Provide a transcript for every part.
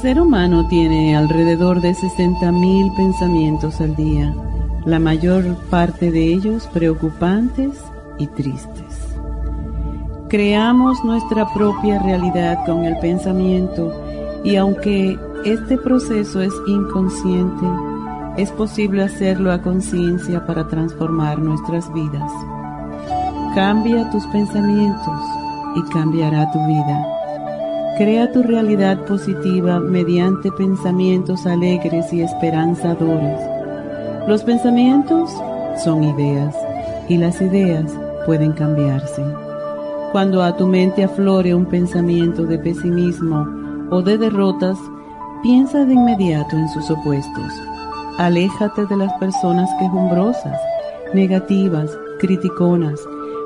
Ser humano tiene alrededor de 60.000 pensamientos al día, la mayor parte de ellos preocupantes y tristes. Creamos nuestra propia realidad con el pensamiento y aunque este proceso es inconsciente, es posible hacerlo a conciencia para transformar nuestras vidas. Cambia tus pensamientos y cambiará tu vida. Crea tu realidad positiva mediante pensamientos alegres y esperanzadores. Los pensamientos son ideas y las ideas pueden cambiarse. Cuando a tu mente aflore un pensamiento de pesimismo o de derrotas, piensa de inmediato en sus opuestos. Aléjate de las personas quejumbrosas, negativas, criticonas,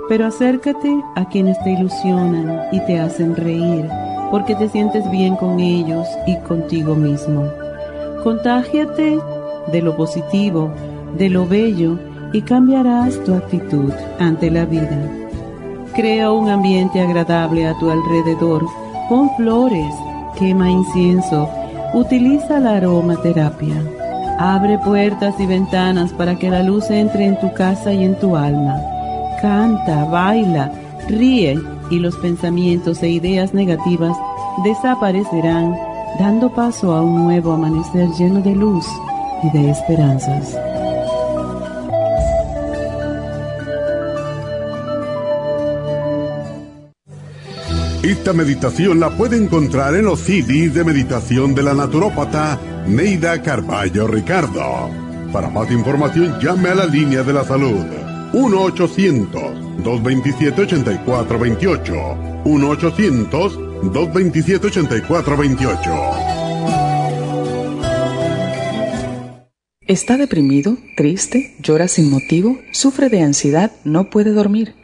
pero acércate a quienes te ilusionan y te hacen reír porque te sientes bien con ellos y contigo mismo. Contágiate de lo positivo, de lo bello y cambiarás tu actitud ante la vida. Crea un ambiente agradable a tu alrededor, pon flores, quema incienso, utiliza la aromaterapia. Abre puertas y ventanas para que la luz entre en tu casa y en tu alma. Canta, baila, ríe y los pensamientos e ideas negativas desaparecerán, dando paso a un nuevo amanecer lleno de luz y de esperanzas. Esta meditación la puede encontrar en los CDs de meditación de la naturópata Neida Carballo Ricardo. Para más información llame a la línea de la salud 1-800-227-8428. 1-800-227-8428. ¿Está deprimido, triste, llora sin motivo, sufre de ansiedad, no puede dormir?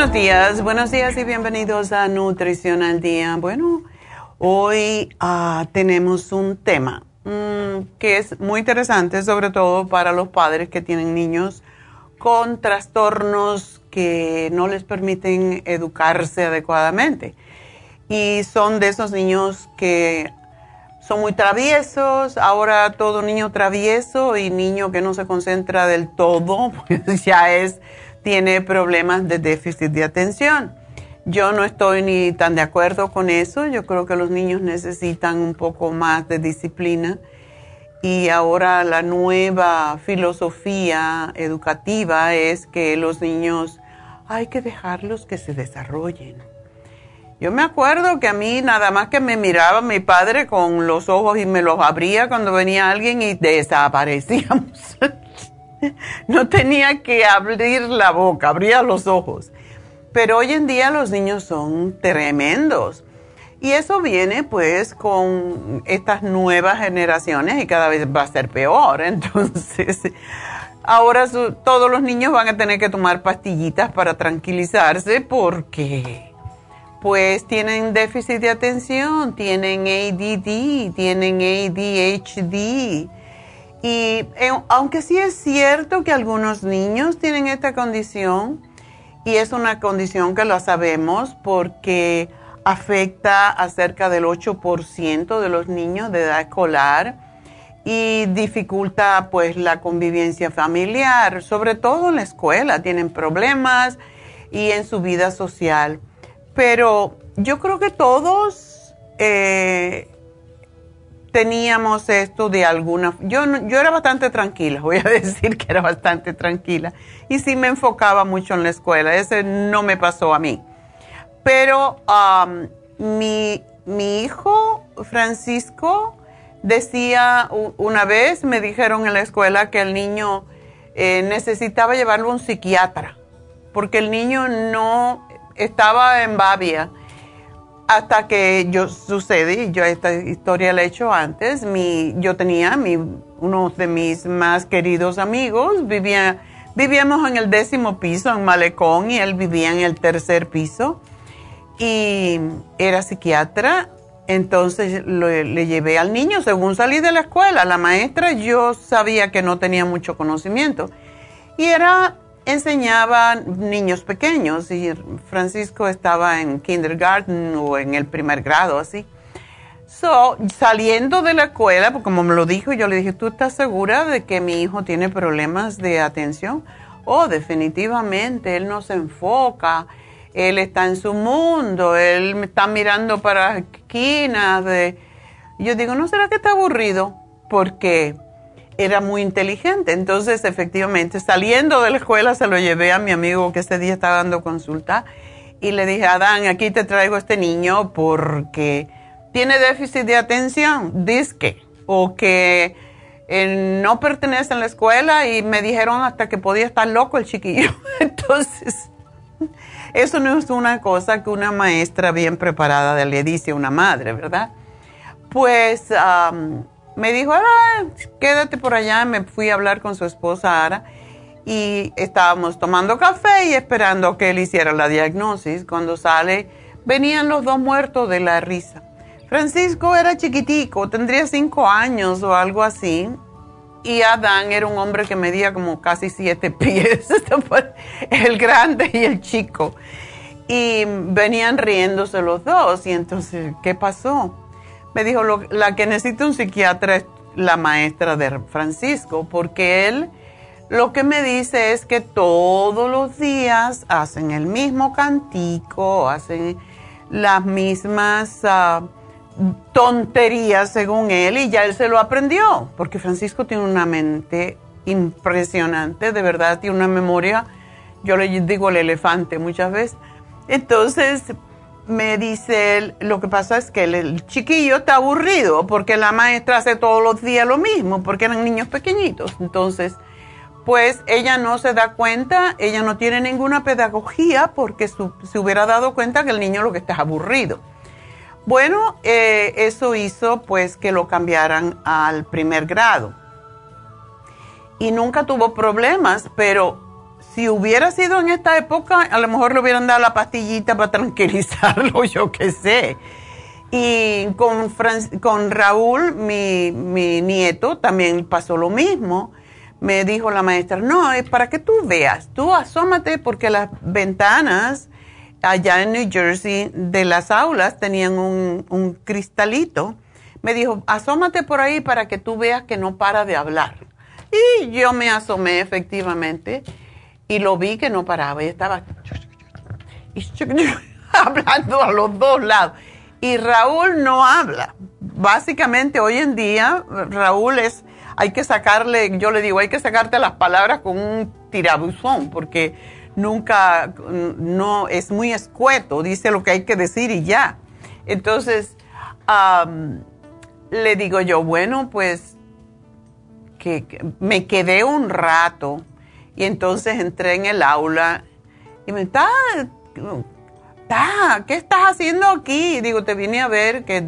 Buenos días, buenos días y bienvenidos a Nutrición al Día. Bueno, hoy ah, tenemos un tema mm, que es muy interesante, sobre todo para los padres que tienen niños con trastornos que no les permiten educarse adecuadamente. Y son de esos niños que son muy traviesos, ahora todo niño travieso y niño que no se concentra del todo, pues ya es tiene problemas de déficit de atención. Yo no estoy ni tan de acuerdo con eso. Yo creo que los niños necesitan un poco más de disciplina y ahora la nueva filosofía educativa es que los niños hay que dejarlos que se desarrollen. Yo me acuerdo que a mí nada más que me miraba mi padre con los ojos y me los abría cuando venía alguien y desaparecíamos. no tenía que abrir la boca, abría los ojos. Pero hoy en día los niños son tremendos. Y eso viene pues con estas nuevas generaciones y cada vez va a ser peor. Entonces, ahora todos los niños van a tener que tomar pastillitas para tranquilizarse porque pues tienen déficit de atención, tienen ADD, tienen ADHD. Y eh, aunque sí es cierto que algunos niños tienen esta condición, y es una condición que lo sabemos porque afecta a cerca del 8% de los niños de edad escolar y dificulta pues la convivencia familiar, sobre todo en la escuela, tienen problemas y en su vida social. Pero yo creo que todos eh, teníamos esto de alguna... Yo, yo era bastante tranquila, voy a decir que era bastante tranquila. Y sí me enfocaba mucho en la escuela, ese no me pasó a mí. Pero mi, mi hijo Francisco decía una vez, me dijeron en la escuela que el niño eh, necesitaba llevarlo a un psiquiatra, porque el niño no estaba en Babia hasta que yo sucedí, yo esta historia la he hecho antes, mi, yo tenía uno de mis más queridos amigos, vivía, vivíamos en el décimo piso, en Malecón, y él vivía en el tercer piso, y era psiquiatra, entonces le llevé al niño, según salí de la escuela, la maestra yo sabía que no tenía mucho conocimiento, y era enseñaba niños pequeños y Francisco estaba en kindergarten o en el primer grado, así. So, saliendo de la escuela, porque como me lo dijo, yo le dije, ¿tú estás segura de que mi hijo tiene problemas de atención? Oh, definitivamente, él no se enfoca, él está en su mundo, él está mirando para esquinas. De... Yo digo, ¿no será que está aburrido? Porque era muy inteligente. Entonces, efectivamente, saliendo de la escuela se lo llevé a mi amigo que ese día estaba dando consulta y le dije, Adán, aquí te traigo este niño porque tiene déficit de atención, disque, o que no pertenece a la escuela y me dijeron hasta que podía estar loco el chiquillo. Entonces, eso no es una cosa que una maestra bien preparada le dice a una madre, ¿verdad? Pues me dijo, ah, quédate por allá. Me fui a hablar con su esposa Ara y estábamos tomando café y esperando que él hiciera la diagnosis. Cuando sale, venían los dos muertos de la risa. Francisco era chiquitico, tendría cinco años o algo así. Y Adán era un hombre que medía como casi siete pies, el grande y el chico. Y venían riéndose los dos. Y entonces, ¿qué pasó? Me dijo, la que necesita un psiquiatra es la maestra de Francisco, porque él lo que me dice es que todos los días hacen el mismo cantico, hacen las mismas ah, tonterías según él y ya él se lo aprendió, porque Francisco tiene una mente impresionante, de verdad, tiene una memoria, yo le digo el elefante muchas veces. Entonces, me dice él, lo que pasa es que el, chiquillo está aburrido porque la maestra hace todos los días lo mismo, porque eran niños pequeñitos. Entonces, pues ella no se da cuenta, ella no tiene ninguna pedagogía porque se hubiera dado cuenta que el niño lo que está es aburrido. Bueno, eh, eso hizo pues que lo cambiaran al primer grado. Y nunca tuvo problemas, pero si hubiera sido en esta época, a lo mejor le hubieran dado la pastillita para tranquilizarlo, yo qué sé. Y con, con Raúl, mi, mi, nieto, también pasó lo mismo. Me dijo la maestra, no, es para que tú veas, tú asómate porque las ventanas allá en New Jersey de las aulas tenían un, un cristalito. Me dijo, asómate por ahí para que tú veas que no para de hablar. Y yo me asomé efectivamente y lo vi que no paraba y estaba hablando a los dos lados. Y Raúl no habla. Básicamente hoy en día Raúl es hay que sacarle, yo le digo, hay que sacarte las palabras con un tirabuzón, porque nunca, no, es muy escueto, dice lo que hay que decir y ya. Entonces, le digo yo, bueno, pues que, me quedé un rato y entonces entré en el aula y me está, ¿qué estás haciendo aquí? digo, te vine a ver que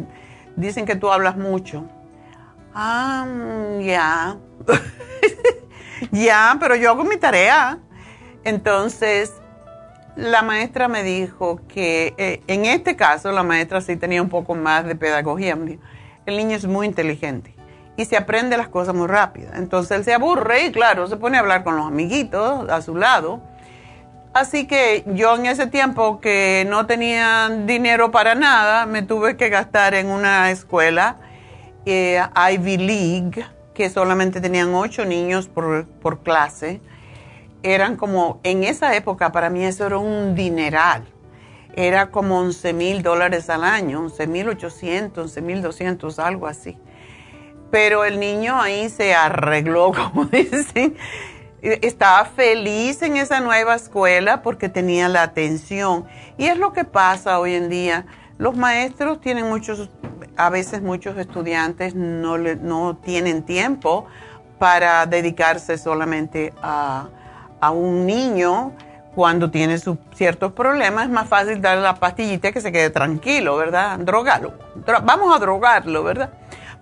dicen que tú hablas mucho. Ah, ya. ya, pero yo hago mi tarea. Entonces, la maestra me dijo que eh, en este caso la maestra sí tenía un poco más de pedagogía. el niño es muy inteligente y se aprende las cosas muy rápido. Entonces él se aburre y claro, se pone a hablar con los amiguitos a su lado. Así que yo en ese tiempo que no tenía dinero para nada, me tuve que gastar en una escuela eh, Ivy League, que solamente tenían ocho niños por, por clase eran como, en esa época para mí eso era un dineral. Era como 11 mil dólares al año, 11 mil 800, 11 mil 200, algo así. Pero el niño ahí se arregló, como dicen. Estaba feliz en esa nueva escuela porque tenía la atención. Y es lo que pasa hoy en día. Los maestros tienen muchos, a veces muchos estudiantes no, no tienen tiempo para dedicarse solamente a, a un niño cuando tiene ciertos problemas, es más fácil darle la pastillita que se quede tranquilo, ¿verdad? Drogarlo. vamos a drogarlo, ¿verdad?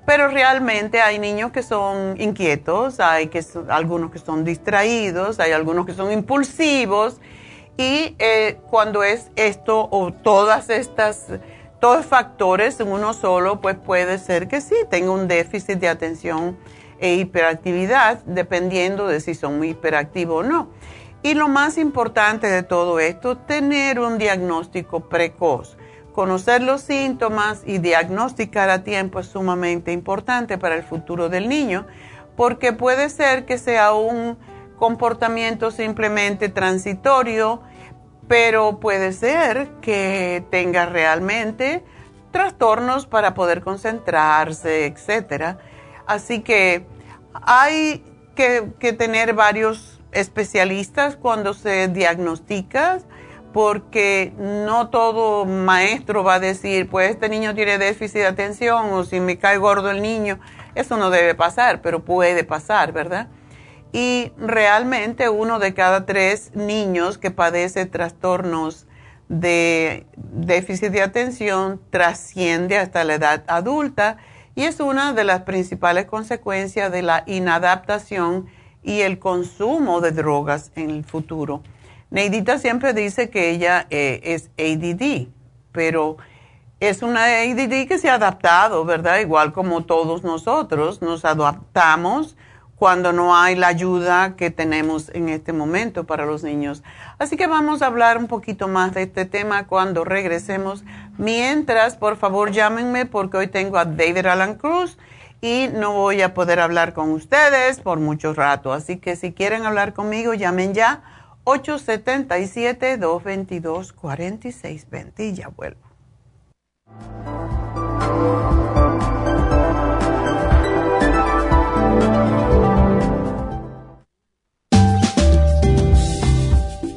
Pero realmente hay niños que son inquietos, hay que, algunos que son distraídos, hay algunos que son impulsivos y eh, cuando es esto o todas estas, todos factores en uno solo, pues puede ser que sí tenga un déficit de atención e hiperactividad, dependiendo de si son muy hiperactivos o no. Y lo más importante de todo esto, tener un diagnóstico precoz. Conocer los síntomas y diagnosticar a tiempo es sumamente importante para el futuro del niño, porque puede ser que sea un comportamiento simplemente transitorio, pero puede ser que tenga realmente trastornos para poder concentrarse, etcétera. Así que hay que, tener varios especialistas cuando se diagnostica, porque no todo maestro va a decir, pues este niño tiene déficit de atención o si me cae gordo el niño. Eso no debe pasar, pero puede pasar, ¿verdad? Y realmente uno de cada tres niños que padece trastornos de déficit de atención trasciende hasta la edad adulta y es una de las principales consecuencias de la inadaptación y el consumo de drogas en el futuro. Neidita siempre dice que ella eh, es ADD, pero es una ADD que se ha adaptado, ¿verdad? Igual como todos nosotros nos adaptamos cuando no hay la ayuda que tenemos en este momento para los niños. Así que vamos a hablar un poquito más de este tema cuando regresemos. Mientras, por favor, llámenme porque hoy tengo a David Alan Cruz y no voy a poder hablar con ustedes por mucho rato. Así que si quieren hablar conmigo, llamen ya 877-222-4620 y ya vuelvo.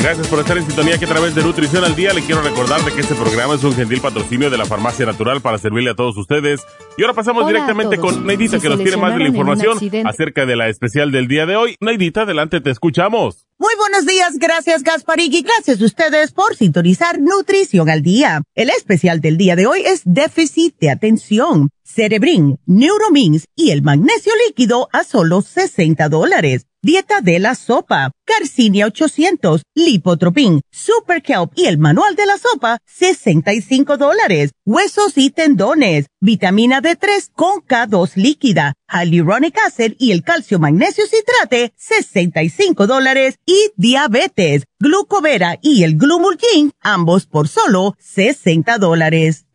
Gracias por estar en sintonía que a través de Nutrición al Día le quiero recordar de que este programa es un gentil patrocinio de la Farmacia Natural para servirle a todos ustedes. Y ahora pasamos directamente con Neidita que nos tiene más de la información acerca de la especial del día de hoy. Neidita, adelante, te escuchamos. Muy buenos días, gracias Gasparig y gracias a ustedes por sintonizar Nutrición al Día. El especial del día de hoy es déficit de atención, Cerebrin, Neuromins y el magnesio líquido a solo 60 dólares. Dieta de la sopa, Carcinia 800, Lipotropin, Super Kelp y el manual de la sopa, 65 dólares. Huesos y tendones, vitamina D3 con K2 líquida, Hyaluronic Acid y el calcio magnesio citrate, 65 dólares. Y diabetes, glucovera y el glumulgin, ambos por solo 60 dólares.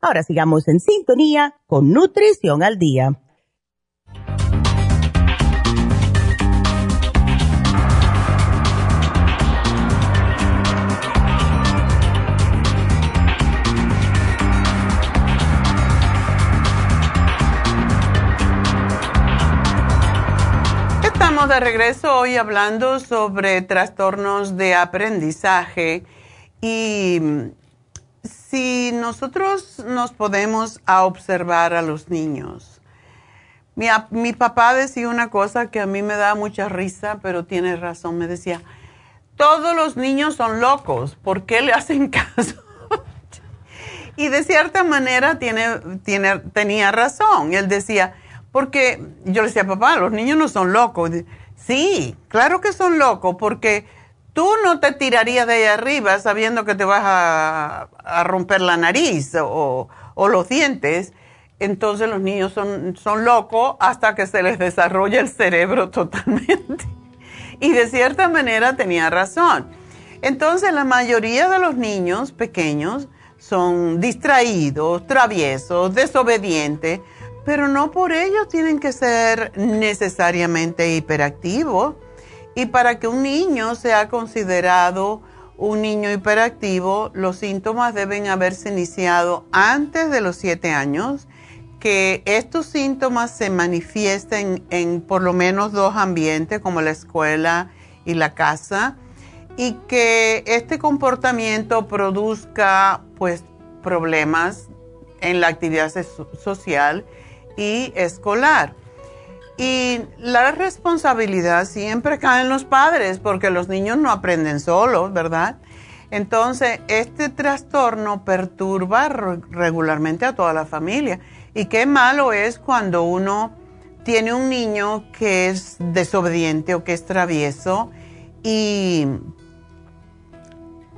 Ahora sigamos en sintonía con Nutrición al Día. de regreso hoy hablando sobre trastornos de aprendizaje y si nosotros nos podemos a observar a los niños. Mi, mi, papá decía una cosa que a mí me da mucha risa, pero tiene razón. Me decía, todos los niños son locos, ¿por qué le hacen caso? y de cierta manera tiene, tiene, tenía razón. Él decía, porque yo le decía, papá, los niños no son locos. Sí, claro que son locos, porque tú no te tirarías de ahí arriba sabiendo que te vas a, romper la nariz o, los dientes. Entonces los niños son, son locos hasta que se les desarrolla el cerebro totalmente. Y de cierta manera tenía razón. Entonces la mayoría de los niños pequeños son distraídos, traviesos, desobedientes pero no por ello tienen que ser necesariamente hiperactivos. Y para que un niño sea considerado un niño hiperactivo, los síntomas deben haberse iniciado antes de los siete años, que estos síntomas se manifiesten en por lo menos dos ambientes, como la escuela y la casa, y que este comportamiento produzca pues problemas en la actividad social y escolar. Y la responsabilidad siempre cae en los padres porque los niños no aprenden solos, ¿verdad? Entonces, este trastorno perturba regularmente a toda la familia. Y qué malo es cuando uno tiene un niño que es desobediente o que es travieso y,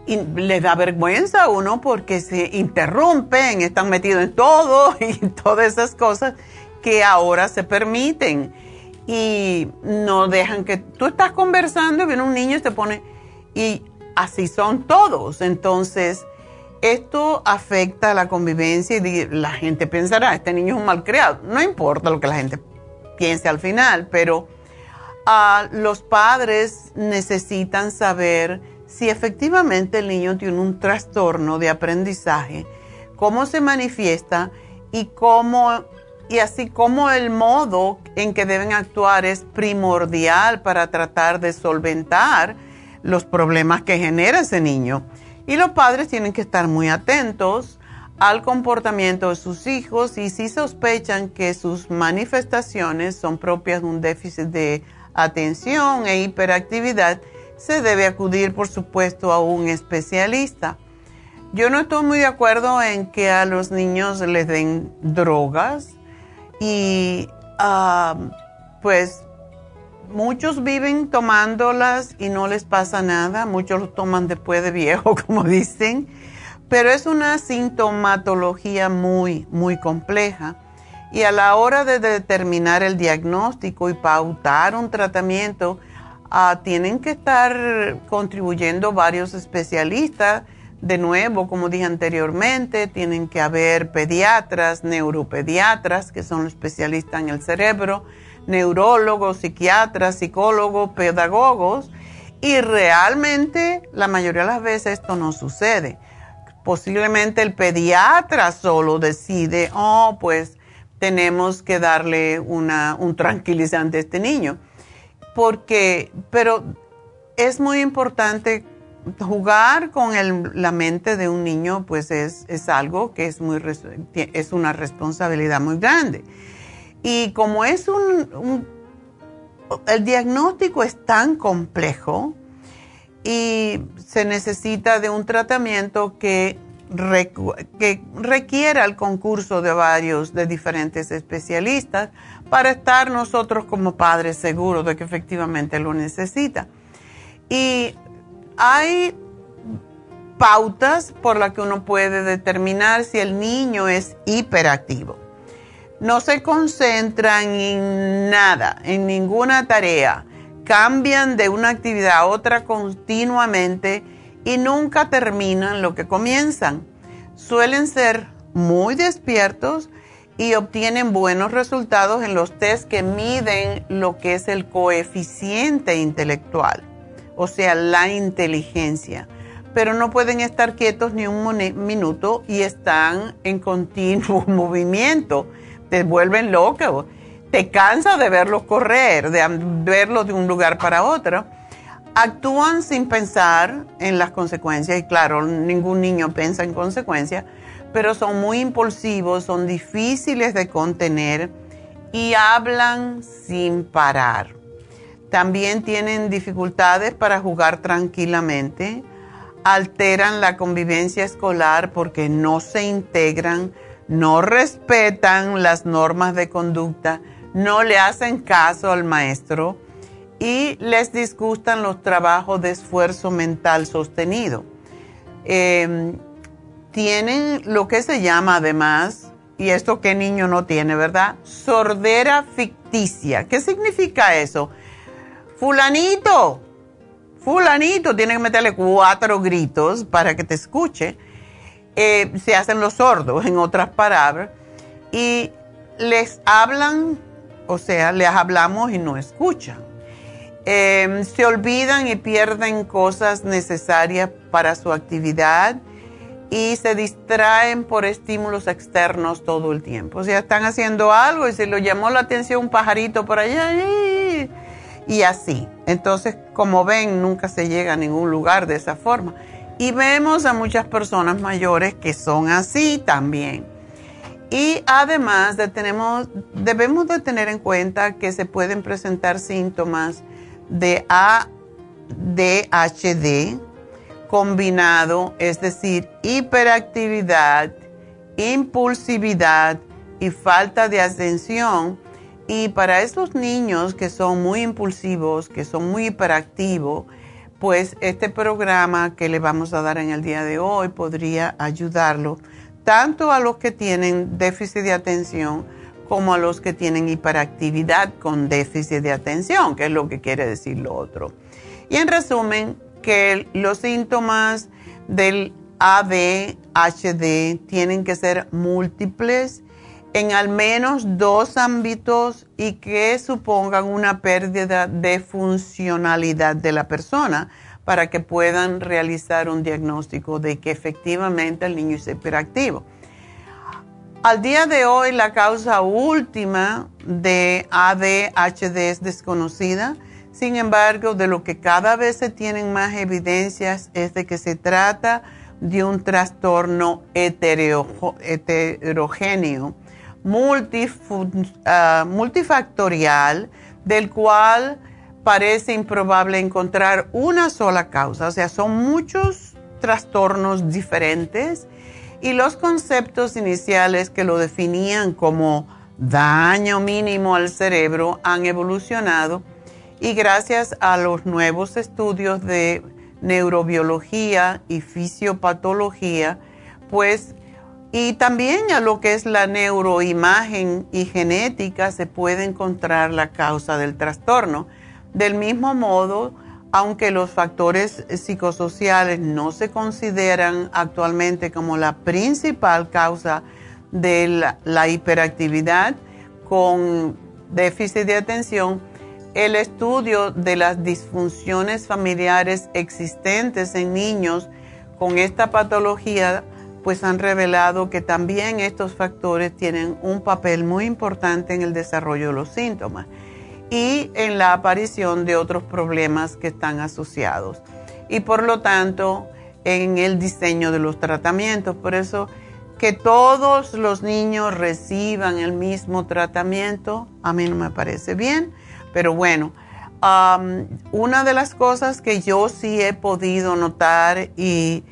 le da vergüenza a uno porque se interrumpen, están metidos en todo y todas esas cosas que ahora se permiten y no dejan que tú estás conversando y viene un niño y te pone y así son todos. Entonces, esto afecta la convivencia y la gente pensará, este niño es un malcriado. No importa lo que la gente piense al final, pero ah, los padres necesitan saber si efectivamente el niño tiene un trastorno de aprendizaje, cómo se manifiesta y cómo y así como el modo en que deben actuar es primordial para tratar de solventar los problemas que genera ese niño. Y los padres tienen que estar muy atentos al comportamiento de sus hijos y si sospechan que sus manifestaciones son propias de un déficit de atención e hiperactividad, se debe acudir, por supuesto, a un especialista. Yo no estoy muy de acuerdo en que a los niños les den drogas y pues muchos viven tomándolas y no les pasa nada, muchos lo toman después de viejo, como dicen, pero es una sintomatología muy, muy compleja. Y a la hora de determinar el diagnóstico y pautar un tratamiento, ah, tienen que estar contribuyendo varios especialistas. De nuevo, como dije anteriormente, tienen que haber pediatras, neuropediatras, que son especialistas en el cerebro, neurólogos, psiquiatras, psicólogos, pedagogos, y realmente la mayoría de las veces esto no sucede. Posiblemente el pediatra solo decide, oh, pues tenemos que darle una, un tranquilizante a este niño. Porque, pero es muy importante jugar con la mente de un niño, pues es, es algo que es, muy, es una responsabilidad muy grande. Y como es un, el diagnóstico es tan complejo y se necesita de un tratamiento que, que requiera el concurso de varios, de diferentes especialistas para estar nosotros como padres seguros de que efectivamente lo necesita. Y hay pautas por las que uno puede determinar si el niño es hiperactivo. No se concentran en nada, en ninguna tarea, cambian de una actividad a otra continuamente y nunca terminan lo que comienzan. Suelen ser muy despiertos y obtienen buenos resultados en los test que miden lo que es el coeficiente intelectual, o sea, la inteligencia. Pero no pueden estar quietos ni un minuto y están en continuo movimiento te vuelven loco. Te cansas de verlos correr, de verlos de un lugar para otro. Actúan sin pensar en las consecuencias y claro, ningún niño piensa en consecuencias, pero son muy impulsivos, son difíciles de contener y hablan sin parar. También tienen dificultades para jugar tranquilamente, alteran la convivencia escolar porque no se integran no respetan las normas de conducta, no le hacen caso al maestro y les disgustan los trabajos de esfuerzo mental sostenido. Em, tienen lo que se llama además, y esto que niño no tiene, ¿verdad? Sordera ficticia. ¿Qué significa eso? Fulanito, fulanito, tiene que meterle cuatro gritos para que te escuche eh, se hacen los sordos, en otras palabras, y les hablan, o sea, les hablamos y no escuchan. Em, se olvidan y pierden cosas necesarias para su actividad y se distraen por estímulos externos todo el tiempo. O sea, están haciendo algo y se lo llamó la atención un pajarito por allá así. Entonces, como ven, nunca se llega a ningún lugar de esa forma. Y vemos a muchas personas mayores que son así también. Y además debemos de tener en cuenta que se pueden presentar síntomas de ADHD combinado, es decir, hiperactividad, impulsividad y falta de atención. Y para estos niños que son muy impulsivos, que son muy hiperactivos, pues este programa que le vamos a dar en el día de hoy podría ayudarlo tanto a los que tienen déficit de atención como a los que tienen hiperactividad con déficit de atención, que es lo que quiere decir lo otro. Y en resumen, que los síntomas del ADHD tienen que ser múltiples en al menos dos ámbitos y que supongan una pérdida de funcionalidad de la persona para que puedan realizar un diagnóstico de que efectivamente el niño es hiperactivo. Al día de hoy la causa última de ADHD es desconocida, sin embargo de lo que cada vez se tienen más evidencias es de que se trata de un trastorno heterogéneo Ah, multifactorial del cual parece improbable encontrar una sola causa. O sea, son muchos trastornos diferentes y los conceptos iniciales que lo definían como daño mínimo al cerebro han evolucionado y gracias a los nuevos estudios de neurobiología y fisiopatología, pues y también a lo que es la neuroimagen y genética se puede encontrar la causa del trastorno. Del mismo modo, aunque los factores psicosociales no se consideran actualmente como la principal causa de la, hiperactividad con déficit de atención, el estudio de las disfunciones familiares existentes en niños con esta patología pues han revelado que también estos factores tienen un papel muy importante en el desarrollo de los síntomas y en la aparición de otros problemas que están asociados. Y por lo tanto, en el diseño de los tratamientos. Por eso, que todos los niños reciban el mismo tratamiento, a mí no me parece bien, pero bueno, una de las cosas que yo sí he podido notar y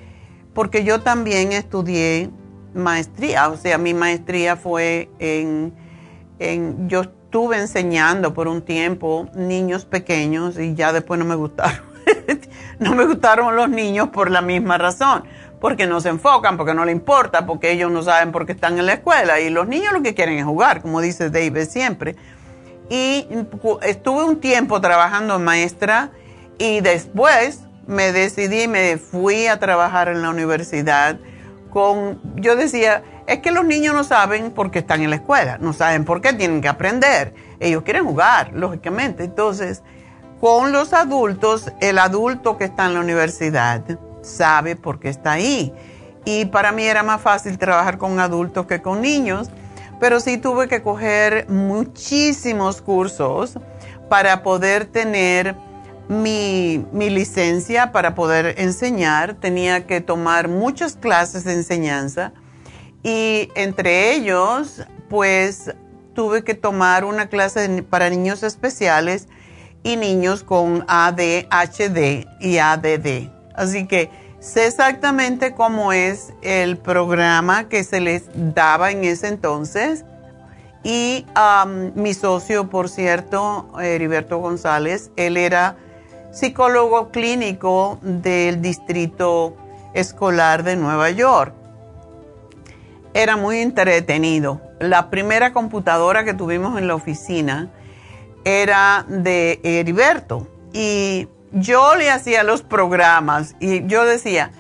porque yo también estudié maestría, o sea, mi maestría fue en, en yo estuve enseñando por un tiempo niños pequeños y ya después no me gustaron. no me gustaron los niños por la misma razón, porque no se enfocan, porque no le importa, porque ellos no saben por qué están en la escuela y los niños lo que quieren es jugar, como dice David siempre. Y estuve un tiempo trabajando en maestra y después me decidí, me fui a trabajar en la universidad con, yo decía, es que los niños no saben por qué están en la escuela, no saben por qué tienen que aprender. Ellos quieren jugar, lógicamente. Entonces, con los adultos, el adulto que está en la universidad sabe por qué está ahí. Y para mí era más fácil trabajar con adultos que con niños, pero sí tuve que coger muchísimos cursos para poder tener mi, mi, licencia, para poder enseñar. Tenía que tomar muchas clases de enseñanza y entre ellos, pues tuve que tomar una clase para niños especiales y niños con ADHD y ADD. Así que sé exactamente cómo es el programa que se les daba en ese entonces. Y mi socio, por cierto, Heriberto González, él era psicólogo clínico del Distrito Escolar de Nueva York era muy entretenido. La primera computadora que tuvimos en la oficina era de Heriberto y yo le hacía los programas y yo decía,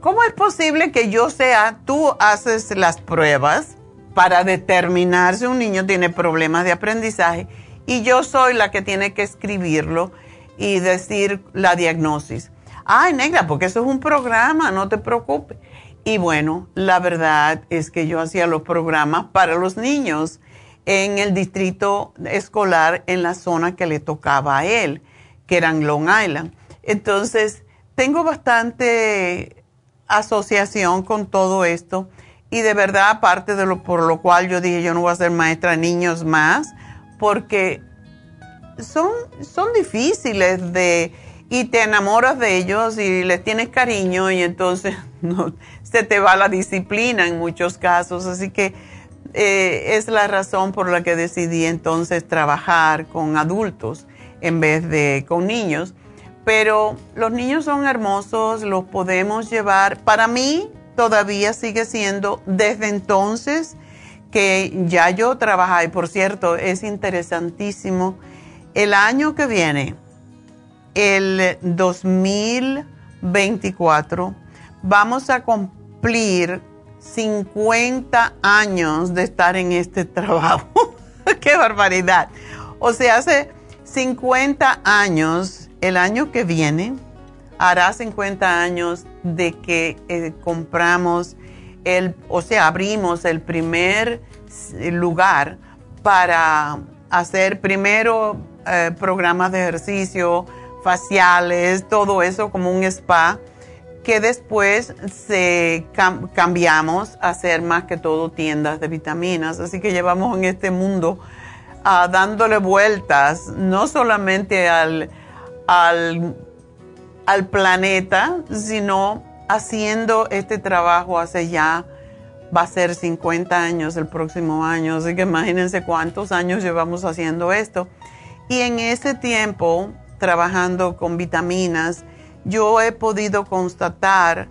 ¿cómo es posible que yo sea, tú haces las pruebas para determinar si un niño tiene problemas de aprendizaje y yo soy la que tiene que escribirlo y decir la diagnosis? Ay, negra, porque eso es un programa, no te preocupes. Y bueno, la verdad es que yo hacía los programas para los niños en el distrito escolar en la zona que le tocaba a él, que era en Long Island. Entonces, tengo bastante asociación con todo esto y de verdad, aparte de lo por lo cual yo dije, yo no voy a ser maestra de niños más, porque son, son difíciles de y te enamoras de ellos y les tienes cariño y entonces no, se te va la disciplina en muchos casos. Así que eh, es la razón por la que decidí entonces trabajar con adultos en vez de con niños. Pero los niños son hermosos, los podemos llevar. Para mí todavía sigue siendo desde entonces que ya yo trabajé. Y por cierto, es interesantísimo. El año que viene, el 2024, vamos a cumplir 50 años de estar en este trabajo. ¡Qué barbaridad! O sea, hace 50 años, el año que viene, hará 50 años de que eh, compramos el, o sea, abrimos el primer lugar para hacer primero eh, programas de ejercicio, faciales, todo eso como un spa que después se cambiamos a hacer más que todo tiendas de vitaminas. Así que llevamos en este mundo uh, dándole vueltas, no solamente al, al, al, planeta, sino haciendo este trabajo hace ya, va a ser 50 años el próximo año. Así que imagínense cuántos años llevamos haciendo esto. Y en ese tiempo, trabajando con vitaminas, yo he podido constatar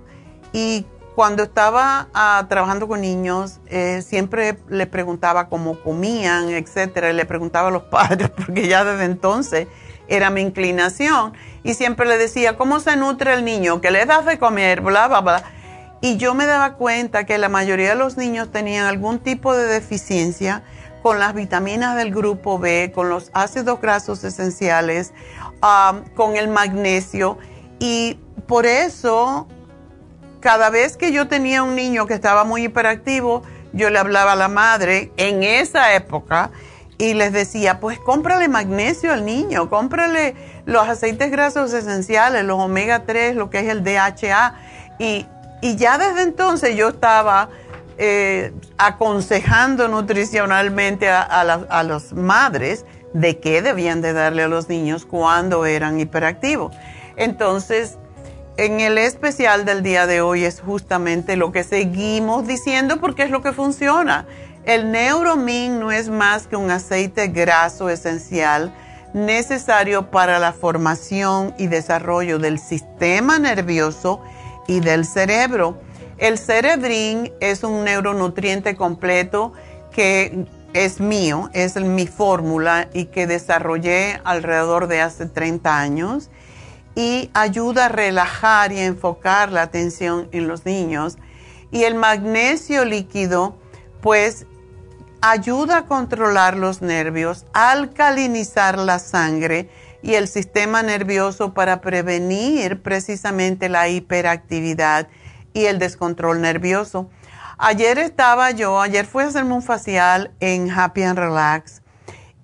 y cuando estaba ah, trabajando con niños, eh, siempre le preguntaba cómo comían, etcétera, y le preguntaba a los padres, porque ya desde entonces era mi inclinación. Y siempre le decía, ¿cómo se nutre el niño? ¿Qué le das de comer? Bla, bla, bla. Y yo me daba cuenta que la mayoría de los niños tenían algún tipo de deficiencia con las vitaminas del grupo B, con los ácidos grasos esenciales, con el magnesio. Y por eso cada vez que yo tenía un niño que estaba muy hiperactivo, yo le hablaba a la madre en esa época y les decía, pues cómprale magnesio al niño, cómprale los aceites grasos esenciales, los omega 3, lo que es el DHA. Y, ya desde entonces yo estaba eh, aconsejando nutricionalmente a, a las madres de qué debían de darle a los niños cuando eran hiperactivos. Entonces, en el especial del día de hoy es justamente lo que seguimos diciendo porque es lo que funciona. El Neuromin no es más que un aceite graso esencial necesario para la formación y desarrollo del sistema nervioso y del cerebro. El cerebrin es un neuronutriente completo que es mío, es mi fórmula y que desarrollé alrededor de hace 30 años y ayuda a relajar y enfocar la atención en los niños. Y el magnesio líquido, pues, ayuda a controlar los nervios, alcalinizar la sangre y el sistema nervioso para prevenir precisamente la hiperactividad y el descontrol nervioso. Ayer estaba yo, ayer fui a hacerme un facial en Happy and Relax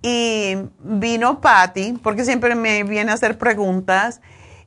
y vino Patty, porque siempre me viene a hacer preguntas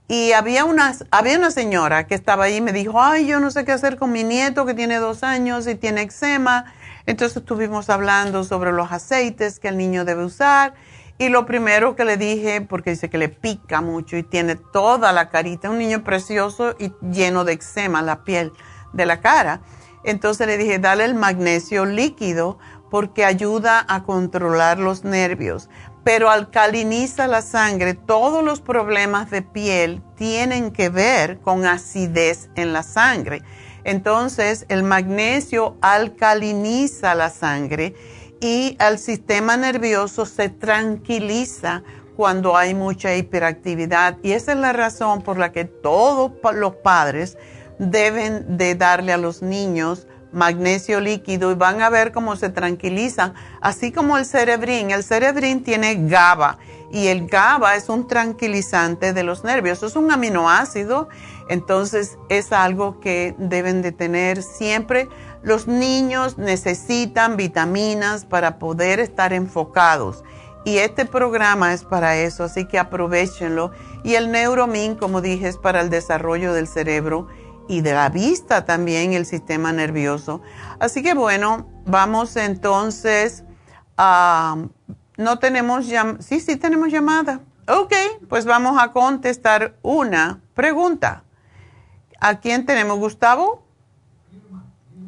y había una, había una señora que estaba ahí y me dijo, ay, yo no sé qué hacer con mi nieto que tiene dos años y tiene eczema. Entonces estuvimos hablando sobre los aceites que el niño debe usar. Y lo primero que le dije, porque dice que le pica mucho y tiene toda la carita, un niño precioso y lleno de eczema, la piel de la cara. Entonces le dije, dale el magnesio líquido porque ayuda a controlar los nervios pero alcaliniza la sangre. Todos los problemas de piel tienen que ver con acidez en la sangre. Entonces, el magnesio alcaliniza la sangre y el sistema nervioso se tranquiliza cuando hay mucha hiperactividad. Y esa es la razón por la que todos los padres deben de darle a los niños magnesio líquido y van a ver cómo se tranquilizan, así como el cerebrín. El cerebrín tiene GABA y el GABA es un tranquilizante de los nervios, es un aminoácido, entonces es algo que deben de tener siempre. Los niños necesitan vitaminas para poder estar enfocados y este programa es para eso, así que aprovechenlo. Y el Neuromin, como dije, es para el desarrollo del cerebro y de la vista también el sistema nervioso. Así que bueno, vamos entonces a... No tenemos llamada. Sí, sí tenemos llamada. Ok, pues vamos a contestar una pregunta. ¿A quién tenemos, Gustavo?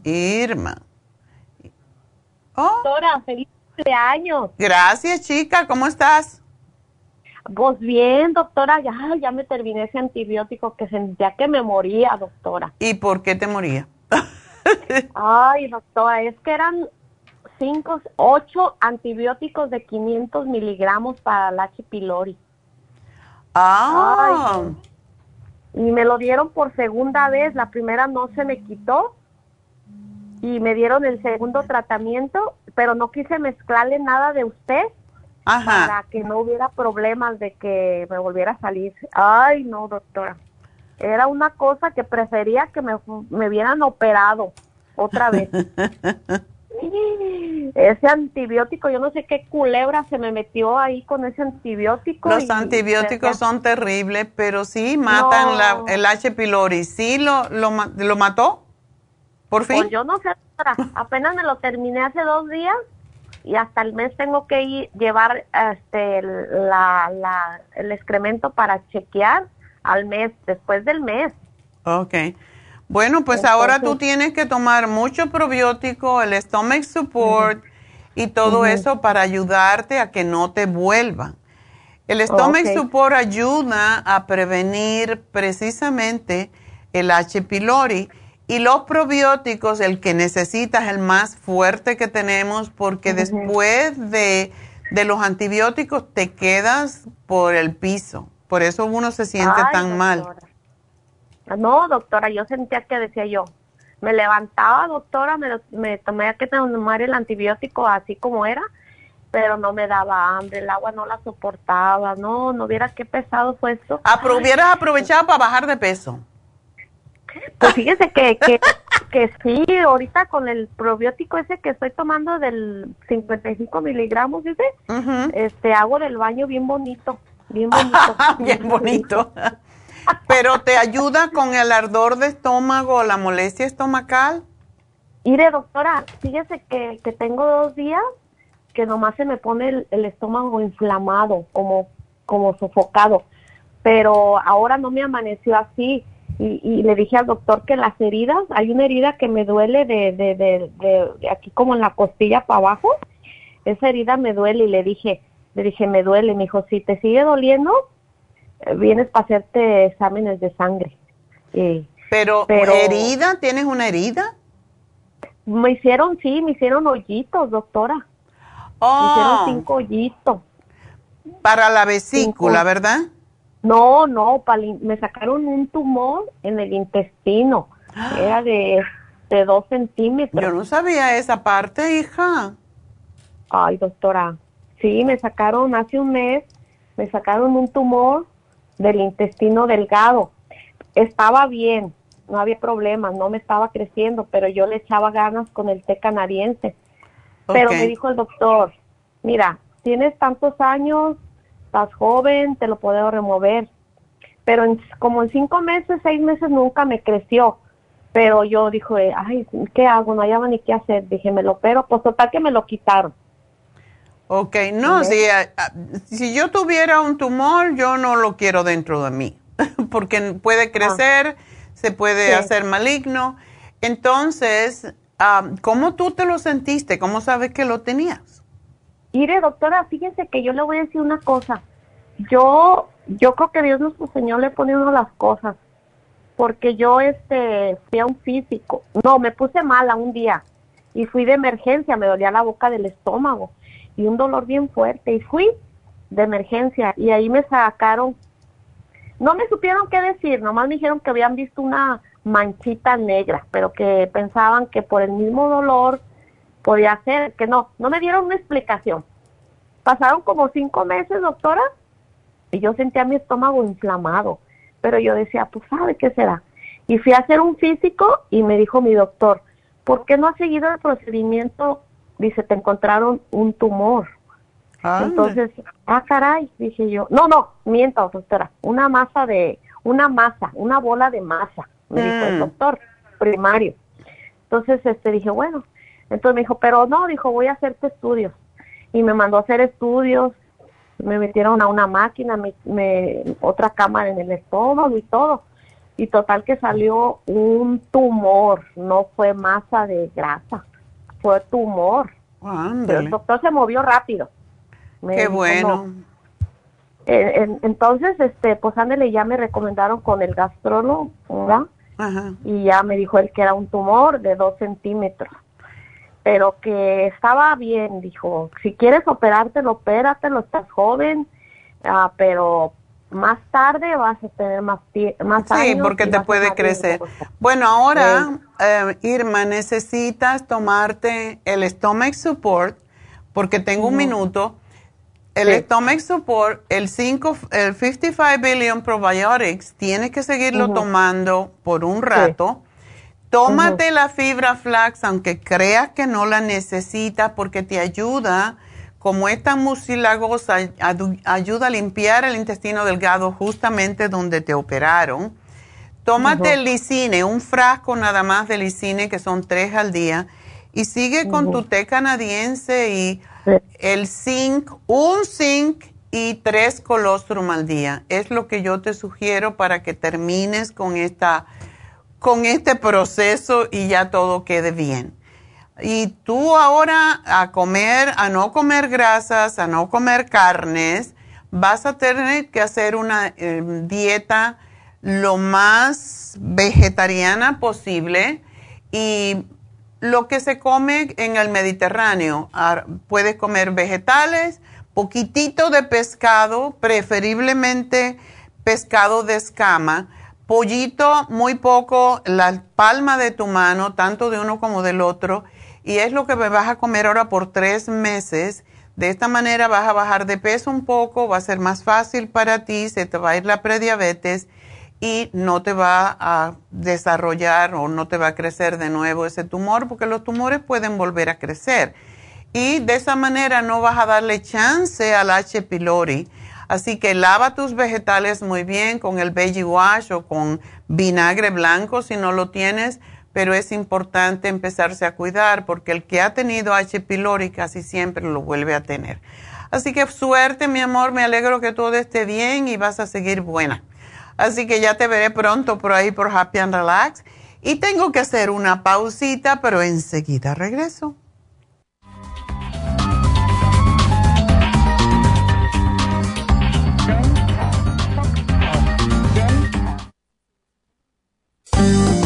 Irma. Oh. Doctora, feliz cumpleaños. Gracias, chica. ¿Cómo estás? Pues bien, doctora, ya, ya me terminé ese antibiótico que sentía que me moría, doctora. ¿Y por qué te moría? Ay, doctora, es que eran cinco, ocho antibióticos de 500 miligramos para la H. pylori. Ah. y me lo dieron por segunda vez, la primera no se me quitó y me dieron el segundo tratamiento, pero no quise mezclarle nada de usted para que no hubiera problemas de que me volviera a salir. Ay, no, doctora. Era una cosa que prefería que me, me hubieran operado otra vez. ese antibiótico, yo no sé qué culebra se me metió ahí con ese antibiótico. Los antibióticos son terribles, pero sí matan la, el H. pylori. ¿Sí lo, lo, lo mató? ¿Por fin? Pues yo no sé, apenas me lo terminé hace dos días y hasta el mes tengo que ir, llevar este, la, el excremento para chequear al mes, después del mes. Ok. Bueno, pues ahora tú tienes que tomar mucho probiótico, el stomach support y todo eso para ayudarte a que no te vuelva. El stomach support ayuda a prevenir precisamente el H. pylori Y los probióticos, el que necesitas, el más fuerte que tenemos, porque después de, los antibióticos te quedas por el piso. Por eso uno se siente tan mal. No, doctora, yo sentía que decía yo, me levantaba, doctora, me, me tomé que tomar el antibiótico así como era, pero no me daba hambre, el agua no la soportaba, no, no viera qué pesado fue esto. hubieras aprovechado para bajar de peso. Pues fíjese que, que, que sí, ahorita con el probiótico ese que estoy tomando del 55 miligramos, dice, este, hago del baño bien bonito, bien bonito. bien bonito. Pero te ayuda con el ardor de estómago, la molestia estomacal. Mire, doctora, fíjese que, que tengo dos días que nomás se me pone el, el estómago inflamado, como, como sofocado. Pero ahora no me amaneció así y, le dije al doctor que las heridas, hay una herida que me duele de, de, de, aquí como en la costilla para abajo, esa herida me duele y le dije, le dije, me duele, me dijo, si te sigue doliendo, eh, vienes para hacerte exámenes de sangre. pero, pero, ¿herida? ¿Tienes una herida? Me hicieron, sí, me hicieron hoyitos, doctora. Oh. Me hicieron cinco hoyitos. Para la vesícula, ¿verdad? No, no, me sacaron un tumor en el intestino. Era de, de dos centímetros. Yo no sabía esa parte, hija. Ay, doctora. Sí, me sacaron hace un mes, me sacaron un tumor del intestino delgado. Estaba bien, no había problemas, no me estaba creciendo, pero yo le echaba ganas con el té canadiense. Pero me dijo el doctor, mira, tienes tantos años, estás joven, te lo puedo remover. Pero en, como en cinco meses, seis meses nunca me creció. Pero yo dije, ay, ¿qué hago? No hallaba ni qué hacer. Dije, me lo opero. Pues total que me lo quitaron. Ok, no, si, si yo tuviera un tumor, yo no lo quiero dentro de mí, porque puede ah. crecer, se puede hacer maligno. Entonces, ¿cómo tú te lo sentiste? ¿Cómo sabes que lo tenías? Mire, doctora, fíjense que yo le voy a decir una cosa. Yo, yo creo que Dios nuestro Señor le pone uno las cosas. Porque yo, este, fui a un físico. No, me puse mala un día. Y fui de emergencia, me dolía la boca del estómago. Y un dolor bien fuerte. Y fui de emergencia. Y ahí me sacaron. No me supieron qué decir. Nomás me dijeron que habían visto una manchita negra. Pero que pensaban que por el mismo dolor podía ser, que no, no me dieron una explicación. Pasaron como cinco meses, doctora, y yo sentía mi estómago inflamado, pero yo decía, pues sabe qué será. Y fui a hacer un físico y me dijo mi doctor, ¿por qué no has seguido el procedimiento? Dice, te encontraron un tumor. Entonces, ah, caray, dije yo, no, no, miento, doctora, una masa de, una masa, una bola de masa, me dijo el mm. doctor primario. Entonces, este, dije, bueno, entonces me dijo, pero no, dijo, voy a hacerte estudios. Y me mandó a hacer estudios, me metieron a una máquina, me, otra cámara en el estómago y todo. Y total que salió un tumor, no fue masa de grasa, fue tumor. Pero el doctor se movió rápido. Qué bueno. Eh, entonces, este, pues ándale, ya me recomendaron con el gastrólogo, ¿verdad? Y ya me dijo él que era un tumor de dos centímetros pero que estaba bien, dijo, si quieres operártelo, opératelo, estás joven, ah, pero más tarde vas a tener más, más sí, porque te puede crecer. Bueno, ahora, eh, Irma, necesitas tomarte el Stomach Support, porque tengo un minuto. El Stomach Support, el, 5, el 55 Billion Probiotics, tienes que seguirlo tomando por un rato. Tómate la fibra flax, aunque creas que no la necesitas, porque te ayuda, como esta mucilagosa, ayuda a limpiar el intestino delgado justamente donde te operaron. Tómate el licine, un frasco nada más de licine, que son tres al día, y sigue con tu té canadiense y el zinc, un zinc y tres colostrum al día. Es lo que yo te sugiero para que termines con esta con este proceso y ya todo quede bien. Y tú ahora a comer, a no comer grasas, a no comer carnes, vas a tener que hacer una em, dieta lo más vegetariana posible y lo que se come en el Mediterráneo. Puedes comer vegetales, poquitito de pescado, preferiblemente pescado de escama, pollito muy poco, la palma de tu mano, tanto de uno como del otro, y es lo que vas a comer ahora por tres meses. De esta manera vas a bajar de peso un poco, va a ser más fácil para ti, se te va a ir la prediabetes y no te va a desarrollar o no te va a crecer de nuevo ese tumor porque los tumores pueden volver a crecer. Y de esa manera no vas a darle chance al H. pylori. Así que lava tus vegetales muy bien con el veggie wash o con vinagre blanco si no lo tienes, pero es importante empezarse a cuidar porque el que ha tenido H. pylori casi siempre lo vuelve a tener. Así que suerte, mi amor, me alegro que todo esté bien y vas a seguir buena. Así que ya te veré pronto por ahí por Happy and Relax. Y tengo que hacer una pausita, pero enseguida regreso. Thank you.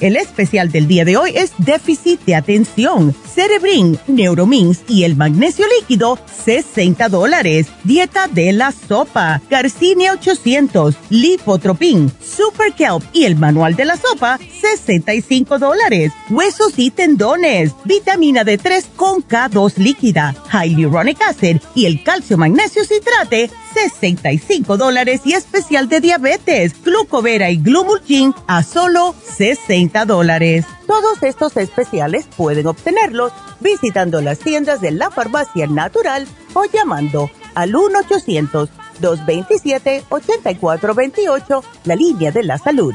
El especial del día de hoy es déficit de atención, Cerebrin, Neuromins y el magnesio líquido, 60 dólares. Dieta de la sopa, Garcinia 800, Lipotropin, Super Kelp y el manual de la sopa, 65 dólares. Huesos y tendones, vitamina D3 con K2 líquida, Hyaluronic Acid y el calcio magnesio citrate, 65 dólares y especial de diabetes, glucovera y glumulgin a solo 60 dólares. Todos estos especiales pueden obtenerlos visitando las tiendas de la farmacia natural o llamando al 1-800-227-8428, la línea de la salud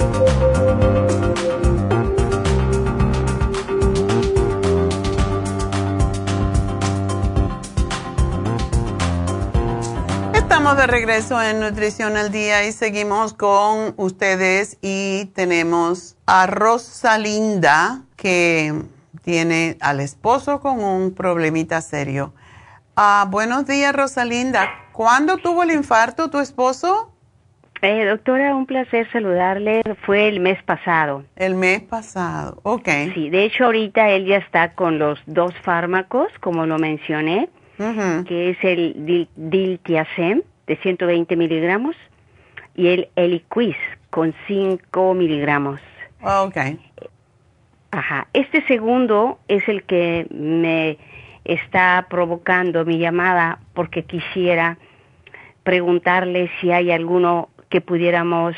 Estamos de regreso en Nutrición al Día y seguimos con ustedes y tenemos a Rosalinda que tiene al esposo con un problemita serio. Ah, buenos días Rosalinda. ¿Cuándo tuvo el infarto tu esposo? Eh, doctora, un placer saludarle. Fue el mes pasado. El mes pasado, ok. Sí, de hecho ahorita él ya está con los dos fármacos, como lo mencioné que es el diltiazem de 120 miligramos y el Eliquis con 5 miligramos. Ok. Ajá. Este segundo es el que me está provocando mi llamada porque quisiera preguntarle si hay alguno que pudiéramos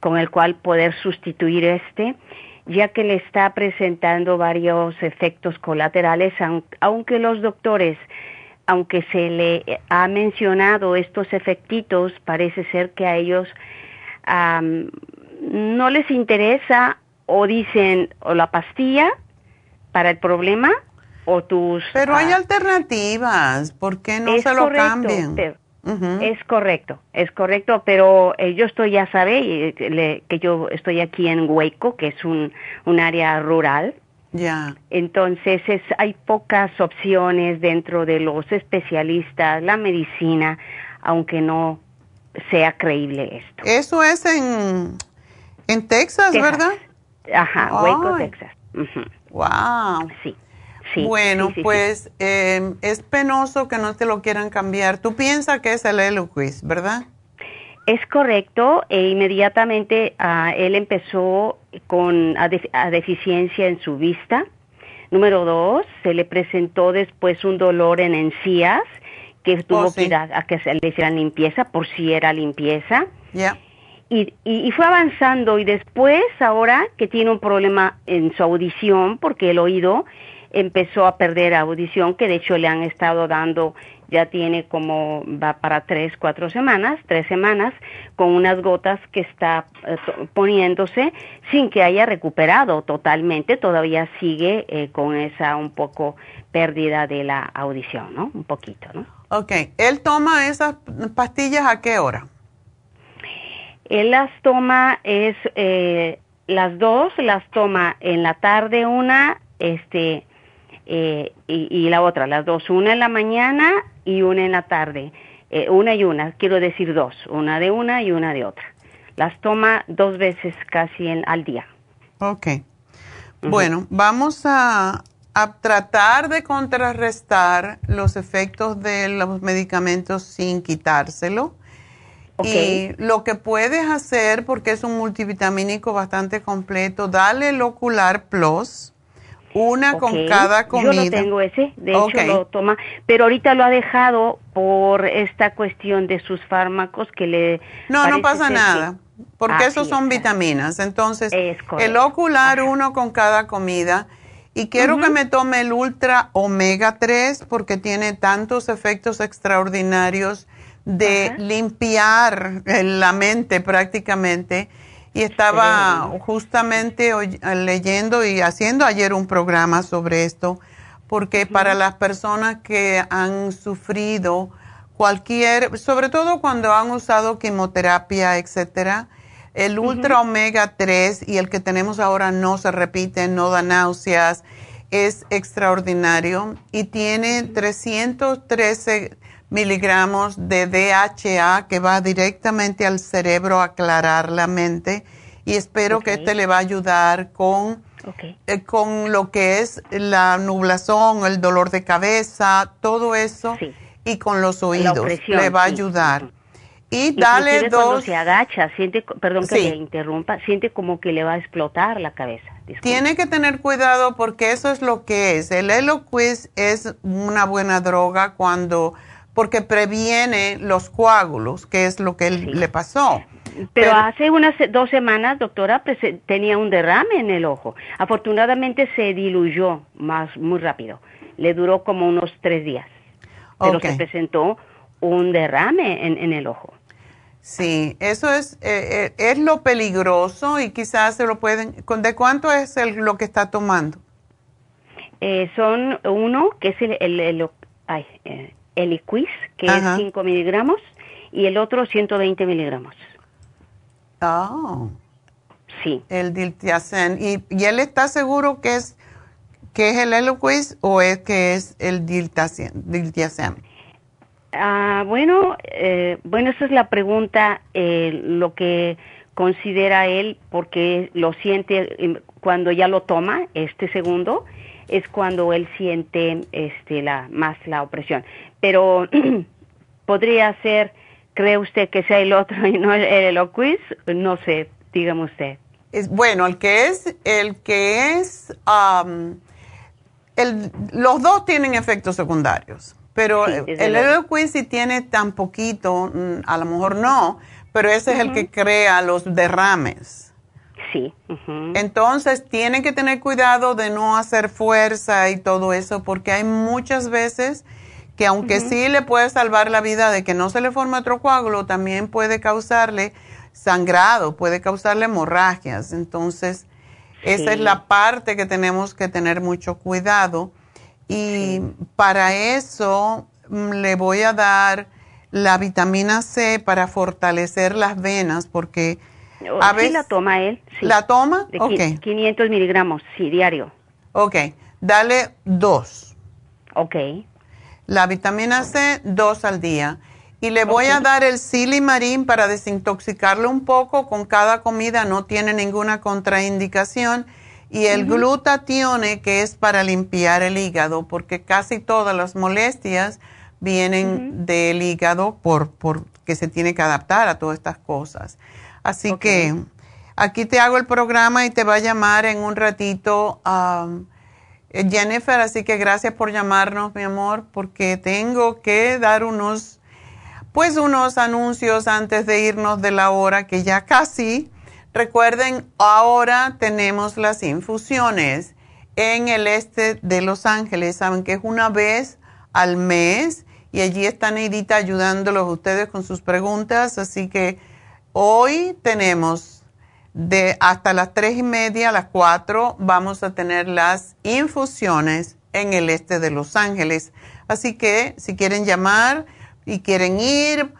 con el cual poder sustituir este, ya que le está presentando varios efectos colaterales, aunque los doctores aunque se le ha mencionado estos efectitos, parece ser que a ellos no les interesa o dicen o la pastilla para el problema o tus... Pero hay ah, alternativas, ¿por qué no se lo cambian? Es correcto, es correcto, pero eh, yo estoy, ya sabe, que yo estoy aquí en Hueco, que es un, un área rural. Ya. Entonces es, hay pocas opciones dentro de los especialistas, la medicina, aunque no sea creíble esto. Eso es en, en Texas, ¿verdad? Ajá, Waco, Texas. Wow. Sí. bueno, pues em, es penoso que no te lo quieran cambiar. Tú piensas que es el Eloquist, ¿verdad? Es correcto, e inmediatamente ah, él empezó con a, deficiencia en su vista. Número dos, se le presentó después un dolor en encías que tuvo oh, que ir a, que se le hicieran limpieza por si era limpieza. Ya. Y, y, fue avanzando y después ahora que tiene un problema en su audición porque el oído empezó a perder audición que de hecho le han estado dando ya tiene como va para tres cuatro semanas tres semanas con unas gotas que está eh, poniéndose sin que haya recuperado totalmente todavía sigue eh, con esa un poco pérdida de la audición no un poquito no Ok, ¿él toma esas pastillas a qué hora? Él las toma, es eh, las dos, las toma en la tarde una, este, eh, y, la otra, las dos, una en la mañana y una en la tarde. Eh, una y una, quiero decir dos, una de una y una de otra. Las toma dos veces casi en, al día. Ok. Bueno, vamos a, a tratar de contrarrestar los efectos de los medicamentos sin quitárselo. Y lo que puedes hacer, porque es un multivitamínico bastante completo, dale el Ocular Plus, una con cada comida. Yo lo tengo ese, de hecho lo toma, pero ahorita lo ha dejado por esta cuestión de sus fármacos que le... No, no pasa nada, porque esos son vitaminas. Entonces, el Ocular uno con cada comida y quiero que me tome el Ultra Omega 3 porque tiene tantos efectos extraordinarios de limpiar la mente prácticamente. Y estaba justamente leyendo y haciendo ayer un programa sobre esto, porque para las personas que han sufrido cualquier, sobre todo cuando han usado quimioterapia, etcétera, el Ultra Omega 3 y el que tenemos ahora no se repite, no da náuseas, es extraordinario y tiene 313 miligramos de DHA que va directamente al cerebro a aclarar la mente y espero que este le va a ayudar con, eh, con lo que es la nublación, el dolor de cabeza, todo eso y con los oídos le va a ayudar. Y dale dos. Cuando se agacha, siente, perdón que le interrumpa, siente como que le va a explotar la cabeza. Tiene que tener cuidado porque eso es lo que es. El Eloquist es una buena droga cuando, porque previene los coágulos, que es lo que le pasó. Pero, hace unas dos semanas, doctora, tenía un derrame en el ojo. Afortunadamente se diluyó más muy rápido. Le duró como unos tres días. Pero se presentó un derrame en el ojo. Sí, eso es, eh, eh, es lo peligroso y quizás se lo pueden... ¿De cuánto es el, lo que está tomando? Eh, son uno, que es el, el, el, ay, el que es 5 miligramos, y el otro 120 miligramos. Oh. Sí. El Diltiazem. ¿Y, ¿Y, él está seguro que es, que es el Eliquis o es que es el Diltiazem? Ah, bueno, eh, bueno, esa es la pregunta, eh, lo que considera él, porque lo siente cuando ya lo toma, este segundo, es cuando él siente este, la, más la opresión. Pero podría ser, ¿cree usted que sea el otro y no el, el No sé, dígame usted. Es, bueno, el que es, el que es, el, los dos tienen efectos secundarios. Pero el el si tiene tan poquito, mm, a lo mejor no, pero ese es el que crea los derrames. Sí. Entonces, tiene que tener cuidado de no hacer fuerza y todo eso, porque hay muchas veces que aunque sí le puede salvar la vida de que no se le forme otro coágulo, también puede causarle sangrado, puede causarle hemorragias. Entonces, esa es la parte que tenemos que tener mucho cuidado y para eso mm, le voy a dar la vitamina C para fortalecer las venas, porque oh, a veces... la toma él. ¿La toma? De 500 miligramos, sí, diario. Ok, dale dos. Ok. La vitamina C, dos al día. Y le voy a dar el silimarín para desintoxicarlo un poco con cada comida, no tiene ninguna contraindicación. Y el glutatione, que es para limpiar el hígado, porque casi todas las molestias vienen del hígado por, porque se tiene que adaptar a todas estas cosas. Así que aquí te hago el programa y te va a llamar en un ratito um, Jennifer, así que gracias por llamarnos, mi amor, porque tengo que dar unos pues unos anuncios antes de irnos de la hora que ya casi. Recuerden, ahora tenemos las infusiones en el este de Los Ángeles. Saben que es una vez al mes y allí está Neidita ayudándolos ustedes con sus preguntas. Así que hoy tenemos de hasta las tres y media a las cuatro vamos a tener las infusiones en el este de Los Ángeles. Así que si quieren llamar, y quieren ir,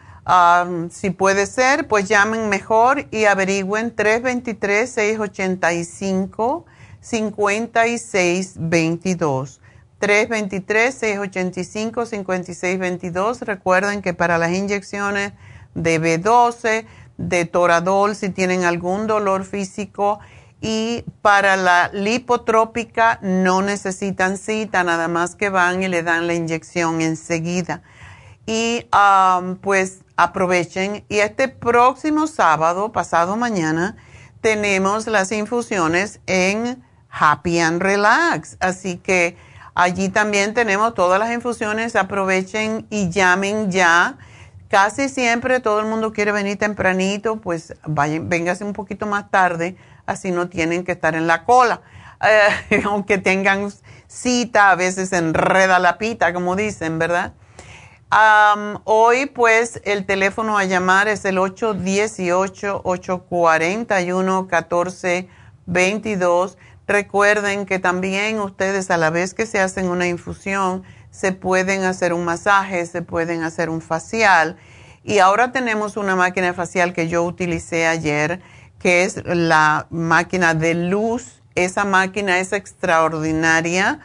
si puede ser, pues llamen mejor y averigüen 323-685-5622. 323-685-5622. Recuerden que para las inyecciones de B12, de Toradol, si tienen algún dolor físico, y para la lipotrópica no necesitan cita, nada más que van y le dan la inyección enseguida y pues aprovechen. Y este próximo sábado, pasado mañana, tenemos las infusiones en Happy and Relax. Así que allí también tenemos todas las infusiones. Aprovechen y llamen ya. Casi siempre todo el mundo quiere venir tempranito, pues vayan, véngase un poquito más tarde, así no tienen que estar en la cola. Eh, aunque tengan cita, a veces enreda la pita, como dicen, ¿verdad? hoy pues el teléfono a llamar es el 818-841-1422. Recuerden que también ustedes a la vez que se hacen una infusión, se pueden hacer un masaje, se pueden hacer un facial. Y ahora tenemos una máquina facial que yo utilicé ayer, que es la máquina de luz. Esa máquina es extraordinaria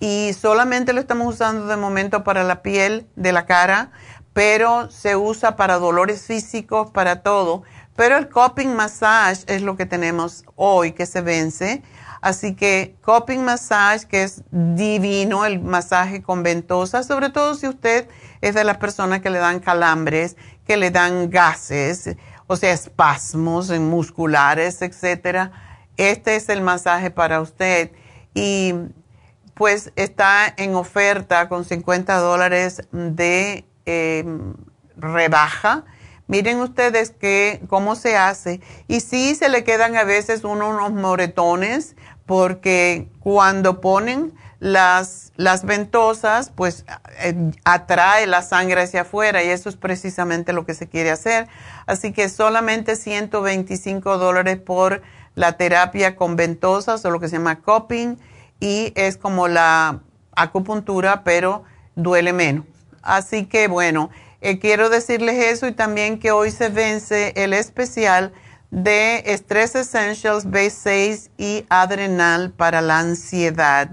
y solamente lo estamos usando de momento para la piel de la cara, pero se usa para dolores físicos, para todo. Pero el Coping Massage es lo que tenemos hoy que se vence. Así que Coping Massage, que es divino, el masaje con ventosa, sobre todo si usted es de las personas que le dan calambres, que le dan gases, o sea, espasmos musculares, etcétera. Este es el masaje para usted. Y pues está en oferta con 50 dólares de em, rebaja. Miren ustedes que, cómo se hace. Y sí se le quedan a veces unos moretones porque cuando ponen las, las ventosas, pues eh, atrae la sangre hacia afuera y eso es precisamente lo que se quiere hacer. Así que solamente 125 dólares por la terapia con ventosas o lo que se llama cupping y es como la acupuntura, pero duele menos. Así que bueno, eh, quiero decirles eso y también que hoy se vence el especial de Stress Essentials B6 y Adrenal para la ansiedad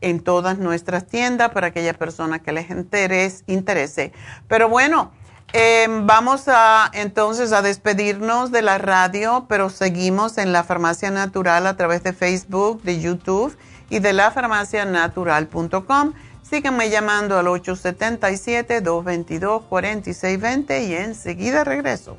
en todas nuestras tiendas para aquellas personas que les interese. interese. Pero bueno, em, vamos a entonces a despedirnos de la radio, pero seguimos en la Farmacia Natural a través de Facebook, de YouTube y de la natural.com. Síganme llamando al 877-222-4620 y enseguida regreso.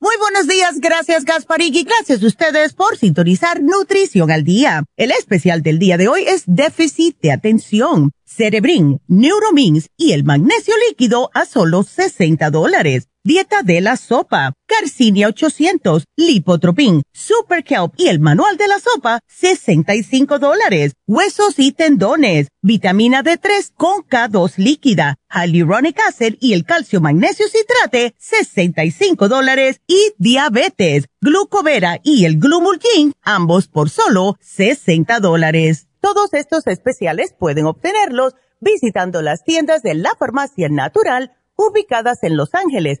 Muy buenos días, gracias Gasparig y gracias a ustedes por sintonizar Nutrición al Día. El especial del día de hoy es déficit de atención, Cerebrin, Neuromins y el magnesio líquido a solo 60 dólares. Dieta de la sopa, Carcinia 800, Lipotropin, Super Kelp y el manual de la sopa, 65 dólares. Huesos y tendones, vitamina D3 con K2 líquida, Hyaluronic Acid y el calcio magnesio citrate, 65 dólares. Y diabetes, glucovera y el glumulgin, ambos por solo 60 dólares. Todos estos especiales pueden obtenerlos visitando las tiendas de la farmacia natural ubicadas en Los Ángeles,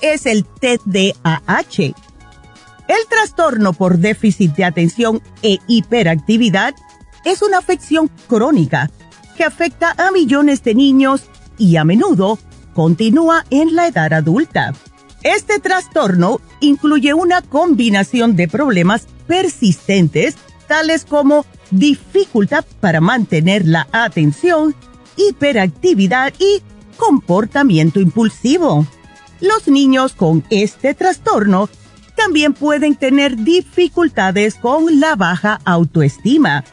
Es el TDAH. El trastorno por déficit de atención e hiperactividad es una afección crónica que afecta a millones de niños y a menudo continúa en la edad adulta. Este trastorno incluye una combinación de problemas persistentes tales como dificultad para mantener la atención, hiperactividad y comportamiento impulsivo. Los niños con este trastorno también pueden tener dificultades con la baja autoestima,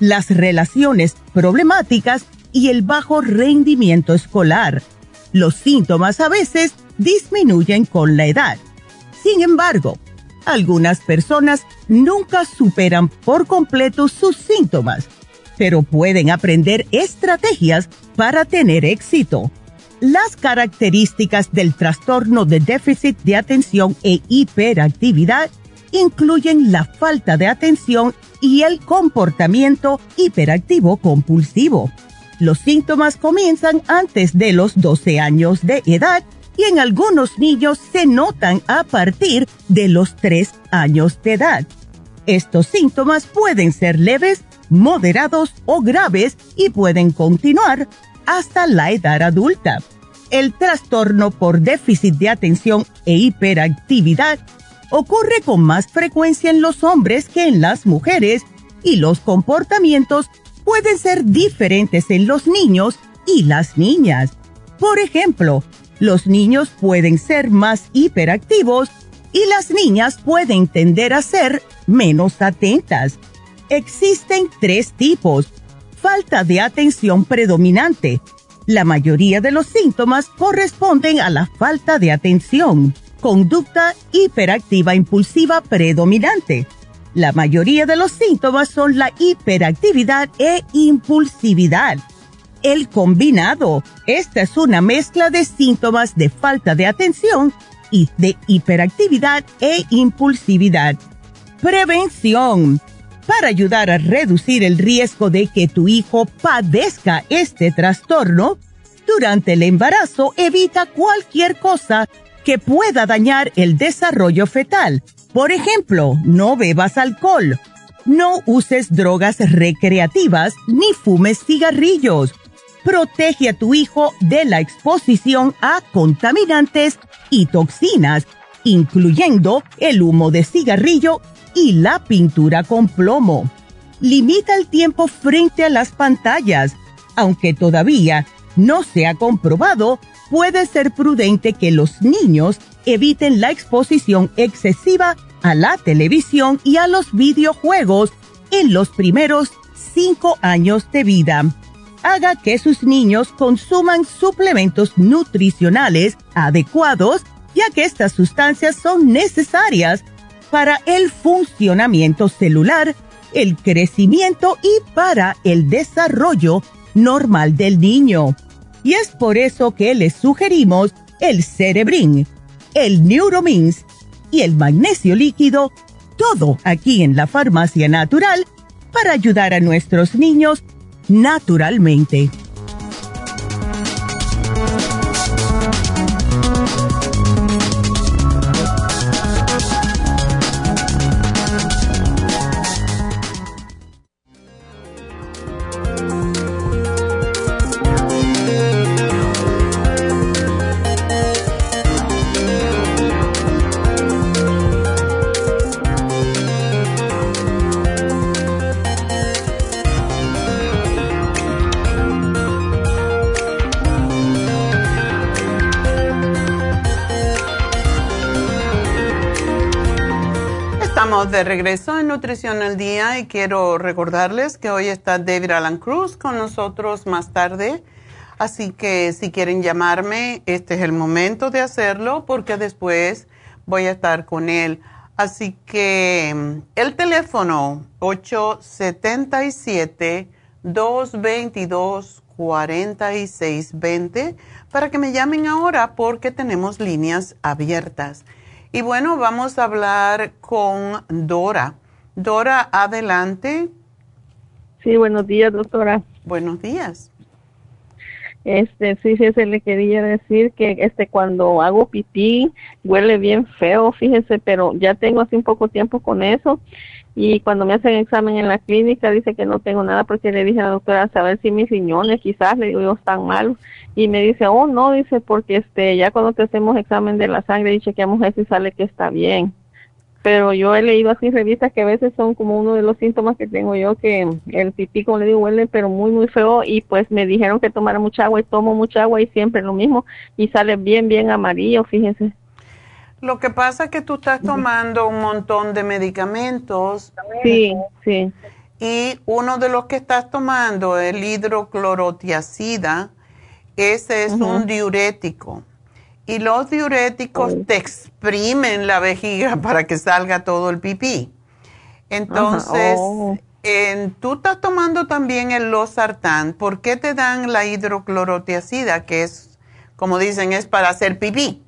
las relaciones problemáticas y el bajo rendimiento escolar. Los síntomas a veces disminuyen con la edad. Sin embargo, algunas personas nunca superan por completo sus síntomas, pero pueden aprender estrategias para tener éxito. Las características del trastorno de déficit de atención e hiperactividad incluyen la falta de atención y el comportamiento hiperactivo compulsivo. Los síntomas comienzan antes de los 12 años de edad y en algunos niños se notan a partir de los 3 años de edad. Estos síntomas pueden ser leves, moderados o graves y pueden continuar hasta la edad adulta el trastorno por déficit de atención e hiperactividad ocurre con más frecuencia en los hombres que en las mujeres y los comportamientos pueden ser diferentes en los niños y las niñas. Por ejemplo, los niños pueden ser más hiperactivos y las niñas pueden tender a ser menos atentas. Existen tres tipos. Falta de atención predominante, la mayoría de los síntomas corresponden a la falta de atención, conducta hiperactiva impulsiva predominante. La mayoría de los síntomas son la hiperactividad e impulsividad. El combinado, esta es una mezcla de síntomas de falta de atención y de hiperactividad e impulsividad. Prevención para ayudar a reducir el riesgo de que tu hijo padezca este trastorno, durante el embarazo evita cualquier cosa que pueda dañar el desarrollo fetal. Por ejemplo, no bebas alcohol, no uses drogas recreativas ni fumes cigarrillos. protege a tu hijo de la exposición a contaminantes y toxinas, incluyendo el humo de cigarrillo y la pintura con plomo. Limita el tiempo frente a las pantallas. Aunque todavía no se ha comprobado, puede ser prudente que los niños eviten la exposición excesiva a la televisión y a los videojuegos en los primeros cinco años de vida. Haga que sus niños consuman suplementos nutricionales adecuados, ya que estas sustancias son necesarias para el funcionamiento celular, el crecimiento y para el desarrollo normal del niño. Y es por eso que les sugerimos el Cerebrin, el Neuromins y el magnesio líquido, todo aquí en la farmacia natural para ayudar a nuestros niños naturalmente. De regreso en Nutrición al Día y quiero recordarles que hoy está David Alan Cruz con nosotros más tarde. Así que si quieren llamarme, este es el momento de hacerlo porque después voy a estar con él. Así que mm, el teléfono 877-222-4620 para que me llamen ahora porque tenemos líneas abiertas. Y bueno, vamos a hablar con Dora. Dora, adelante. Sí, buenos días, doctora. Buenos días. Este, sí, fíjese, le quería decir que este cuando hago pipí huele bien feo, fíjese, pero ya tengo así un poco tiempo con eso y cuando me hacen examen en la clínica dice que no tengo nada porque le dije a la doctora a saber si mis riñones quizás le digo están malos y me dice oh no dice porque este ya cuando te hacemos examen de la sangre y chequeamos eso y sale que está bien pero yo he leído así revistas que a veces son como uno de los síntomas que tengo yo que el pipí como le digo huele pero muy muy feo y pues me dijeron que tomara mucha agua y tomo mucha agua y siempre lo mismo y sale bien bien amarillo fíjense lo que pasa es que tú estás tomando un montón de medicamentos. Sí, sí. Y uno de los que estás tomando, el hidroclorotiacida, ese es un diurético. Y los diuréticos te exprimen la vejiga para que salga todo el pipí. Entonces, oh. tú estás tomando también el losartán. ¿Por qué te dan la hidroclorotiacida? Que es, como dicen, es para hacer pipí.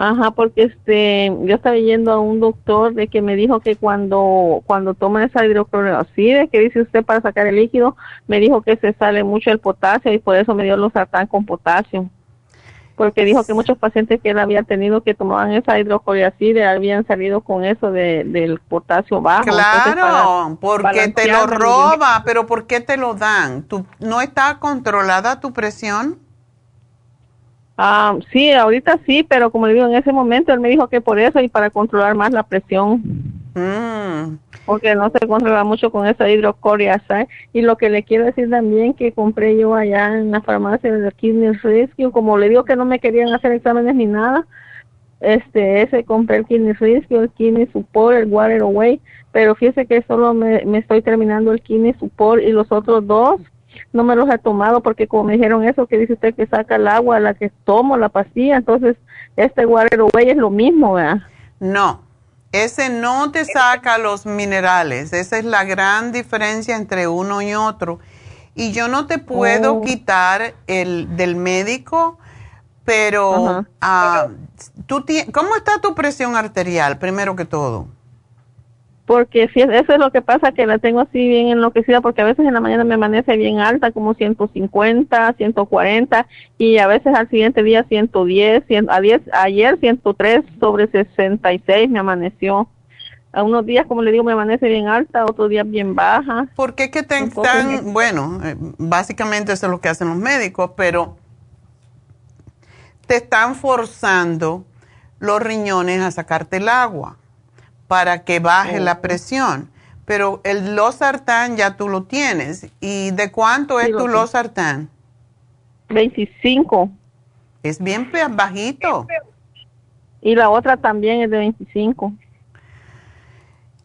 Ajá, porque este, yo estaba yendo a un doctor de que me dijo que cuando cuando toma esa hidrocloroxide, que dice usted para sacar el líquido, me dijo que se sale mucho el potasio y por eso me dio los sartán con potasio. Porque dijo que muchos pacientes que él había tenido que tomaban esa hidrocloroxide habían salido con eso de, del potasio bajo. Claro, porque te lo roba, pero ¿por qué te lo dan? ¿Tú, ¿No está controlada tu presión? Ah, sí, ahorita sí, pero como le digo, en ese momento él me dijo que por eso y para controlar más la presión. Mm. Porque no se controla mucho con esa hidrocoria, Y lo que le quiero decir también que compré yo allá en la farmacia de Kidney Rescue, como le digo que no me querían hacer exámenes ni nada, este, ese compré el Kidney Rescue, el Kidney Support, el Water Away, pero fíjese que solo me, me estoy terminando el Kidney Support y los otros dos no me los he tomado porque como me dijeron eso que dice usted que saca el agua, la que tomo, la pastilla, entonces este Water es lo mismo, ¿verdad? No, ese no te saca los minerales, esa es la gran diferencia entre uno y otro. Y yo no te puedo oh. quitar el del médico, pero uh, ¿tú ¿cómo está tu presión arterial, primero que todo? Porque si eso es lo que pasa, que la tengo así bien enloquecida, porque a veces en la mañana me amanece bien alta, como 150, 140, y a veces al siguiente día 110, a 10, ayer 103 sobre 66 me amaneció. a unos días, como le digo, me amanece bien alta, otros días bien baja. ¿Por qué que te están, bueno, eh, básicamente eso es lo que hacen los médicos, pero te están forzando los riñones a sacarte el agua para que baje la presión. Pero el losartán ya tú lo tienes. ¿Y de cuánto es tu losartán? 25. Es bien bajito. Y la otra también es de 25.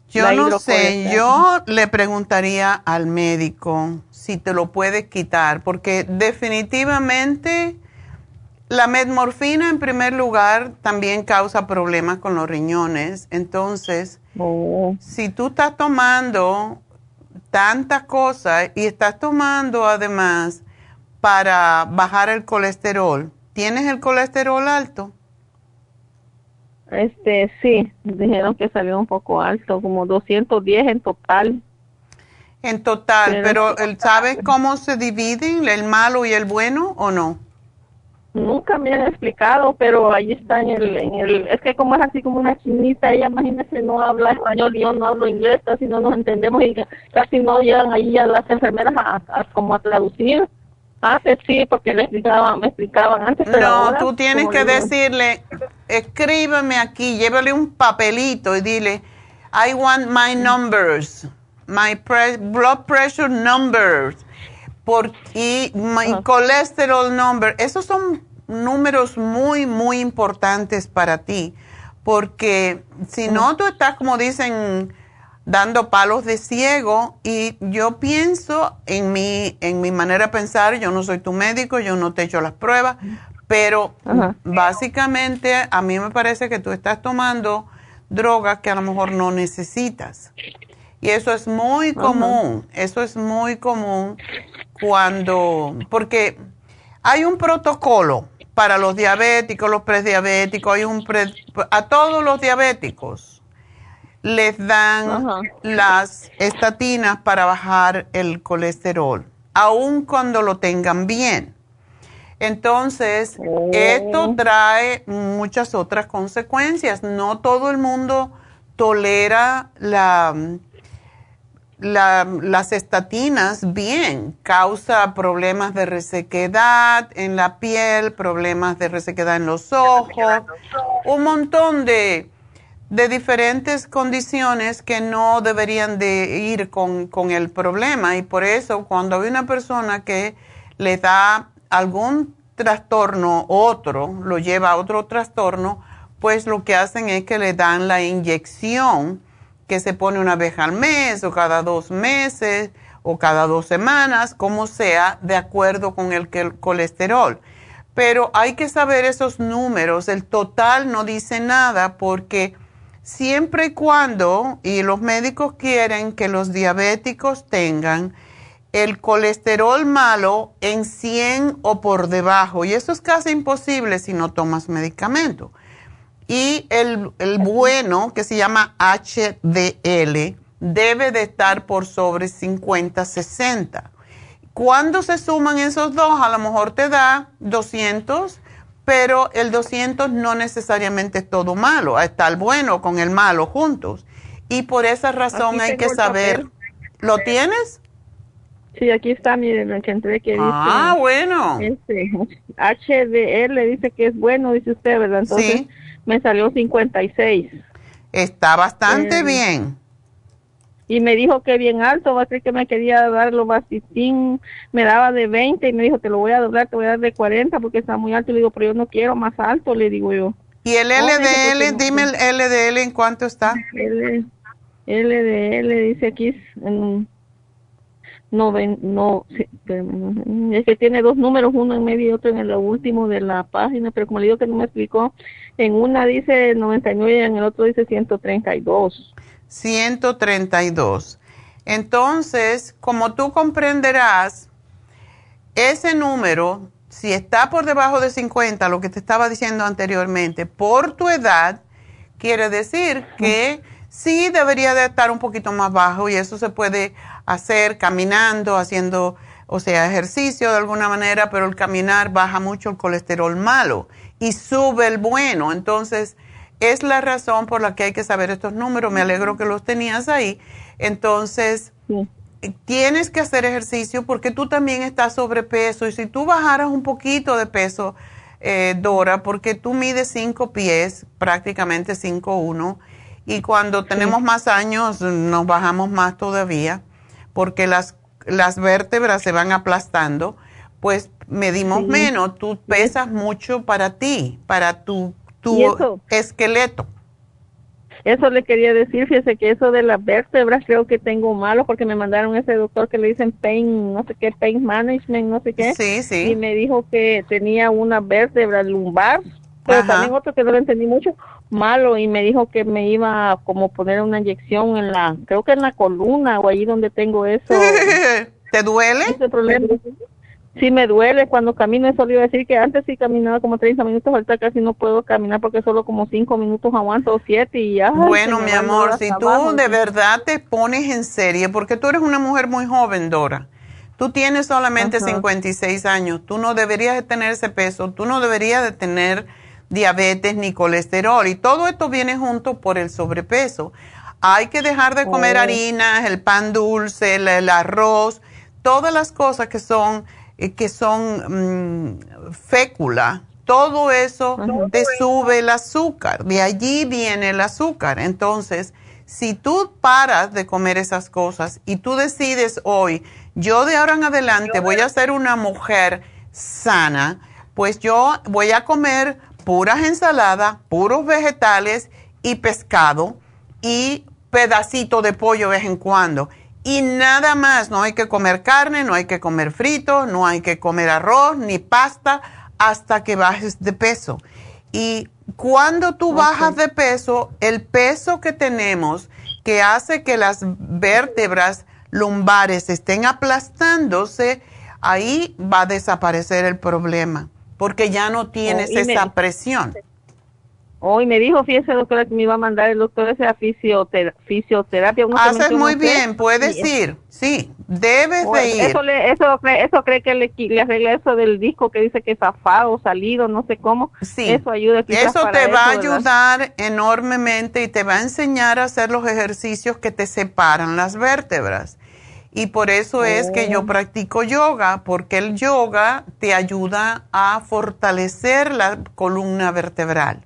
Yo no sé, yo le preguntaría al médico si te lo puedes quitar, porque definitivamente la metmorfina en primer lugar también causa problemas con los riñones. Entonces, oh. si tú estás tomando tantas cosas y estás tomando además para bajar el colesterol, ¿tienes el colesterol alto? Este, sí, dijeron que salió un poco alto, como 210 en total. En total, pero, ¿sabes cómo se dividen el malo y el bueno o no? Nunca me han explicado, pero ahí está en el, en el, es que como es así como una chinita, ella imagínese no habla español y yo no hablo inglés, casi no nos entendemos y casi no llegan ahí a las enfermeras a como a traducir. Antes sí, porque le explicaban, me explicaban antes. no, tú tienes que decirle, escríbeme aquí, llévale un papelito y dile, I want my numbers, my blood pressure numbers, por, y my cholesterol number. Esos son números muy, muy importantes para ti, porque si no, tú estás, como dicen, dando palos de ciego y yo pienso en mi, en mi manera de pensar, yo no soy tu médico, yo no te he hecho las pruebas, pero básicamente a mí me parece que tú estás tomando drogas que a lo mejor no necesitas. Y eso es muy común, eso es muy común cuando, porque hay un protocolo para los diabéticos, los prediabéticos, hay un a todos los diabéticos les dan las estatinas para bajar el colesterol, aun cuando lo tengan bien. Entonces, esto oh. trae muchas otras consecuencias. No todo el mundo tolera la, las estatinas bien. Causa problemas de resequedad en la piel, problemas de resequedad en los ojos, un montón de de diferentes condiciones que no deberían de ir con, el problema y por eso cuando hay una persona que le da algún trastorno otro, lo lleva a otro trastorno, pues lo que hacen es que le dan la inyección que se pone una vez al mes o cada dos meses o cada dos semanas, como sea, de acuerdo con el, colesterol. Pero hay que saber esos números, el total no dice nada porque siempre y cuando, y los médicos quieren que los diabéticos tengan el colesterol malo en 100 o por debajo, y eso es casi imposible si no tomas medicamento. Y el, bueno, que se llama HDL, debe de estar por sobre 50, 60. Cuando se suman esos dos, a lo mejor te da 200 pero el 200 no necesariamente es todo malo, está el bueno con el malo juntos. Y por esa razón hay que saber, ¿lo tienes? Sí, aquí está, miren, el que entré que dice. Ah, bueno. Este, HDL dice que es bueno, dice usted, ¿verdad? Entonces me salió 56. Está bastante eh, bien y me dijo que bien alto, va a ser que me quería dar lo bacitín, me daba de 20 y me dijo, te lo voy a doblar, te voy a dar de 40 porque está muy alto. Y le digo, pero yo no quiero más alto, le digo yo. ¿Y el LDL, dime el LDL en cuánto está? L, LDL dice aquí, en, no, no, es que tiene dos números, uno en medio y otro en el último de la página, pero como le digo que no me explicó, en una dice 99 y en el otro dice 132. 132. Entonces, como tú comprenderás, ese número, si está por debajo de 50, lo que te estaba diciendo anteriormente, por tu edad, quiere decir que sí debería de estar un poquito más bajo y eso se puede hacer caminando, haciendo, o sea, ejercicio de alguna manera, pero el caminar baja mucho el colesterol malo y sube el bueno. Entonces, es la razón por la que hay que saber estos números. Me alegro que los tenías ahí. Entonces, tienes que hacer ejercicio porque tú también estás sobrepeso y si tú bajaras un poquito de peso, eh, Dora, porque tú mides 5 pies, prácticamente 5'1", y cuando tenemos más años nos bajamos más todavía, porque las, las vértebras se van aplastando, pues medimos menos. Tú pesas mucho para ti, para tu, tu esqueleto. Eso le quería decir, fíjese que eso de las vértebras creo que tengo malo porque me mandaron ese doctor que le dicen pain, no sé qué, pain management, no sé qué. Sí, sí. Y me dijo que tenía una vértebra lumbar, pero también otro que no lo entendí mucho, malo, y me dijo que me iba a como poner una inyección en la, creo que en la columna o ahí donde tengo eso. ¿Te duele? Ese problema sí me duele cuando camino, eso le iba a decir que antes sí caminaba como 30 minutos, ahorita casi no puedo caminar porque solo como 5 minutos aguanto o 7 y ya. Bueno, mi amor, si tú de verdad te pones en serie, porque tú eres una mujer muy joven, Dora, tú tienes solamente 56 años, tú no deberías de tener ese peso, tú no deberías de tener diabetes ni colesterol y todo esto viene junto por el sobrepeso. Hay que dejar de comer oh. harinas, el pan dulce, el arroz, todas las cosas que son que son mm, fécula, todo eso te sube el azúcar, de allí viene el azúcar. Entonces, si tú paras de comer esas cosas y tú decides hoy, yo de ahora en adelante voy a ser una mujer sana, pues yo voy a comer puras ensaladas, puros vegetales y pescado y pedacito de pollo de vez en cuando y nada más. No hay que comer carne, no hay que comer frito, no hay que comer arroz ni pasta hasta que bajes de peso. Y cuando tú bajas de peso, el peso que tenemos que hace que las vértebras lumbares estén aplastándose, ahí va a desaparecer el problema, porque ya no tienes oh, esa presión. Hoy me dijo, fíjese doctora, que me iba a mandar el doctor ese a fisioterapia. Haces muy bien, puedes ir, sí, debes de ir. Eso, eso, eso cree que le, le, arregla eso del disco que dice que es zafado, salido, no sé cómo. Sí, eso ayuda. Eso te va a ayudar enormemente y te va a enseñar a hacer los ejercicios que te separan las vértebras. Y por eso es que yo oh. practico yoga, porque el yoga te ayuda a fortalecer la columna vertebral.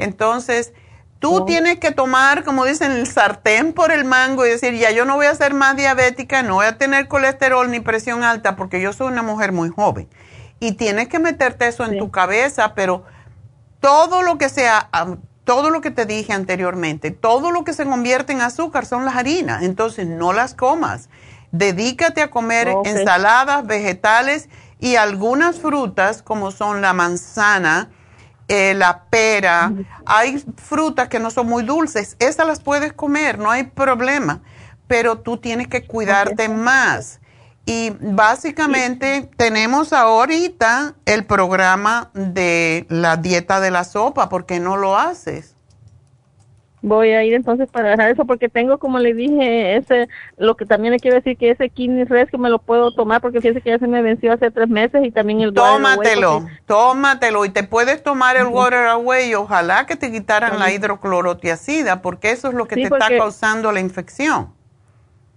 Entonces, tú oh. tienes que tomar, como dicen, el sartén por el mango y decir, ya yo no voy a ser más diabética, no voy a tener colesterol ni presión alta porque yo soy una mujer muy joven. Y tienes que meterte eso en tu cabeza, pero todo lo que sea, ah, todo lo que te dije anteriormente, todo lo que se convierte en azúcar son las harinas, entonces no las comas. Dedícate a comer ensaladas, vegetales y algunas frutas como son la manzana, eh, la pera, hay frutas que no son muy dulces, esas las puedes comer, no hay problema, pero tú tienes que cuidarte más. Y básicamente tenemos ahorita el programa de la dieta de la sopa, ¿por qué no lo haces? Voy a ir entonces para dejar eso porque tengo como le dije ese lo que también le quiero decir que ese kidney res que me lo puedo tomar porque fíjese que ya se me venció hace tres meses y también el tómatelo tómatelo y te puedes tomar el water away y ojalá que te quitaran la hidroclorotiacida porque eso es lo que te está causando la infección.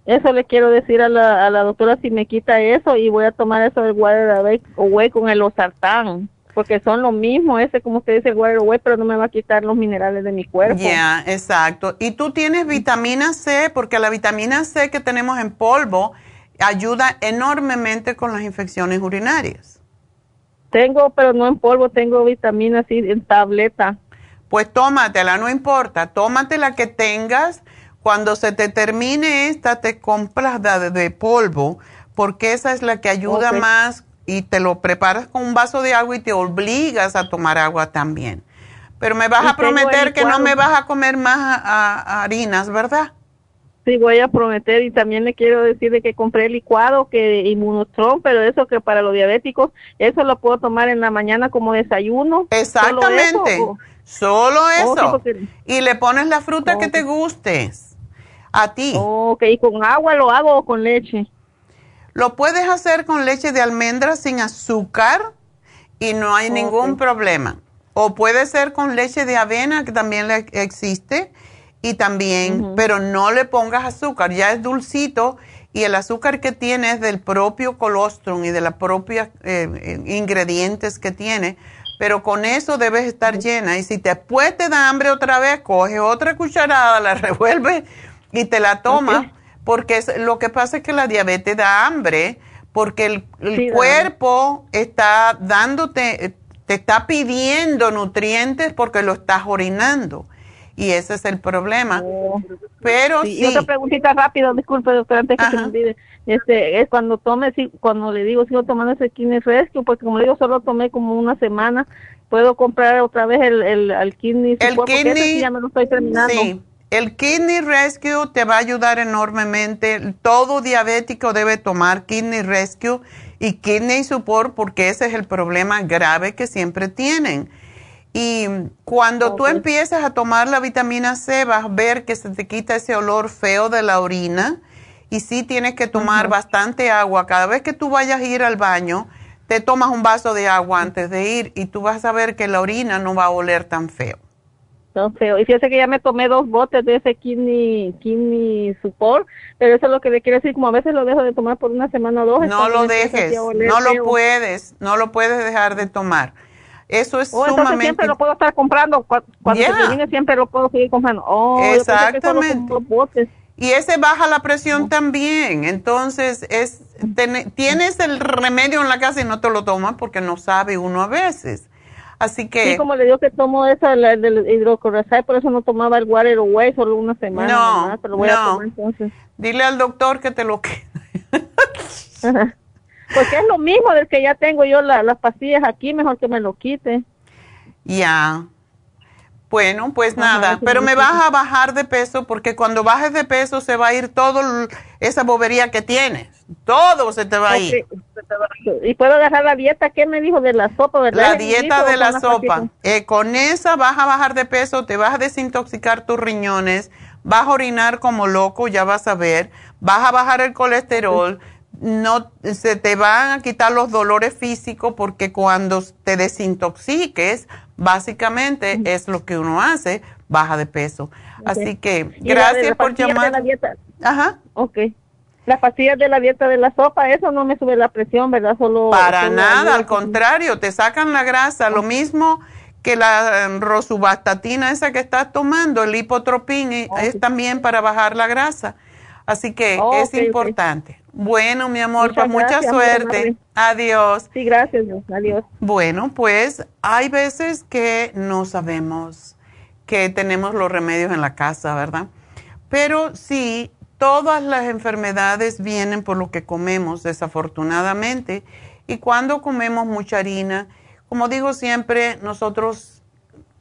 Eso le quiero decir a la, a la doctora si me quita eso y voy a tomar eso del water away con el osartán porque son lo mismo, ese como usted dice, el pero no me va a quitar los minerales de mi cuerpo. Ya, exacto. Y tú tienes vitamina C, porque la vitamina C que tenemos en polvo ayuda enormemente con las infecciones urinarias. Tengo, pero no en polvo, tengo vitamina C en tableta. Pues tómatela, no importa, tómate la que tengas. Cuando se te termine esta, te compras de, polvo, porque esa es la que ayuda más y te lo preparas con un vaso de agua y te obligas a tomar agua también. Pero me vas a prometer que no me vas a comer más harinas, ¿verdad? Sí, voy a prometer y también le quiero decir de que compré licuado que inmunotron, pero eso que para los diabéticos, eso lo puedo tomar en la mañana como desayuno. Exactamente. Solo eso. y le pones la fruta que te gustes. A ti. Ok, ¿y con agua lo hago o con leche? Lo puedes hacer con leche de almendra sin azúcar y no hay ningún problema. O puede ser con leche de avena, que también existe, y también, pero no le pongas azúcar, ya es dulcito y el azúcar que tiene es del propio colostrum y de los propios eh, eh, ingredientes que tiene, pero con eso debes estar llena. Y si después te da hambre otra vez, coge otra cucharada, la revuelve y te la tomas, porque lo que pasa es que la diabetes da hambre, porque el, cuerpo está dándote, te está pidiendo nutrientes porque lo estás orinando y ese es el problema. Oh. Pero sí, Y otra preguntita rápida, disculpe doctor, antes que se me olvide. Este, es cuando tome, cuando le digo, sigo tomando ese Kidney Rescue, porque como le digo, solo tomé como una semana, puedo comprar otra vez el, el, el Kidney El Kidney, ya me lo estoy terminando. Sí. El Kidney Rescue te va a ayudar enormemente. Todo diabético debe tomar Kidney Rescue y Kidney Support porque ese es el problema grave que siempre tienen y cuando tú empiezas a tomar la vitamina C, vas a ver que se te quita ese olor feo de la orina. Y sí tienes que tomar bastante agua. Cada vez que tú vayas a ir al baño, te tomas un vaso de agua antes de ir y tú vas a ver que la orina no va a oler tan feo. Tan feo. Y fíjese que ya me tomé dos botes de ese kidney, kidney support, pero eso es lo que le quiero decir, como a veces lo dejo de tomar por una semana o dos. No lo dejes, no lo puedes, no lo puedes dejar de tomar eso es oh, sumamente... siempre lo puedo estar comprando. Cuando, se siempre lo puedo seguir comprando. Oh, Exactamente. Y ese baja la presión también. Entonces, es tienes el remedio en la casa y no te lo tomas porque no sabe uno a veces. Así que... Sí, como le digo que tomo esa del hidrocortisol, por eso no tomaba el water away solo una semana. No, Pero voy a tomar entonces. Dile al doctor que te lo quede. Porque es lo mismo del que ya tengo yo las pastillas aquí, mejor que me lo quite. Ya. Bueno, pues nada, pero me vas a bajar de peso porque cuando bajes de peso se va a ir toda esa bobería que tienes. Todo se te va a ir. ¿Y puedo agarrar la dieta? ¿Qué me dijo de la sopa? La dieta de la sopa. Eh, con esa vas a bajar de peso, te vas a desintoxicar tus riñones, vas a orinar como loco, ya vas a ver, vas a bajar el colesterol no se te van a quitar los dolores físicos porque cuando te desintoxiques, básicamente es lo que uno hace, baja de peso. Así que gracias por llamar. la dieta. Ajá. Ok. Las pastillas de la dieta de la sopa, eso no me sube la presión, ¿verdad? Solo Para nada, al contrario, te sacan la grasa, lo mismo que la eh, rosubastatina esa que estás tomando, el hipotropín, es también para bajar la grasa. Así que es importante. Bueno, mi amor, pues mucha suerte. Adiós. Sí, gracias. Adiós. Bueno, pues hay veces que no sabemos que tenemos los remedios en la casa, ¿verdad? Pero sí, todas las enfermedades vienen por lo que comemos, desafortunadamente. Y cuando comemos mucha harina, como digo siempre, nosotros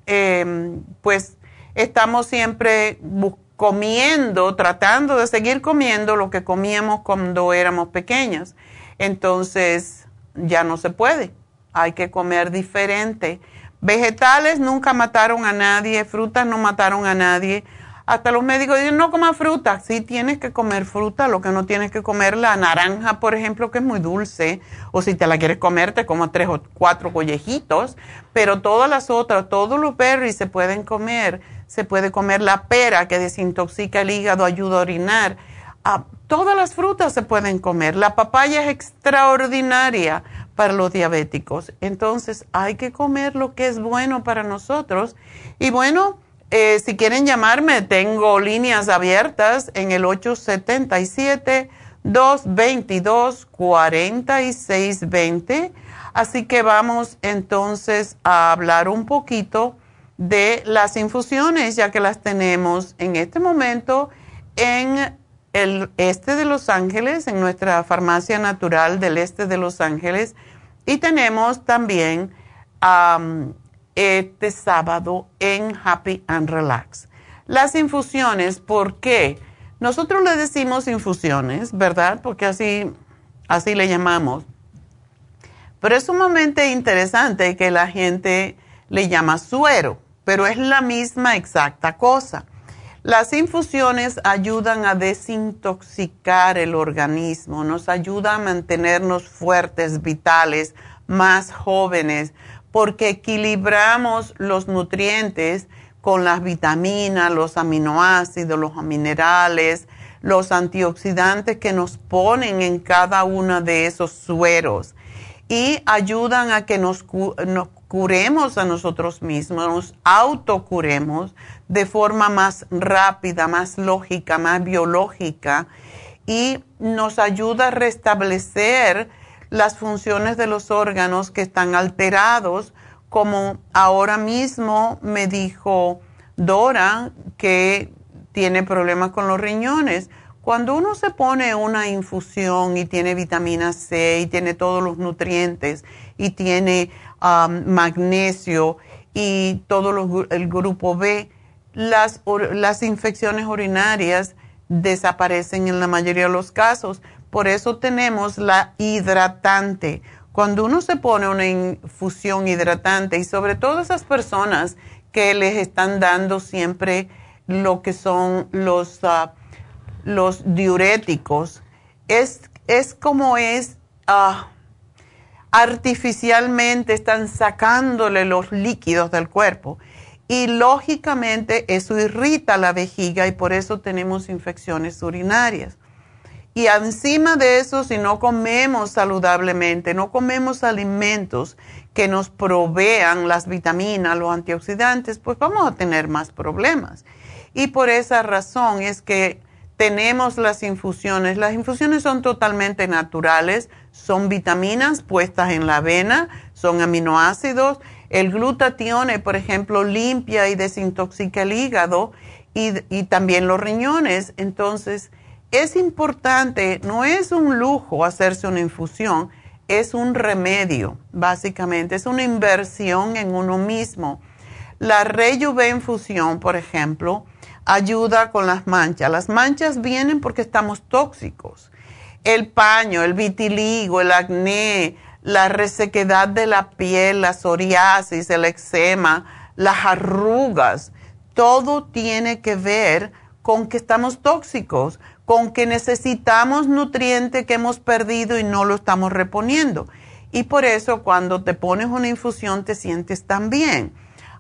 em, pues estamos siempre buscando comiendo, tratando de seguir comiendo lo que comíamos cuando éramos pequeños. Entonces, ya no se puede. Hay que comer diferente. Vegetales nunca mataron a nadie, frutas no mataron a nadie. Hasta los médicos dicen, no comas fruta. Sí, tienes que comer fruta, lo que no tienes que comer, la naranja, por ejemplo, que es muy dulce. O si te la quieres comer, te como tres o cuatro collejitos. Pero todas las otras, todos los berries se pueden comer se puede comer la pera que desintoxica el hígado, ayuda a orinar. Ah, todas las frutas se pueden comer. La papaya es extraordinaria para los diabéticos. Entonces hay que comer lo que es bueno para nosotros. Y bueno, eh, si quieren llamarme, tengo líneas abiertas en el 877-222-4620. Así que vamos entonces a hablar un poquito de las infusiones, ya que las tenemos en este momento en el este de Los Ángeles, en nuestra farmacia natural del este de Los Ángeles, y tenemos también este sábado en Happy and Relax. Las infusiones, ¿por qué? Nosotros le decimos infusiones, ¿verdad? Porque así, así le llamamos. Pero es sumamente interesante que la gente le llama suero pero es la misma exacta cosa. Las infusiones ayudan a desintoxicar el organismo, nos ayuda a mantenernos fuertes, vitales, más jóvenes, porque equilibramos los nutrientes con las vitaminas, los aminoácidos, los minerales, los antioxidantes que nos ponen en cada uno de esos sueros y ayudan a que nos, nos curemos a nosotros mismos, nos autocuremos de forma más rápida, más lógica, más biológica y nos ayuda a restablecer las funciones de los órganos que están alterados, como ahora mismo me dijo Dora que tiene problemas con los riñones. Cuando uno se pone una infusión y tiene vitamina C y tiene todos los nutrientes y tiene um, magnesio y todo el grupo B, las, las infecciones urinarias desaparecen en la mayoría de los casos por eso tenemos la hidratante. Cuando uno se pone una infusión hidratante y sobre todo esas personas que les están dando siempre lo que son los, ah, los diuréticos, es, es como es ah, artificialmente están sacándole los líquidos del cuerpo. Y lógicamente eso irrita la vejiga y por eso tenemos infecciones urinarias. Y encima de eso, si no comemos saludablemente, no comemos alimentos que nos provean las vitaminas, los antioxidantes, pues vamos a tener más problemas. Y por esa razón es que tenemos las infusiones. Las infusiones son totalmente naturales, son vitaminas puestas en la avena, son aminoácidos. El glutatión, por ejemplo, limpia y desintoxica el hígado y, y también los riñones. Entonces, es importante, no es un lujo hacerse una infusión, es un remedio, básicamente, es una inversión en uno mismo. La infusión, por ejemplo, ayuda con las manchas. Las manchas vienen porque estamos tóxicos. El paño, el vitiligo, el acné, la resequedad de la piel, la psoriasis, el eczema, las arrugas, todo tiene que ver con que estamos tóxicos con que necesitamos nutriente que hemos perdido y no lo estamos reponiendo. Y por eso cuando te pones una infusión te sientes tan bien.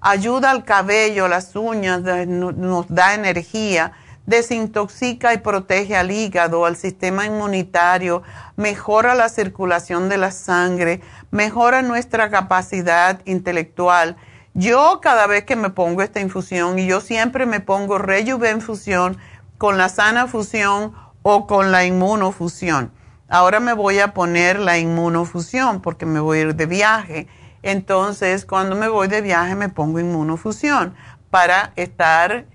Ayuda al cabello, las uñas, nos da energía, desintoxica y protege al hígado, al sistema inmunitario, mejora la circulación de la sangre, mejora nuestra capacidad intelectual. Yo cada vez que me pongo esta infusión, y yo siempre me pongo Rejuven-Fusión, con la sana fusión o con la inmunofusión. Ahora me voy a poner la inmunofusión porque me voy a ir de viaje. Entonces, cuando me voy de viaje me pongo inmunofusión para estar,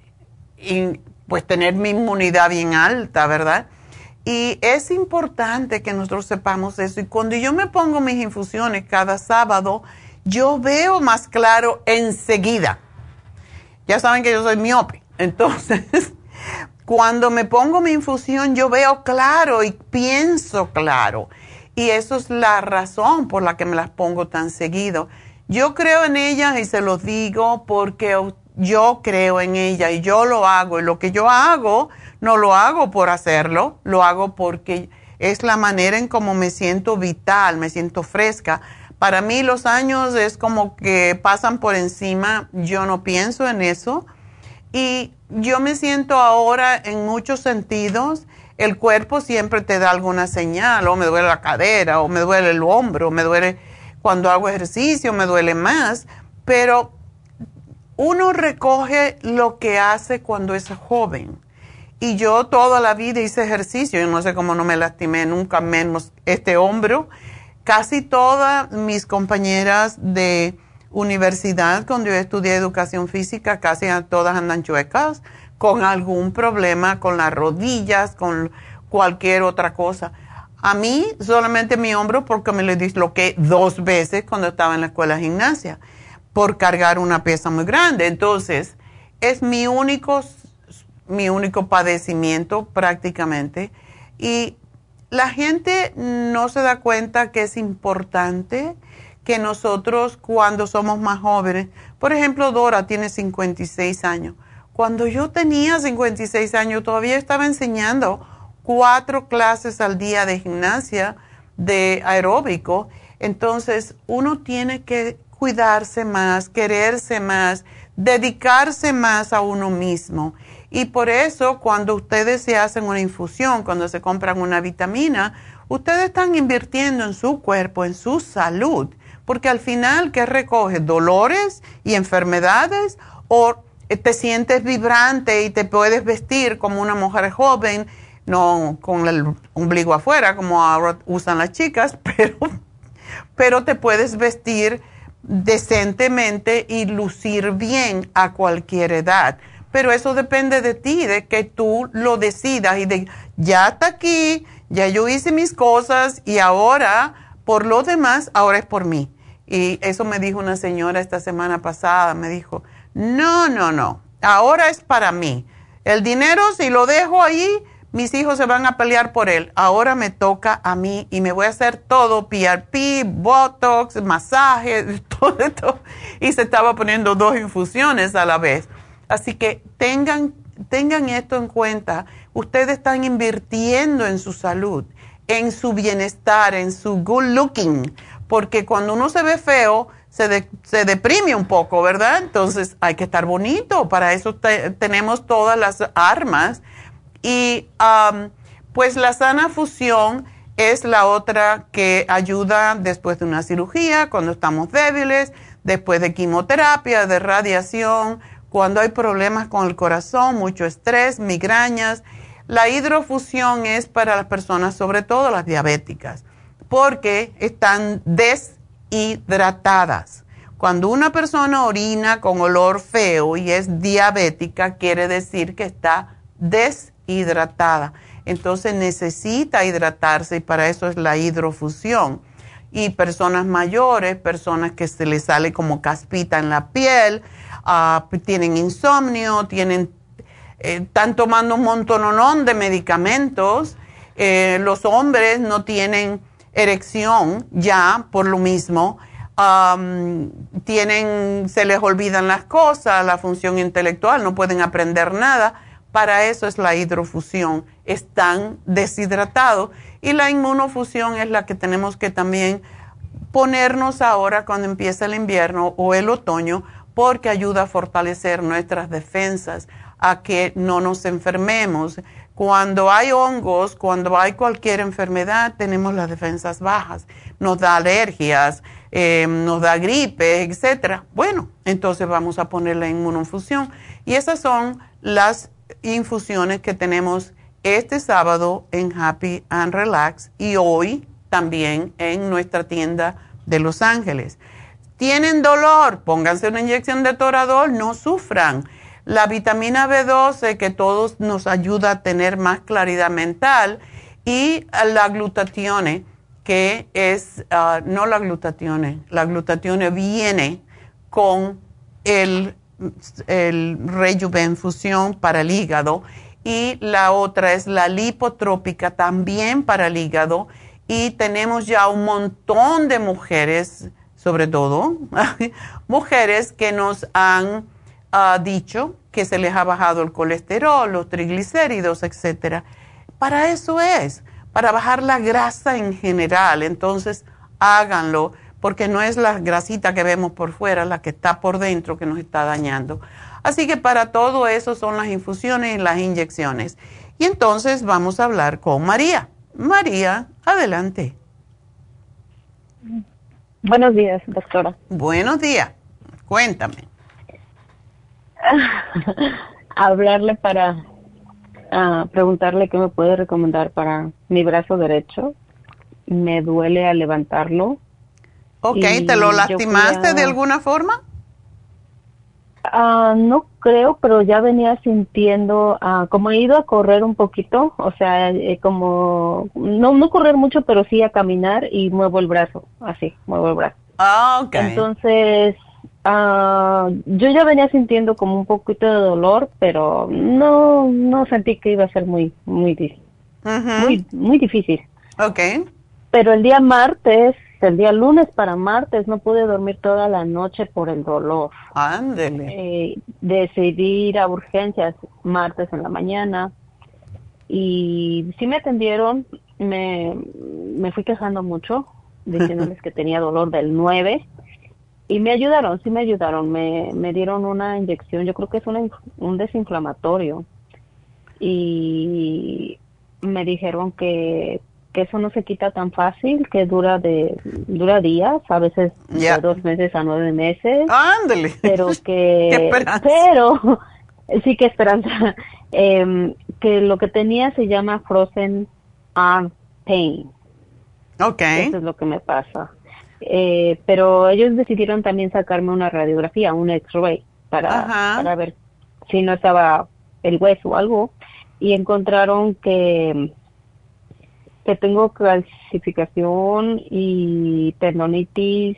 pues tener mi inmunidad bien alta, ¿verdad? Y es importante que nosotros sepamos eso. Y cuando yo me pongo mis infusiones cada sábado, yo veo más claro enseguida. Ya saben que yo soy miope. Entonces, cuando me pongo mi infusión, yo veo claro y pienso claro. Y eso es la razón por la que me las pongo tan seguido. Yo creo en ellas y se los digo porque yo creo en ellas y yo lo hago. Y lo que yo hago, no lo hago por hacerlo, lo hago porque es la manera en cómo me siento vital, me siento fresca. Para mí los años es como que pasan por encima, yo no pienso en eso. Y yo me siento ahora en muchos sentidos, el cuerpo siempre te da alguna señal, o me duele la cadera, o me duele el hombro, o me duele cuando hago ejercicio, me duele más, pero uno recoge lo que hace cuando es joven. Y yo toda la vida hice ejercicio, yo no sé cómo no me lastimé nunca menos este hombro. Casi todas mis compañeras de universidad, cuando yo estudié educación física, casi todas andan chuecas, con algún problema con las rodillas, con cualquier otra cosa. A mí solamente mi hombro porque me lo disloqué dos veces cuando estaba en la escuela de gimnasia por cargar una pieza muy grande. Entonces, es mi único, mi único padecimiento prácticamente. Y la gente no se da cuenta que es importante que nosotros cuando somos más jóvenes, por ejemplo, Dora tiene 56 años. Cuando yo tenía 56 años todavía estaba enseñando cuatro clases al día de gimnasia, de aeróbico. Entonces, uno tiene que cuidarse más, quererse más, dedicarse más a uno mismo. Y por eso cuando ustedes se hacen una infusión, cuando se compran una vitamina, ustedes están invirtiendo en su cuerpo, en su salud, porque al final, ¿qué recoge? ¿Dolores y enfermedades? ¿O te sientes vibrante y te puedes vestir como una mujer joven, no con el ombligo afuera, como ahora usan las chicas, pero, pero te puedes vestir decentemente y lucir bien a cualquier edad? Pero eso depende de ti, de que tú lo decidas y de, ya está aquí, ya yo hice mis cosas y ahora, por lo demás, ahora es por mí. Y eso me dijo una señora esta semana pasada, me dijo, no, no, no, ahora es para mí. El dinero, si lo dejo ahí, mis hijos se van a pelear por él. Ahora me toca a mí y me voy a hacer todo, PRP, Botox, masaje, todo esto. Y se estaba poniendo dos infusiones a la vez. Así que tengan, tengan esto en cuenta ustedes están invirtiendo en su salud, en su bienestar, en su good looking, porque cuando uno se ve feo, se, se deprime un poco, ¿verdad? Entonces hay que estar bonito, para eso tenemos todas las armas. Y pues la sana fusión es la otra que ayuda después de una cirugía, cuando estamos débiles, después de quimioterapia, de radiación, cuando hay problemas con el corazón, mucho estrés, migrañas la hidrofusión es para las personas, sobre todo las diabéticas, porque están deshidratadas. Cuando una persona orina con olor feo y es diabética, quiere decir que está deshidratada. Entonces necesita hidratarse y para eso es la hidrofusión. Y personas mayores, personas que se les sale como caspita en la piel, ah, tienen insomnio, tienen eh, están tomando un montón de medicamentos. Eh, los hombres no tienen erección ya por lo mismo. tienen, se les olvidan las cosas, la función intelectual, no pueden aprender nada. Para eso es la hidrofusión. Están deshidratados y la inmunofusión es la que tenemos que también ponernos ahora cuando empieza el invierno o el otoño porque ayuda a fortalecer nuestras defensas a que no nos enfermemos. Cuando hay hongos, cuando hay cualquier enfermedad, tenemos las defensas bajas. Nos da alergias, em, nos da gripe, etcétera. Bueno, entonces vamos a poner la inmunofusión. Y esas son las infusiones que tenemos este sábado en Happy and Relax y hoy también en nuestra tienda de Los Ángeles. Tienen dolor, pónganse una inyección de toradol, no sufran la vitamina B12 que todos nos ayuda a tener más claridad mental y la glutatione que es, ah, no la glutatione, la glutatione viene con el, el para el hígado y la otra es la lipotrópica también para el hígado y tenemos ya un montón de mujeres, sobre todo, mujeres que nos han ha dicho que se les ha bajado el colesterol, los triglicéridos, etcétera. Para eso es, para bajar la grasa en general. Entonces, háganlo, porque no es la grasita que vemos por fuera, la que está por dentro que nos está dañando. Así que para todo eso son las infusiones y las inyecciones. Y entonces vamos a hablar con María. María, adelante. Buenos días, doctora. Buenos días. Cuéntame. hablarle para preguntarle qué me puede recomendar para mi brazo derecho. Me duele al levantarlo. Ok, ¿te lo lastimaste de alguna forma? Ah, no creo, pero ya venía sintiendo, uh, como he ido a correr un poquito, o sea, eh, como, no, no correr mucho, pero sí a caminar y muevo el brazo, así, muevo el brazo. Ah, ok. Entonces, Ah, yo ya venía sintiendo como un poquito de dolor, pero no, no sentí que iba a ser muy, muy, difícil. muy, muy difícil. Okay. Pero el día martes, el día lunes para martes, no pude dormir toda la noche por el dolor. Ándele. Eh, decidí ir a urgencias martes en la mañana y sí me atendieron, me, me fui quejando mucho, diciéndoles que tenía dolor del 9 y me ayudaron, sí me ayudaron, me, me dieron una inyección, yo creo que es un desinflamatorio y me dijeron que, que eso no se quita tan fácil, que dura de dura días, a veces de dos meses a nueve meses. Ándale. Pero que pero sí que esperanza eh, que lo que tenía se llama frozen arm pain. Okay. Eso es lo que me pasa. Eh, pero ellos decidieron también sacarme una radiografía, un X-ray, para, para ver si no estaba el hueso o algo, y encontraron que, que tengo calcificación y tendonitis.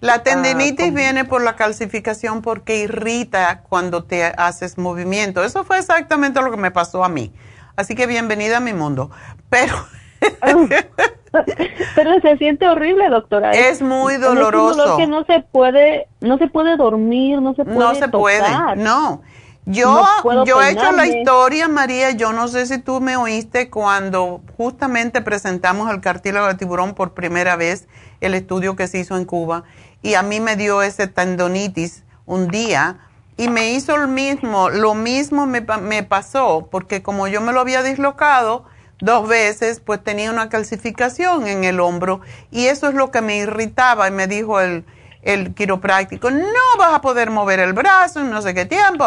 La tendinitis ah, viene por la calcificación porque irrita cuando te haces movimiento. Eso fue exactamente lo que me pasó a mí. Así que bienvenida a mi mundo. Pero Pero se siente horrible, doctora. Es muy doloroso. Es dolor que no se puede, no se puede dormir, no se puede. No se puede, no. Yo, yo he hecho la historia, María, yo no sé si tú me oíste cuando justamente presentamos el cartílago de tiburón por primera vez, el estudio que se hizo en Cuba, y a mí me dio ese tendonitis un día y me hizo lo mismo, lo mismo me, me pasó, porque como yo me lo había dislocado, dos veces, pues tenía una calcificación en el hombro y eso es lo que me irritaba y me dijo el, el quiropráctico, no vas a poder mover el brazo en no sé qué tiempo.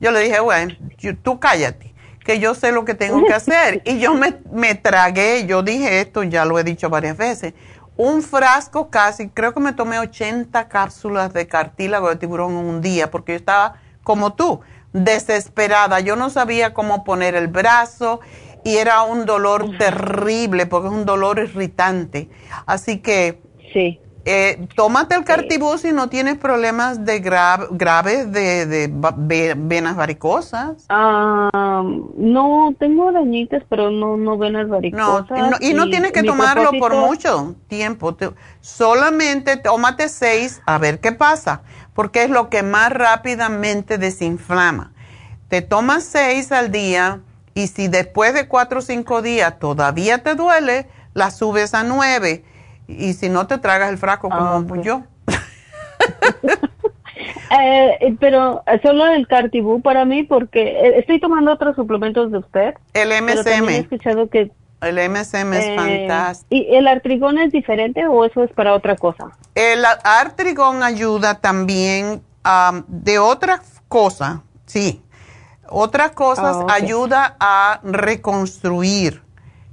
Yo le dije, bueno, tú cállate, que yo sé lo que tengo que hacer. Y yo me, me tragué, yo dije esto, ya lo he dicho varias veces, un frasco casi, creo que me tomé 80 cápsulas de cartílago de tiburón en un día, porque yo estaba como tú, desesperada. Yo no sabía cómo poner el brazo y era un dolor terrible porque es un dolor irritante. Así que sí. Eh, tómate el cartibú si no tienes problemas de graves de, de, venas varicosas. Ah, no, tengo arañitas, pero no, no venas varicosas. y no, tienes que tomarlo por mucho tiempo. solamente tómate seis a ver qué pasa, porque es lo que más rápidamente desinflama. Te tomas seis al día y si después de cuatro o cinco días todavía te duele, la subes a nueve. Y si no te tragas el frasco como ah, yo. Eh, pero solo el Cartibú para mí porque eh, estoy tomando otros suplementos de usted. El MSM. he escuchado que el MSM es eh, fantástico. ¿Y el artrigón es diferente o eso es para otra cosa? El artrigón ayuda también de otra cosa, sí. Otras cosas ah, ayuda a reconstruir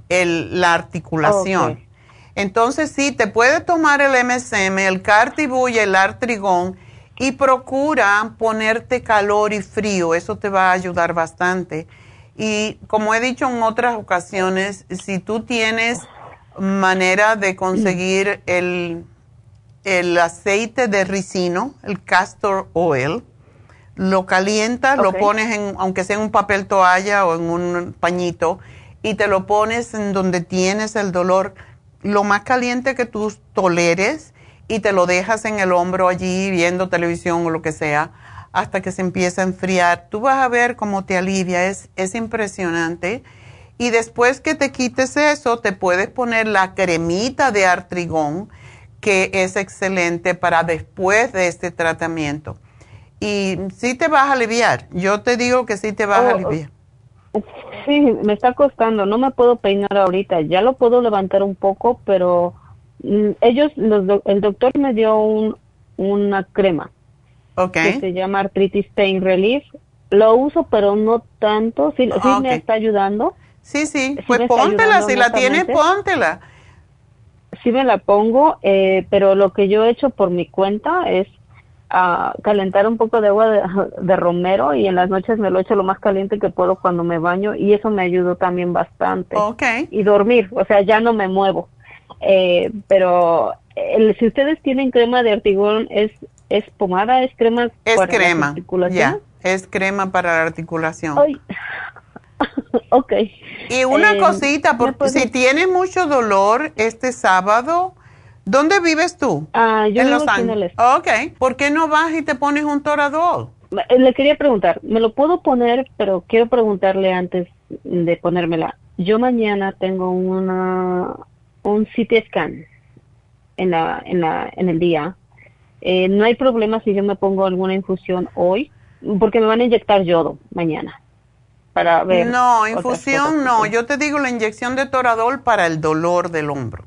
el, la articulación. Entonces sí, te puede tomar el MSM, el Cartibú y el Artrigón y procura ponerte calor y frío, eso te va a ayudar bastante. Y como he dicho en otras ocasiones, si tú tienes manera de conseguir el, el aceite de ricino, el castor oil, lo calientas, lo pones en, aunque sea en un papel toalla o en un pañito, y te lo pones en donde tienes el dolor lo más caliente que tú toleres y te lo dejas en el hombro allí viendo televisión o lo que sea hasta que se empieza a enfriar. Tú vas a ver cómo te alivia, es, es impresionante. Y después que te quites eso, te puedes poner la cremita de artrigón, que es excelente para después de este tratamiento y sí te vas a aliviar. Yo te digo que sí te vas a oh, aliviar. Sí, me está costando. No me puedo peinar ahorita. Ya lo puedo levantar un poco, pero mm, ellos, los el doctor me dio un, una crema. Okay. Que se llama Arthritis Pain Relief. Lo uso, pero no tanto. Sí, sí me está ayudando. Sí, sí. pues póntela. Si la tienes, póntela. Sí me la pongo, eh, pero lo que yo he hecho por mi cuenta es a calentar un poco de agua de, romero y en las noches me lo echo lo más caliente que puedo cuando me baño y eso me ayudó también bastante. Okay. Y dormir, o sea, ya no me muevo. Eh, pero el, si ustedes tienen crema de artigón, ¿es, es pomada? ¿Es crema es para crema, la articulación? Es crema para la articulación. ok. Y una eh, cosita, porque si tienes mucho dolor este sábado, ¿Dónde vives tú? Ah, yo en Los Ángeles. Ok. ¿Por qué no vas y te pones un toradol? Eh, le quería preguntar, me lo puedo poner, pero quiero preguntarle antes de ponérmela. Yo mañana tengo una un CT scan en la en la en el día Eh, no hay problema si yo me pongo alguna infusión hoy, porque me van a inyectar yodo mañana. Para ver no, infusión no. Yo te digo la inyección de toradol para el dolor del hombro.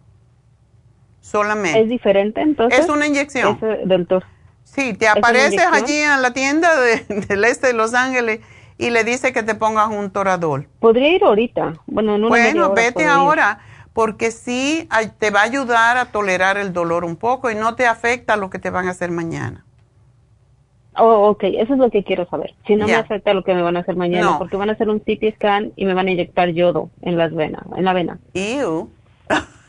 Solamente. ¿Es diferente entonces? Es una inyección. del Sí, te apareces allí en la tienda del este de Los Ángeles y le dice que te pongas un toradol. Podría ir ahorita. Bueno, en una bueno vete ahora porque sí te va a ayudar a tolerar el dolor un poco y no te afecta lo que te van a hacer mañana. Oh, ok, eso es lo que quiero saber. Si no me afecta lo que me van a hacer mañana, porque van a hacer un CT scan y me van a inyectar yodo en las venas, en la vena. Ew.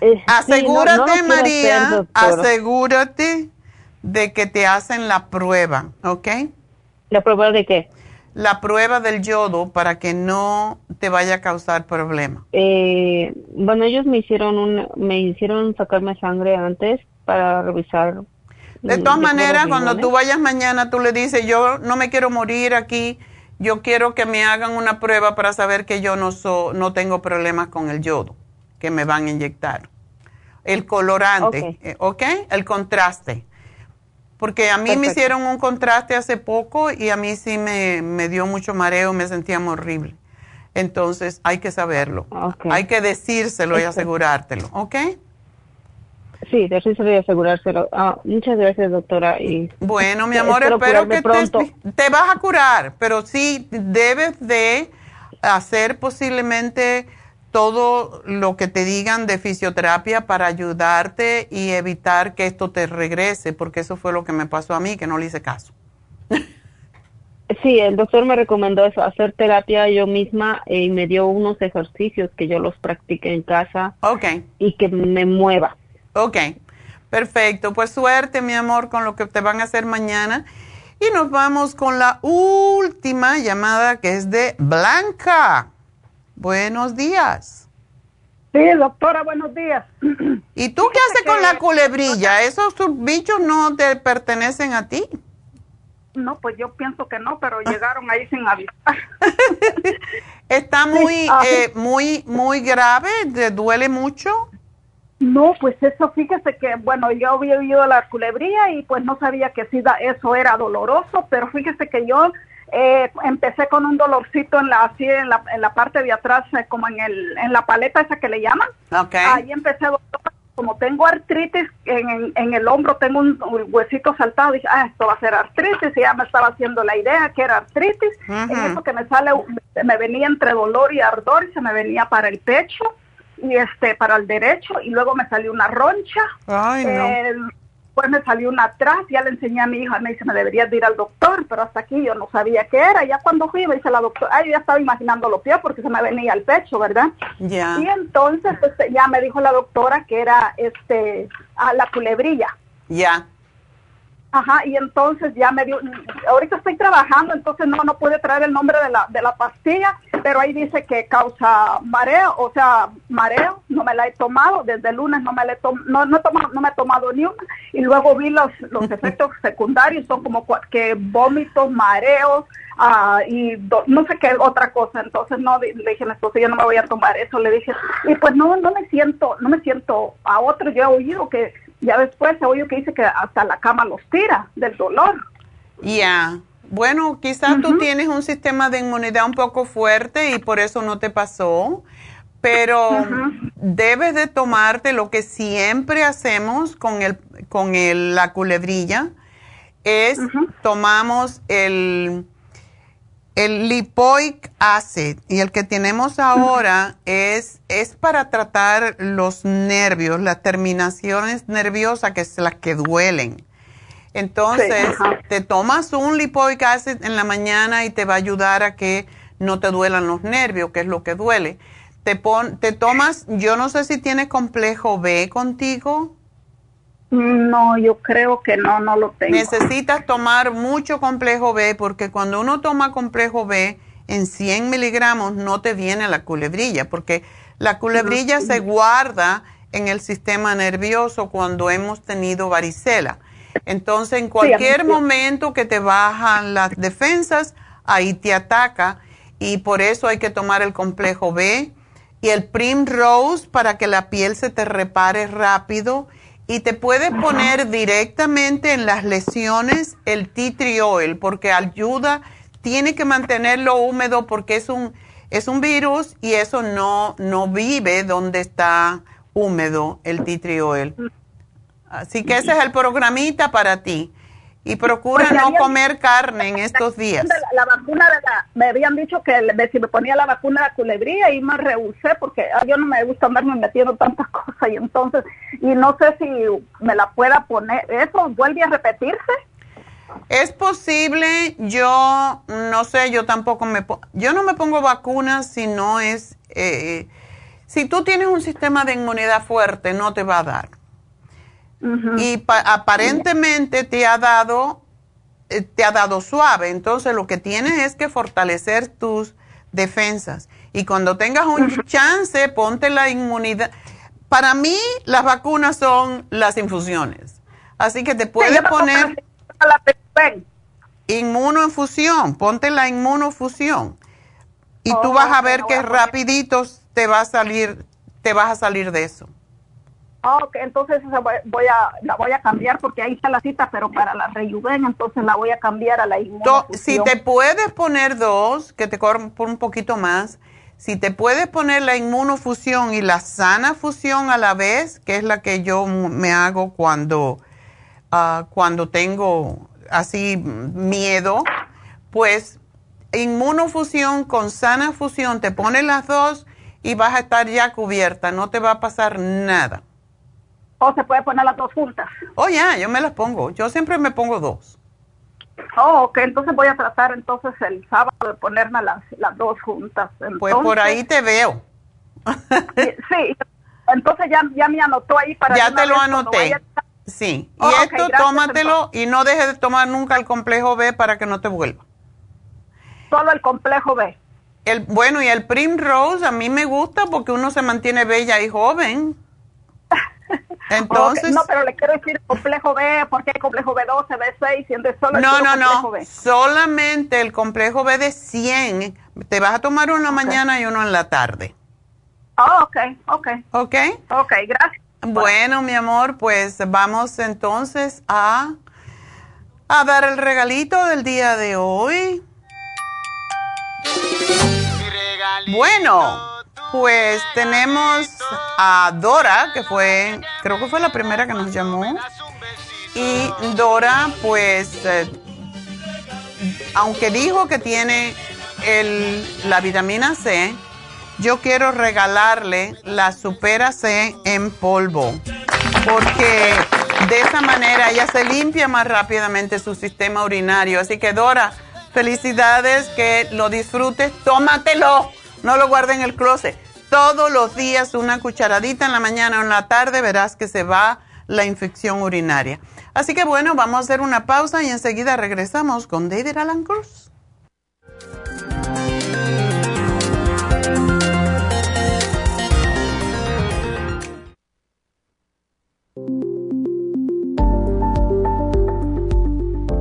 Eh, asegúrate, María, asegúrate de que te hacen la prueba, ¿ok? ¿La prueba de qué? La prueba del yodo para que no te vaya a causar problema. Eh, bueno, ellos me hicieron un, me hicieron sacarme sangre antes para revisar. De todas maneras, cuando tú vayas mañana, tú le dices, yo no me quiero morir aquí, yo quiero que me hagan una prueba para saber que yo no, so, no tengo problemas con el yodo que me van a inyectar. El colorante, ¿ok? Eh, el contraste. Porque a mí me hicieron un contraste hace poco y a mí sí me, dio mucho mareo, me sentía horrible. Entonces hay que saberlo. Hay que decírselo y asegurártelo, ¿ok? Sí, decírselo y asegurárselo. Ah, muchas gracias, doctora. Y bueno, mi amor, espero, que te, te vas a curar, pero sí debes de hacer posiblemente todo lo que te digan de fisioterapia para ayudarte y evitar que esto te regrese, porque eso fue lo que me pasó a mí, que no le hice caso. Sí, el doctor me recomendó eso, hacer terapia yo misma y me dio unos ejercicios que yo los practique en casa. Ok. Y que me mueva. Ok, perfecto. Pues suerte, mi amor, con lo que te van a hacer mañana. Y nos vamos con la última llamada que es de Blanca. Buenos días. Sí, doctora, buenos días. ¿Y tú qué haces con la culebrilla? ¿Esos bichos no te pertenecen a ti? No, pues yo pienso que no, pero llegaron ahí sin avisar. ¿Está muy, ah, eh, muy, muy grave? ¿Te duele mucho? No, pues eso, fíjese que, bueno, yo había oído la culebrilla y pues no sabía que sí, eso era doloroso, pero fíjese que yo eh, empecé con un dolorcito en la así en la, en la parte de atrás eh, como en el en la paleta esa que le llaman. Ahí empecé como tengo artritis en, en, el hombro tengo un, huesito saltado dije ah esto va a ser artritis y ya me estaba haciendo la idea que era artritis. En eso que me sale me venía entre dolor y ardor y se me venía para el pecho y este para el derecho y luego me salió una roncha. Ay, después me salió una atrás, ya le enseñé a mi hija, me dice, me deberías de ir al doctor, pero hasta aquí yo no sabía qué era. Ya cuando fui, me dice la doctora, ay, ya estaba imaginando lo peor porque se me venía al pecho, ¿verdad? Ya. Y entonces este, ya me dijo la doctora que era este a la culebrilla. Ya. Ajá, y entonces ya me dio, ahorita estoy trabajando, entonces no, no puede traer el nombre de la, de la pastilla, pero ahí dice que causa mareo, o sea, mareo, no me la he tomado, desde el lunes no me la he no, no, tomado, no me he tomado ni una, y luego vi los, los efectos secundarios, son como que vómitos, mareos, ah, y no sé qué otra cosa, entonces no, le dije a mi esposo, yo no me voy a tomar eso, le dije, y pues no, no me siento, no me siento a otro, yo he oído que ya después se oye que dice que hasta la cama los tira del dolor. Ya. Bueno, quizás tú tienes un sistema de inmunidad un poco fuerte y por eso no te pasó, pero debes de tomarte lo que siempre hacemos con, el, con el, la culebrilla, es tomamos el el lipoic acid y el que tenemos ahora es, es para tratar los nervios, las terminaciones nerviosas que son las que duelen. Entonces, te tomas un lipoic acid en la mañana y te va a ayudar a que no te duelan los nervios, que es lo que duele. Te, pon, te tomas, yo no sé si tienes complejo B contigo. No, yo creo que no, no lo tengo. Necesitas tomar mucho complejo B porque cuando uno toma complejo B en 100 miligramos no te viene la culebrilla porque la culebrilla se guarda en el sistema nervioso cuando hemos tenido varicela. Entonces, en cualquier momento que te bajan las defensas, ahí te ataca y por eso hay que tomar el complejo B y el Primrose para que la piel se te repare rápido y te puedes poner directamente en las lesiones el tea tree oil porque ayuda, tiene que mantenerlo húmedo porque es un, es un virus y eso no, no vive donde está húmedo el tea tree oil. Así que ese es el programita para ti. Y procura no comer carne en estos días. La, vacuna de la, me habían dicho que si me ponía la vacuna de la culebría y me rehusé porque ah, yo no me gusta andarme metiendo tantas cosas y entonces, y no sé si me la pueda poner. ¿Eso vuelve a repetirse? Es posible, yo no sé, yo tampoco me yo no me pongo vacunas si no es, eh, si tú tienes un sistema de inmunidad fuerte, no te va a dar. Y aparentemente te ha dado, eh, te ha dado suave. Entonces lo que tienes es que fortalecer tus defensas. Y cuando tengas un chance, ponte la inmunidad. Para mí, las vacunas son las infusiones. Así que te puedes poner inmunoinfusión, ponte la inmunofusión. Y tú vas a ver que rapidito te va a salir, te vas a salir de eso. Ah, ok, entonces voy a, la voy a cambiar porque ahí está la cita, pero para la rejuven, entonces la voy a cambiar a la inmunofusión. Si te puedes poner dos, que te corren por un poquito más, si te puedes poner la inmunofusión y la sana fusión a la vez, que es la que yo me hago cuando, uh, cuando tengo así miedo, pues inmunofusión con sana fusión, te pones las dos y vas a estar ya cubierta, no te va a pasar nada. ¿O se puede poner las dos juntas? Oh, ya, yo me las pongo. Yo siempre me pongo dos. Oh, ok, entonces voy a tratar entonces el sábado de ponerme las, las dos juntas. pues por ahí te veo. sí, entonces ya, ya me anotó ahí para... Ya te lo anoté. Sí, y oh, esto tómatelo y no dejes de tomar nunca el complejo B para que no te vuelva. Solo el complejo B. El, bueno, y el Primrose a mí me gusta porque uno se mantiene bella y joven. Entonces, no, pero le quiero decir complejo B, porque hay complejo B12, B6, y solo no, no, no, solamente el complejo B de 100, te vas a tomar uno en la mañana y uno en la tarde. Oh, ok, ok. Ok. Ok, gracias. Bueno, mi amor, pues vamos entonces a, a dar el regalito del día de hoy. Bueno. Pues tenemos a Dora, que fue, creo que fue la primera que nos llamó. Y Dora, pues, eh, aunque dijo que tiene el, la vitamina C, yo quiero regalarle la Supera C en polvo, porque de esa manera ella se limpia más rápidamente su sistema urinario. Así que Dora, felicidades, que lo disfrutes, tómatelo no lo guarde en el closet. Todos los días una cucharadita en la mañana o en la tarde verás que se va la infección urinaria. Así que bueno, vamos a hacer una pausa y enseguida regresamos con David Alan Cruz.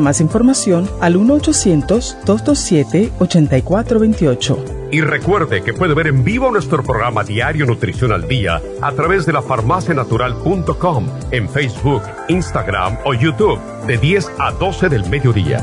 más información al 1 800 227 8428 Y recuerde que puede ver en vivo nuestro programa Diario Nutrición al Día a través de la farmacianatural.com en Facebook, Instagram o YouTube de 10 a 12 del mediodía.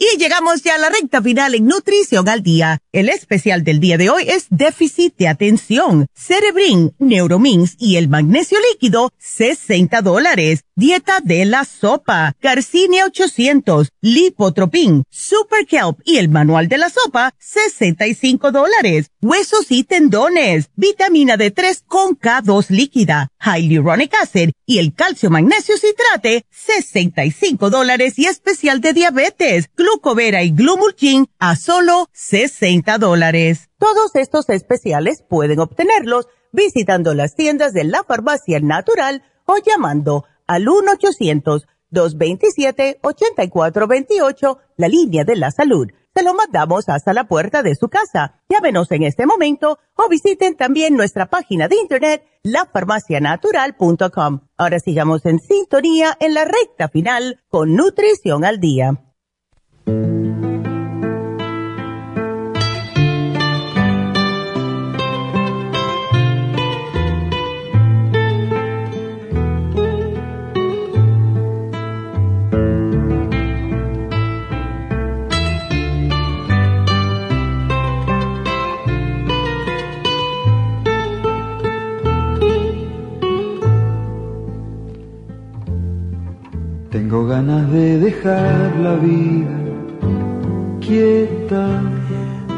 Y llegamos ya a la recta final en Nutrición al Día. El especial del día de hoy es déficit de atención, Cerebrin, Neuromins y el magnesio líquido, 60 dólares. Dieta de la sopa, Garcinia 800, Lipotropin, Super Kelp y el manual de la sopa, 65 dólares. Huesos y tendones, vitamina D3 con K2 líquida, Hyaluronic Acid y el calcio magnesio citrate, 65 dólares y especial de diabetes, glucovera y glumulgin a solo 60 dólares. Todos estos especiales pueden obtenerlos visitando las tiendas de la farmacia natural o llamando al 1-800-227-8428, la línea de la salud. Se lo mandamos hasta la puerta de su casa. Llámenos en este momento o visiten también nuestra página de internet, lafarmacianatural.com. Ahora sigamos en sintonía en la recta final con Nutrición al Día. Tengo ganas de dejar la vida quieta.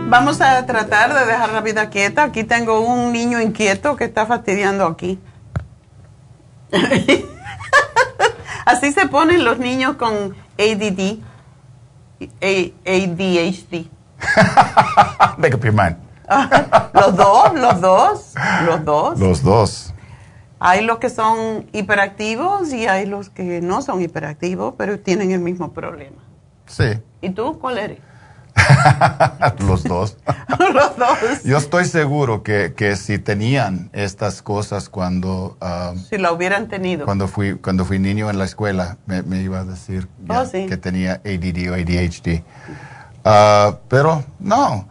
Vamos a tratar de dejar la vida quieta. Aquí tengo un niño inquieto que está fastidiando aquí. Así se ponen los niños con ADD, ADHD. Make up your mind. los dos, los dos, los dos. Los dos. Hay los que son hiperactivos y hay los que no son hiperactivos, pero tienen el mismo problema. Sí. ¿Y tú cuál eres? los dos. los dos. Yo estoy seguro que, que si tenían estas cosas cuando... Um, si la hubieran tenido. Cuando fui, cuando fui niño en la escuela, me, iba a decir oh, que tenía ADD o ADHD. Uh, pero no,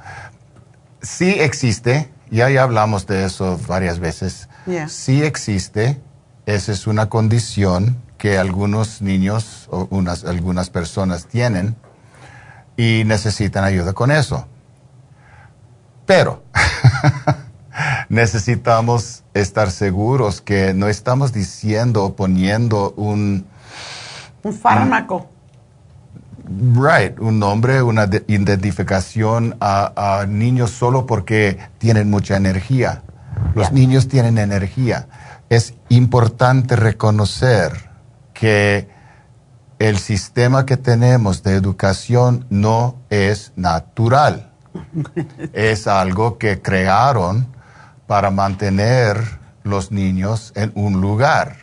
sí existe, ya, ya hablamos de eso varias veces Sí existe, esa es una condición que algunos niños o unas, algunas personas tienen y necesitan ayuda con eso. Pero necesitamos estar seguros que no estamos diciendo o poniendo un... Un fármaco. right, un nombre, una identificación a, a niños solo porque tienen mucha energía. Los niños tienen energía. Es importante reconocer que el sistema que tenemos de educación no es natural. es algo que crearon para mantener los niños en un lugar.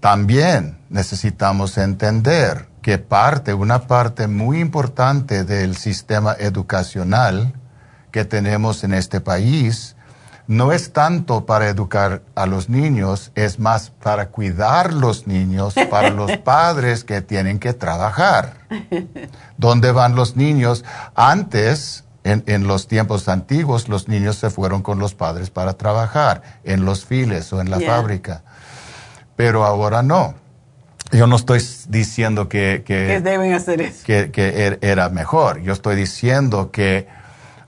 También necesitamos entender que parte, una parte muy importante del sistema educacional que tenemos en este país no es tanto para educar a los niños, es más para cuidar los niños, para los padres que tienen que trabajar. ¿Dónde van los niños? Antes, en, los tiempos antiguos, los niños se fueron con los padres para trabajar, en los files o en la fábrica. Pero ahora no. Yo no estoy diciendo que, que, deben hacer eso. que, que er, era mejor. Yo estoy diciendo que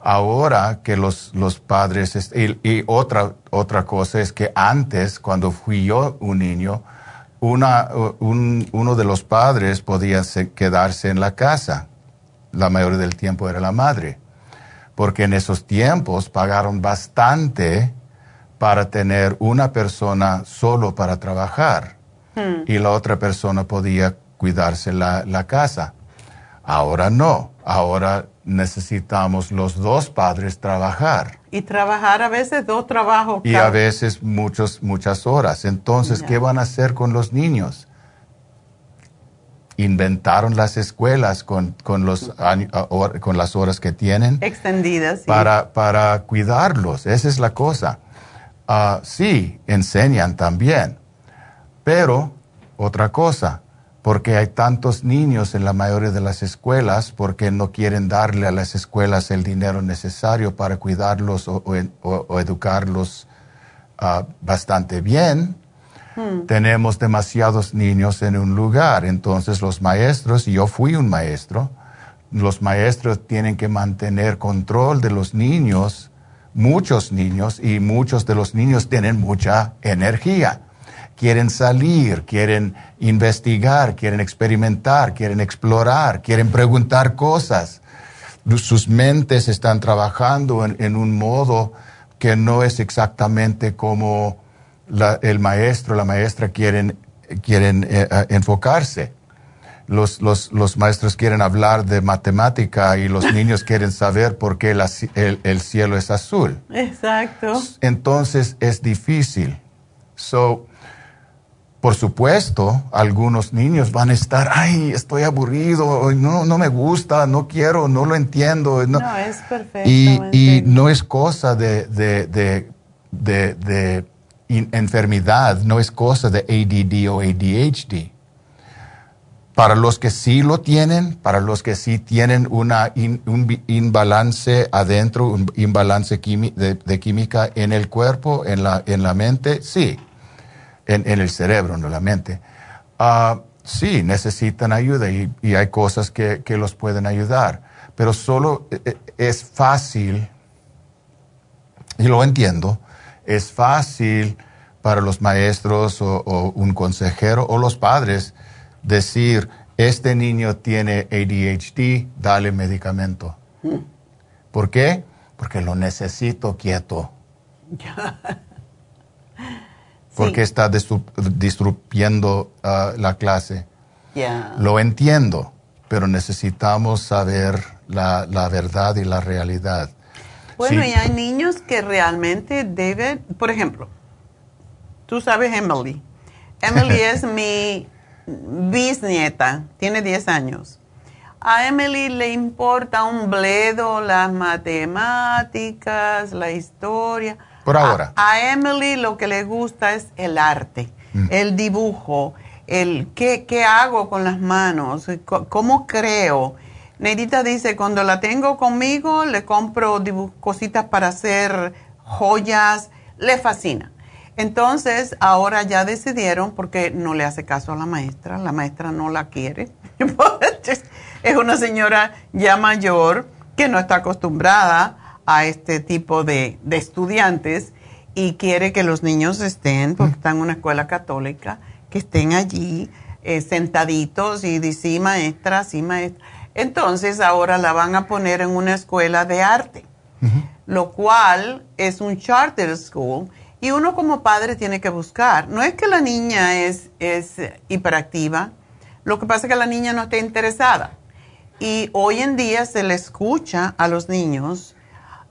ahora que los, los padres, y, otra, otra cosa es que antes, cuando fui yo un niño, una, un, uno de los padres podía quedarse en la casa. La mayoría del tiempo era la madre. Porque en esos tiempos pagaron bastante para tener una persona solo para trabajar. Hmm. Y la otra persona podía cuidarse la, la casa. Ahora no. Ahora necesitamos los dos padres trabajar. Y trabajar a veces dos trabajos. Y a veces muchos, muchas horas. Entonces, ¿qué van a hacer con los niños? Inventaron las escuelas con, con, los, con las horas que tienen. Extendidas. Para, para cuidarlos. Esa es la cosa. Ah, sí, enseñan también. Pero, otra cosa, porque hay tantos niños en la mayoría de las escuelas, porque no quieren darle a las escuelas el dinero necesario para cuidarlos o, educarlos ah, bastante bien. Hmm. Tenemos demasiados niños en un lugar, entonces los maestros, y yo fui un maestro, los maestros tienen que mantener control de los niños, muchos niños, y muchos de los niños tienen mucha energía quieren salir, quieren investigar, quieren experimentar, quieren explorar, quieren preguntar cosas. Sus mentes están trabajando en, un modo que no es exactamente como el maestro, la maestra quieren, quieren eh, eh, enfocarse. Los, los, los, maestros quieren hablar de matemática y los niños quieren saber por qué el, el, cielo es azul. Exacto. Entonces es difícil. So, por supuesto, algunos niños van a estar, ay, estoy aburrido, no, no me gusta, no quiero, no lo entiendo. No, es perfecto. Y, no es cosa de, de, de, enfermedad, no es cosa de ADD o ADHD. Para los que sí lo tienen, para los que sí tienen una un imbalance adentro, un imbalance de, química en el cuerpo, en la, en la mente, sí en, el cerebro, no la mente. Ah, sí, necesitan ayuda y, hay cosas que, los pueden ayudar, pero solo eh, eh, es fácil, y lo entiendo, es fácil para los maestros o, un consejero o los padres decir, este niño tiene ADHD, dale medicamento. Hmm. ¿Por qué? Porque lo necesito quieto. Porque está destruyendo ah, la clase. Lo entiendo, pero necesitamos saber la, verdad y la realidad. Bueno, y hay niños que realmente deben, por ejemplo, tú sabes Emily. Emily es mi bisnieta, tiene 10 años. A Emily le importa un bledo las matemáticas, la historia por ahora. A, Emily lo que le gusta es el arte, mm. el dibujo, el qué, qué, hago con las manos, cómo creo. Neidita dice, cuando la tengo conmigo, le compro cositas para hacer joyas, le fascina. Entonces, ahora ya decidieron, porque no le hace caso a la maestra, la maestra no la quiere. es una señora ya mayor que no está acostumbrada a este tipo de, estudiantes y quiere que los niños estén, porque están en una escuela católica, que estén allí eh, sentaditos y dice, sí, maestra, sí, maestra. Entonces ahora la van a poner en una escuela de arte, lo cual es un charter school y uno como padre tiene que buscar. No es que la niña es, es hiperactiva, lo que pasa es que la niña no está interesada. Y hoy en día se le escucha a los niños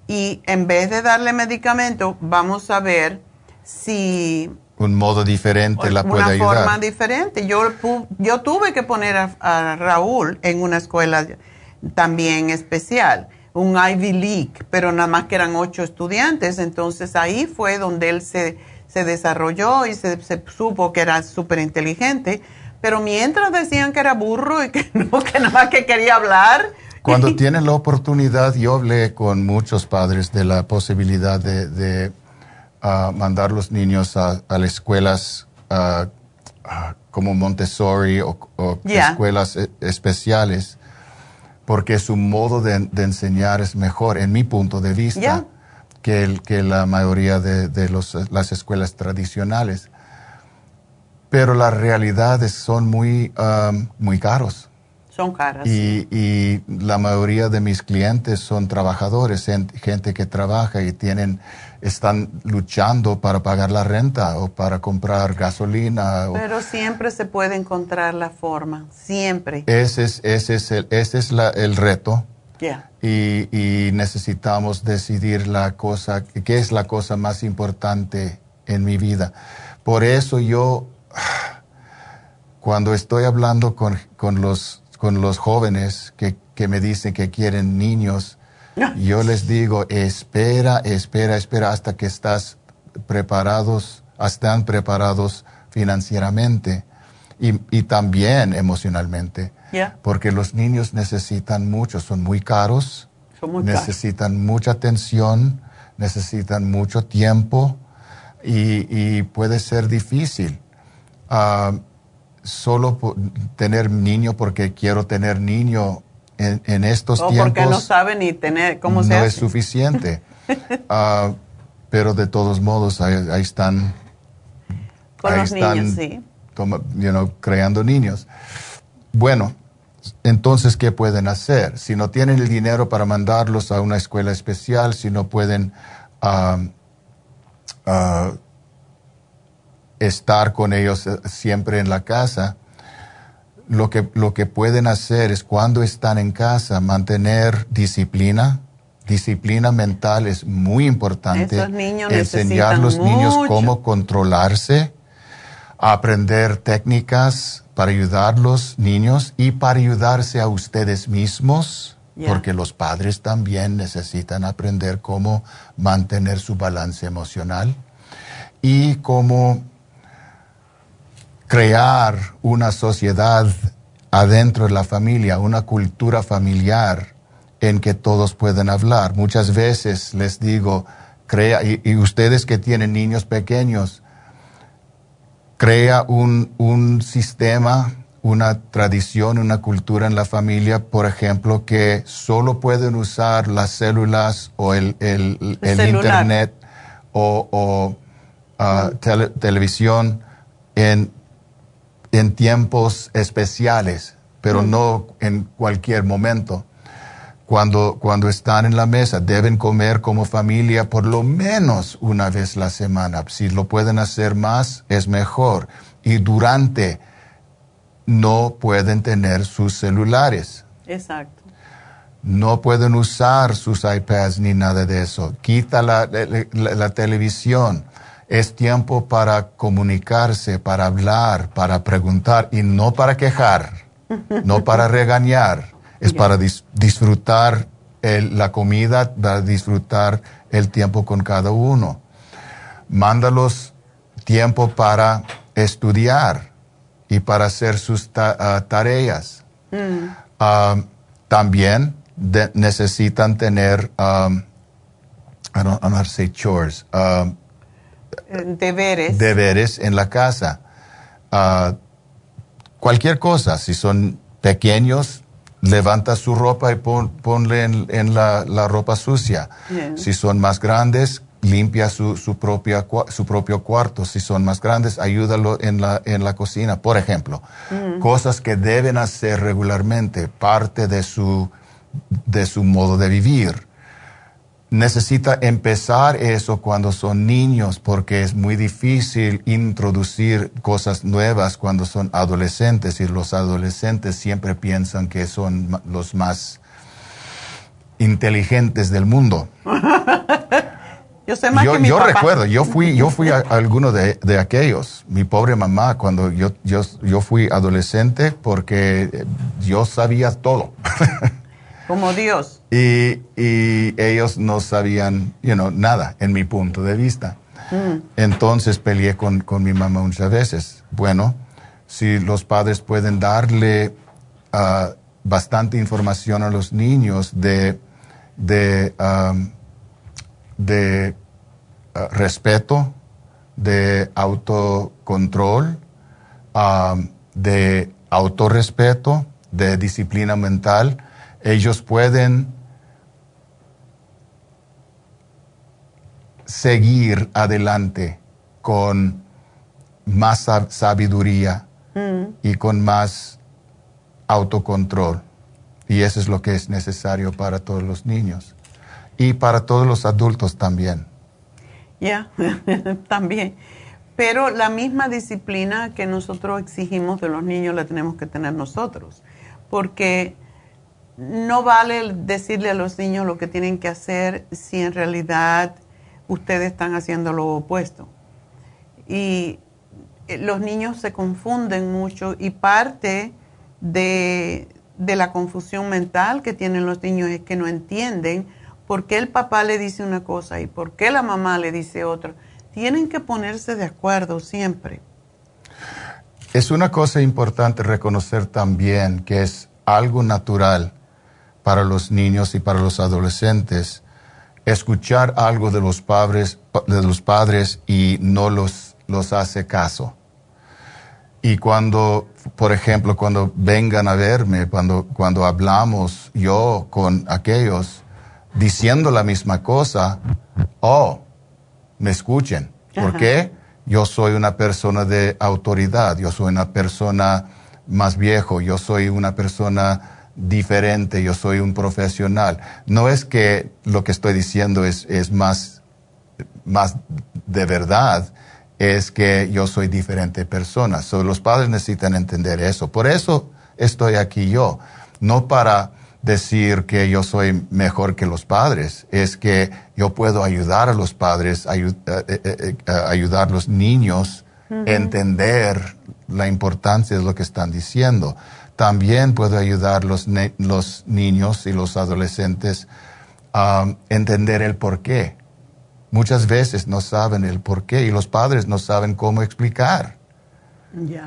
y en vez de darle medicamento, vamos a ver si... Un modo diferente la puede ayudar. Una forma diferente. Yo, yo tuve que poner a, Raúl en una escuela también especial, un Ivy League, pero nada más que eran ocho estudiantes, entonces ahí fue donde él se, se desarrolló y se, se supo que era súper inteligente, pero mientras decían que era burro y que no, que nada más que quería hablar, cuando tienen la oportunidad, yo hablé con muchos padres de la posibilidad de, ah, mandar los niños a, las escuelas ah, ah, como Montessori o, escuelas e, especiales, porque su modo de, enseñar es mejor, en mi punto de vista, que, el, que la mayoría de, las escuelas tradicionales. Pero las realidades son muy, muy caros son caras. Y, la mayoría de mis clientes son trabajadores, gente que trabaja y tienen, están luchando para pagar la renta o para comprar gasolina. Pero siempre se puede encontrar la forma, siempre. Ese es, ese es el, ese es el reto. Y, y necesitamos decidir la cosa, qué es la cosa más importante en mi vida. Por eso yo, cuando estoy hablando con, con los con los jóvenes que, que me dicen que quieren niños. Yo les digo, espera, espera, espera hasta que estás preparados, están preparados financieramente y, y también emocionalmente. Porque los niños necesitan mucho, son muy caros, necesitan mucha atención, necesitan mucho tiempo y, y puede ser difícil. Ah, solo tener niño porque quiero tener niño en, estos o tiempos. porque no sabe ni tener cómo se No es suficiente. Ah, pero de todos modos, ahí, están. Con los niños, sí. creando niños. Bueno, entonces, ¿qué pueden hacer? Si no tienen el dinero para mandarlos a una escuela especial, si no pueden uh, estar con ellos eh, siempre en la casa, lo que, lo que pueden hacer es cuando están en casa mantener disciplina. Disciplina mental es muy importante. Enseñar a los niños cómo controlarse, aprender técnicas para ayudar a los niños y para ayudarse a ustedes mismos, porque los padres también necesitan aprender cómo mantener su balance emocional y cómo crear una sociedad adentro de la familia, una cultura familiar en que todos pueden hablar. Muchas veces les digo, crea, y, ustedes que tienen niños pequeños, crea un, un, sistema, una tradición, una cultura en la familia, por ejemplo, que solo pueden usar las células o el, el, internet o, ah, televisión en en tiempos especiales, pero mm. no en cualquier momento. Cuando, cuando están en la mesa, deben comer como familia por lo menos una vez la semana. Si lo pueden hacer más, es mejor. Y durante, no pueden tener sus celulares. Exacto. No pueden usar sus iPads ni nada de eso. Quita la, la televisión es tiempo para comunicarse, para hablar, para preguntar y no para quejar, no para regañar. Es para disfrutar la comida, para disfrutar el tiempo con cada uno. Mándalos tiempo para estudiar y para hacer sus ah, tareas. Mm. Ah, también necesitan tener, um, I don't, not say chores, deberes. Deberes en la casa. Ah, cualquier cosa, si son pequeños, levanta su ropa y ponle en, la, ropa sucia. Si son más grandes, limpia su, su, propia, su propio cuarto. Si son más grandes, ayúdalo en la, en la cocina, por ejemplo. Mm. Cosas que deben hacer regularmente, parte de su, de su modo de vivir necesita empezar eso cuando son niños porque es muy difícil introducir cosas nuevas cuando son adolescentes y los adolescentes siempre piensan que son los más inteligentes del mundo. yo sé más yo, que mi yo recuerdo, yo fui, yo fui a, alguno de, de, aquellos. Mi pobre mamá, cuando yo, yo, yo fui adolescente, porque yo sabía todo. Como Dios. Y, y, ellos no sabían, you know, nada, en mi punto de vista. Mm. Entonces peleé con, con, mi mamá muchas veces. Bueno, si los padres pueden darle uh, bastante información a los niños de, de, um, de uh, respeto, de autocontrol, um, de autorrespeto, de disciplina mental, ellos pueden seguir adelante con más sabiduría y con más autocontrol. Y eso es lo que es necesario para todos los niños y para todos los adultos también. Ya, también. Pero la misma disciplina que nosotros exigimos de los niños la tenemos que tener nosotros, porque no vale decirle a los niños lo que tienen que hacer si en realidad ustedes están haciendo lo opuesto. Y eh, los niños se confunden mucho y parte de, la confusión mental que tienen los niños es que no entienden por qué el papá le dice una cosa y por qué la mamá le dice otra. Tienen que ponerse de acuerdo siempre. Es una cosa importante reconocer también que es algo natural para los niños y para los adolescentes escuchar algo de los padres, de los padres y no los, los hace caso. Y cuando, por ejemplo, cuando vengan a verme, cuando, cuando hablamos yo con aquellos diciendo la misma cosa, oh, me escuchen. ¿Por qué? Yo soy una persona de autoridad, yo soy una persona más viejo, yo soy una persona diferente, yo soy un profesional. No es que lo que estoy diciendo es, es más, más de verdad, es que yo soy diferente persona. So, los padres necesitan entender eso. Por eso estoy aquí yo. No para decir que yo soy mejor que los padres, es que yo puedo ayudar a los padres, eh, eh, eh, ayudar a los niños a entender la importancia de lo que están diciendo también puede ayudar los, los niños y los adolescentes a entender el por qué. Muchas veces no saben el por qué y los padres no saben cómo explicar.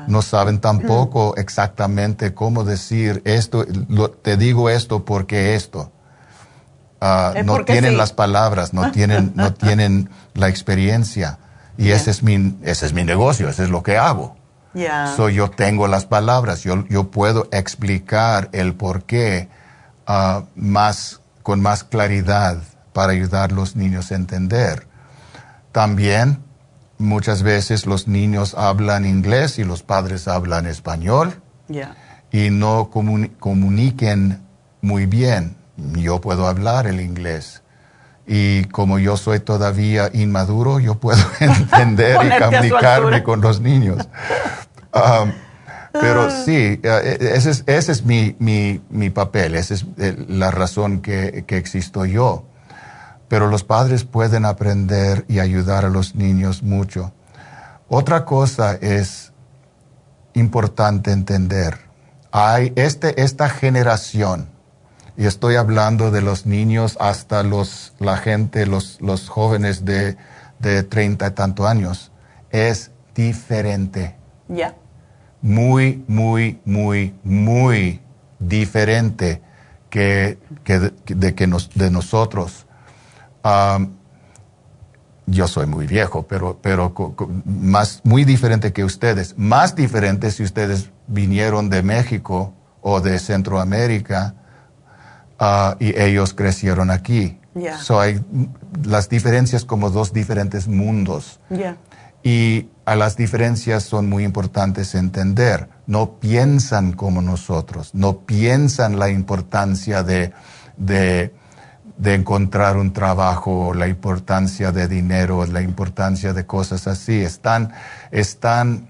No saben tampoco exactamente cómo decir esto, te digo esto porque esto. Ah, no tienen las palabras, no tienen, no tienen la experiencia. Y ese, es mi, ese es mi negocio, ese es lo que hago. So yo tengo las palabras, yo, yo puedo explicar el por qué uh, más, con más claridad para ayudar a los niños a entender. También muchas veces los niños hablan inglés y los padres hablan español y no comuniquen muy bien. Yo puedo hablar el inglés y como yo soy todavía inmaduro, yo puedo entender y comunicarme con los niños. Um, pero ah. sí, eh, ese es, ese es mi, mi, mi, papel, esa es eh, la razón que, que existo yo. Pero los padres pueden aprender y ayudar a los niños mucho. Otra cosa es importante entender. Hay este, esta generación, y estoy hablando de los niños hasta los, la gente, los, los jóvenes de, de 30 y tantos años, es diferente. Ya. Muy, muy, muy, muy diferente que, de, que nos, de nosotros. yo soy muy viejo, pero, pero más, muy diferente que ustedes. Más diferente si ustedes vinieron de México o de Centroamérica Ah, y ellos crecieron aquí. So hay las diferencias como dos diferentes mundos. Y a las diferencias son muy importantes entender. No piensan como nosotros, no piensan la importancia de, de, de encontrar un trabajo, la importancia de dinero, la importancia de cosas así. Están, están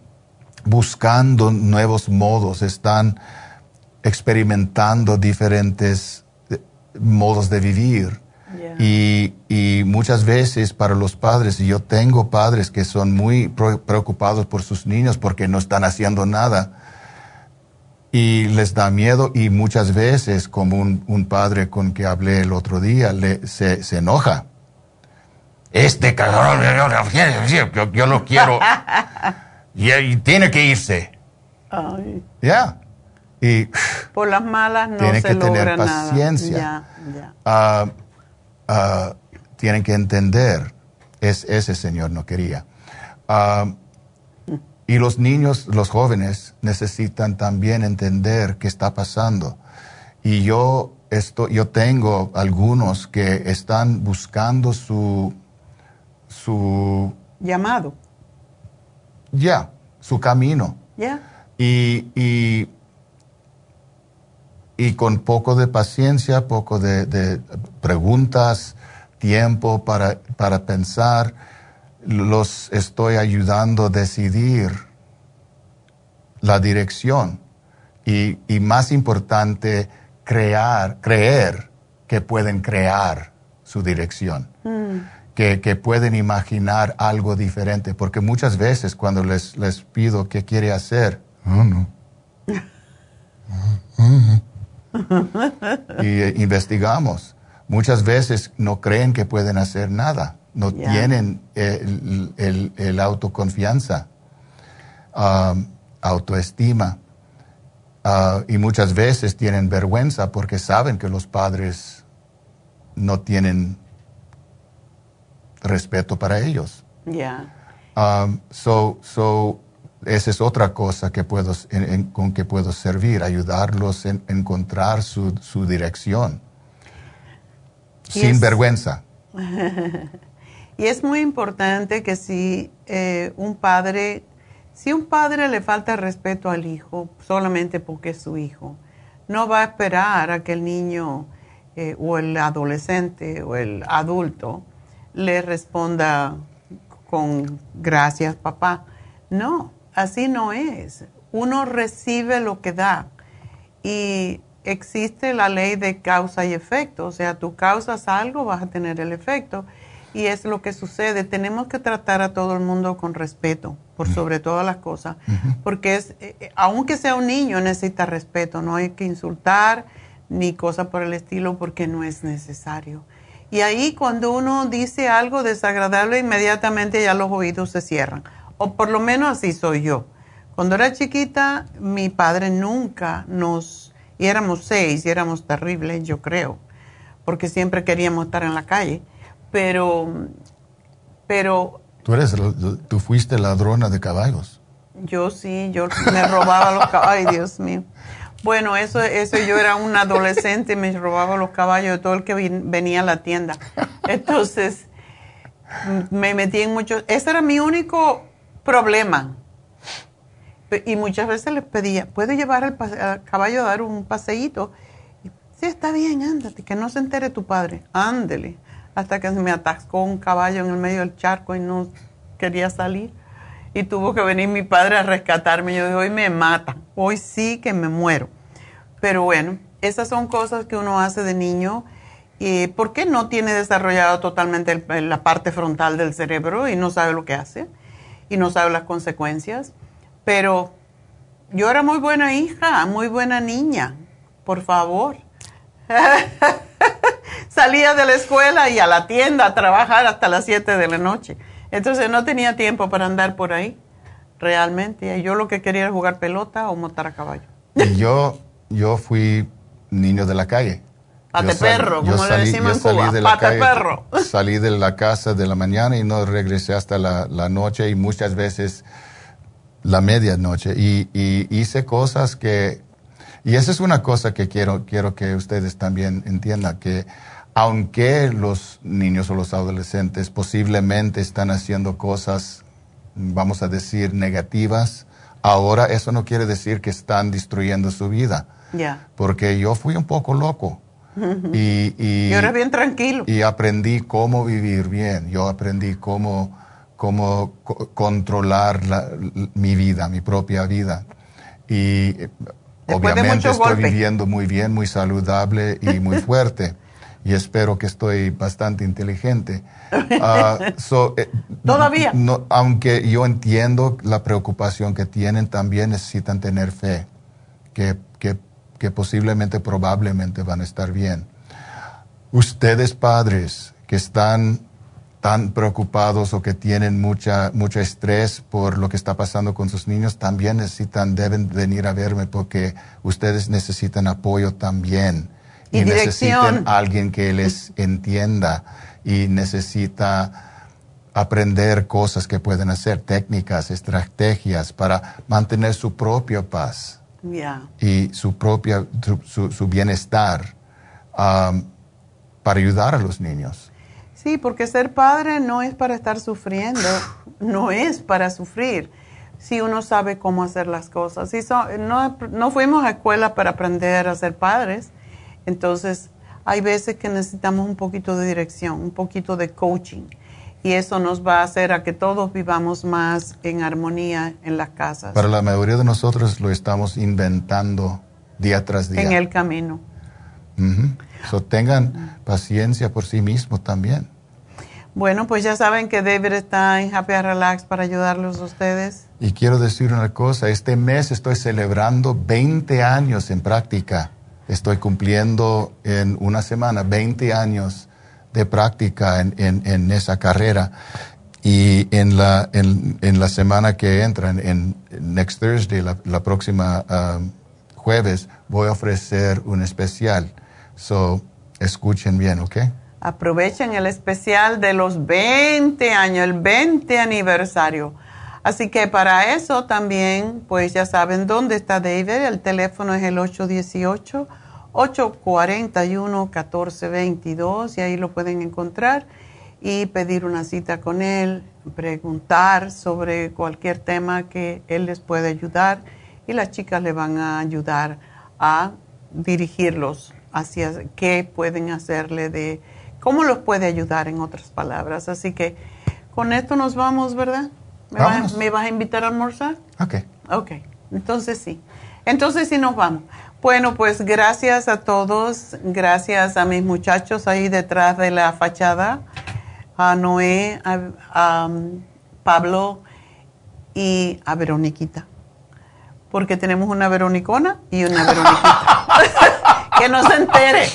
buscando nuevos modos, están experimentando diferentes modos de vivir. Y, y, muchas veces para los padres, y yo tengo padres que son muy preocupados por sus niños porque no están haciendo nada, y les da miedo y muchas veces, como un, un padre con que hablé el otro día, le, se, se enoja. Este cabrón, yo, yo lo quiero. y, tiene que irse. Ya. Y por las malas no tiene que tener paciencia. Ah, ah, tienen que entender. Es, ese señor no quería. Uh, y los niños, los jóvenes, necesitan también entender qué está pasando. Y yo, esto, yo tengo algunos que están buscando su, su llamado. Ya, su camino. Ya. Y, y, y, con poco de paciencia, poco de, de preguntas, tiempo para, para pensar los estoy ayudando a decidir la dirección y, más importante, crear, creer que pueden crear su dirección, mm. que, pueden imaginar algo diferente, porque muchas veces cuando les, les pido qué quiere hacer, oh, no. y eh, investigamos. Muchas veces no creen que pueden hacer nada no tienen el, el, autoconfianza, um, autoestima, uh, y muchas veces tienen vergüenza porque saben que los padres no tienen respeto para ellos. Yeah. Um, so, so, esa es otra cosa que puedo, con que puedo servir, ayudarlos a en, encontrar su, su dirección. Sin vergüenza. Y es muy importante que si eh, un padre, si un padre le falta respeto al hijo solamente porque es su hijo, no va a esperar a que el niño eh, o el adolescente o el adulto le responda con gracias papá. No, así no es. Uno recibe lo que da y existe la ley de causa y efecto. O sea, tú causas algo, vas a tener el efecto y es lo que sucede. Tenemos que tratar a todo el mundo con respeto, por sobre todas las cosas, porque es, eh, eh, aunque sea un niño, necesita respeto, no hay que insultar ni cosa por el estilo porque no es necesario. Y ahí cuando uno dice algo desagradable, inmediatamente ya los oídos se cierran, o por lo menos así soy yo. Cuando era chiquita, mi padre nunca nos, y éramos seis, y éramos terribles, yo creo, porque siempre queríamos estar en la calle pero, pero... Tú, eres, tú fuiste ladrona de caballos. Yo sí, yo me robaba los caballos, ay Dios mío. Bueno, eso, eso yo era un adolescente, me robaba los caballos de todo el que venía a la tienda. Entonces, me metí en muchos, ese era mi único problema. Y muchas veces les pedía, ¿puedo llevar al, caballo a dar un paseíto? Sí, está bien, ándate, que no se entere tu padre. Ándele hasta que se me atascó un caballo en el medio del charco y no quería salir. Y tuvo que venir mi padre a rescatarme. Yo dije, hoy me mata, hoy sí que me muero. Pero bueno, esas son cosas que uno hace de niño. ¿Y ¿Por qué no tiene desarrollado totalmente la parte frontal del cerebro y no sabe lo que hace? Y no sabe las consecuencias. Pero yo era muy buena hija, muy buena niña, por favor. salía de la escuela y a la tienda a trabajar hasta las 7 de la noche. Entonces no tenía tiempo para andar por ahí, realmente. Yo lo que quería era jugar pelota o montar a caballo. Y yo, yo fui niño de la calle. Pate perro, como le decimos en Cuba. De Pate perro. Salí de la casa de la mañana y no regresé hasta la, la noche y muchas veces la medianoche. Y, y hice cosas que... Y esa es una cosa que quiero, quiero que ustedes también entiendan, que aunque los niños o los adolescentes posiblemente están haciendo cosas, vamos a decir, negativas, ahora eso no quiere decir que están destruyendo su vida. Porque yo fui un poco loco. Y, y, era bien tranquilo. Y aprendí cómo vivir bien. Yo aprendí cómo, cómo controlar mi vida, mi propia vida. Y obviamente estoy viviendo muy bien, muy saludable y muy fuerte. y espero que estoy bastante inteligente. Ah, eh, Todavía. aunque yo entiendo la preocupación que tienen, también necesitan tener fe, que, que posiblemente, probablemente van a estar bien. Ustedes padres que están tan preocupados o que tienen mucha, mucho estrés por lo que está pasando con sus niños, también necesitan, deben venir a verme porque ustedes necesitan apoyo también. Y, necesitan alguien que les entienda y necesita aprender cosas que pueden hacer, técnicas, estrategias para mantener su propia paz y su propia su, bienestar um, para ayudar a los niños. Sí, porque ser padre no es para estar sufriendo, no es para sufrir. Si uno sabe cómo hacer las cosas. Si no, no fuimos a escuela para aprender a ser padres, entonces hay veces que necesitamos un poquito de dirección, un poquito de coaching. Y eso nos va a hacer a que todos vivamos más en armonía en las casas. Para la mayoría de nosotros lo estamos inventando día tras día. En el camino. So, tengan paciencia por sí mismos también. Bueno, pues ya saben que David está en Happy Relax para ayudarlos a ustedes. Y quiero decir una cosa, este mes estoy celebrando 20 años en práctica. Estoy cumpliendo en una semana 20 años de práctica en, en, esa carrera. Y en la, en, en la semana que entra, en, next Thursday, la, próxima um, jueves, voy a ofrecer un especial So, escuchen bien, ¿ok? Aprovechen el especial de los 20 años, el 20 aniversario. Así que para eso también, pues ya saben dónde está David. El teléfono es el 818-841-1422 y ahí lo pueden encontrar y pedir una cita con él, preguntar sobre cualquier tema que él les puede ayudar y las chicas le van a ayudar a dirigirlos hacia qué pueden hacerle de, cómo los puede ayudar en otras palabras. Así que con esto nos vamos, ¿verdad? ¿Me, vas, ¿me vas a invitar a almorzar? Ok. Ok, entonces sí. Entonces sí nos vamos. Bueno, pues gracias a todos, gracias a mis muchachos ahí detrás de la fachada, a Noé, a, um, Pablo y a Veroniquita. Porque tenemos una Veronicona y una Veroniquita. que no se entere.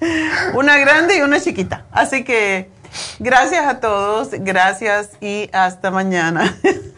una grande y una chiquita. Así que gracias a todos, gracias y hasta mañana.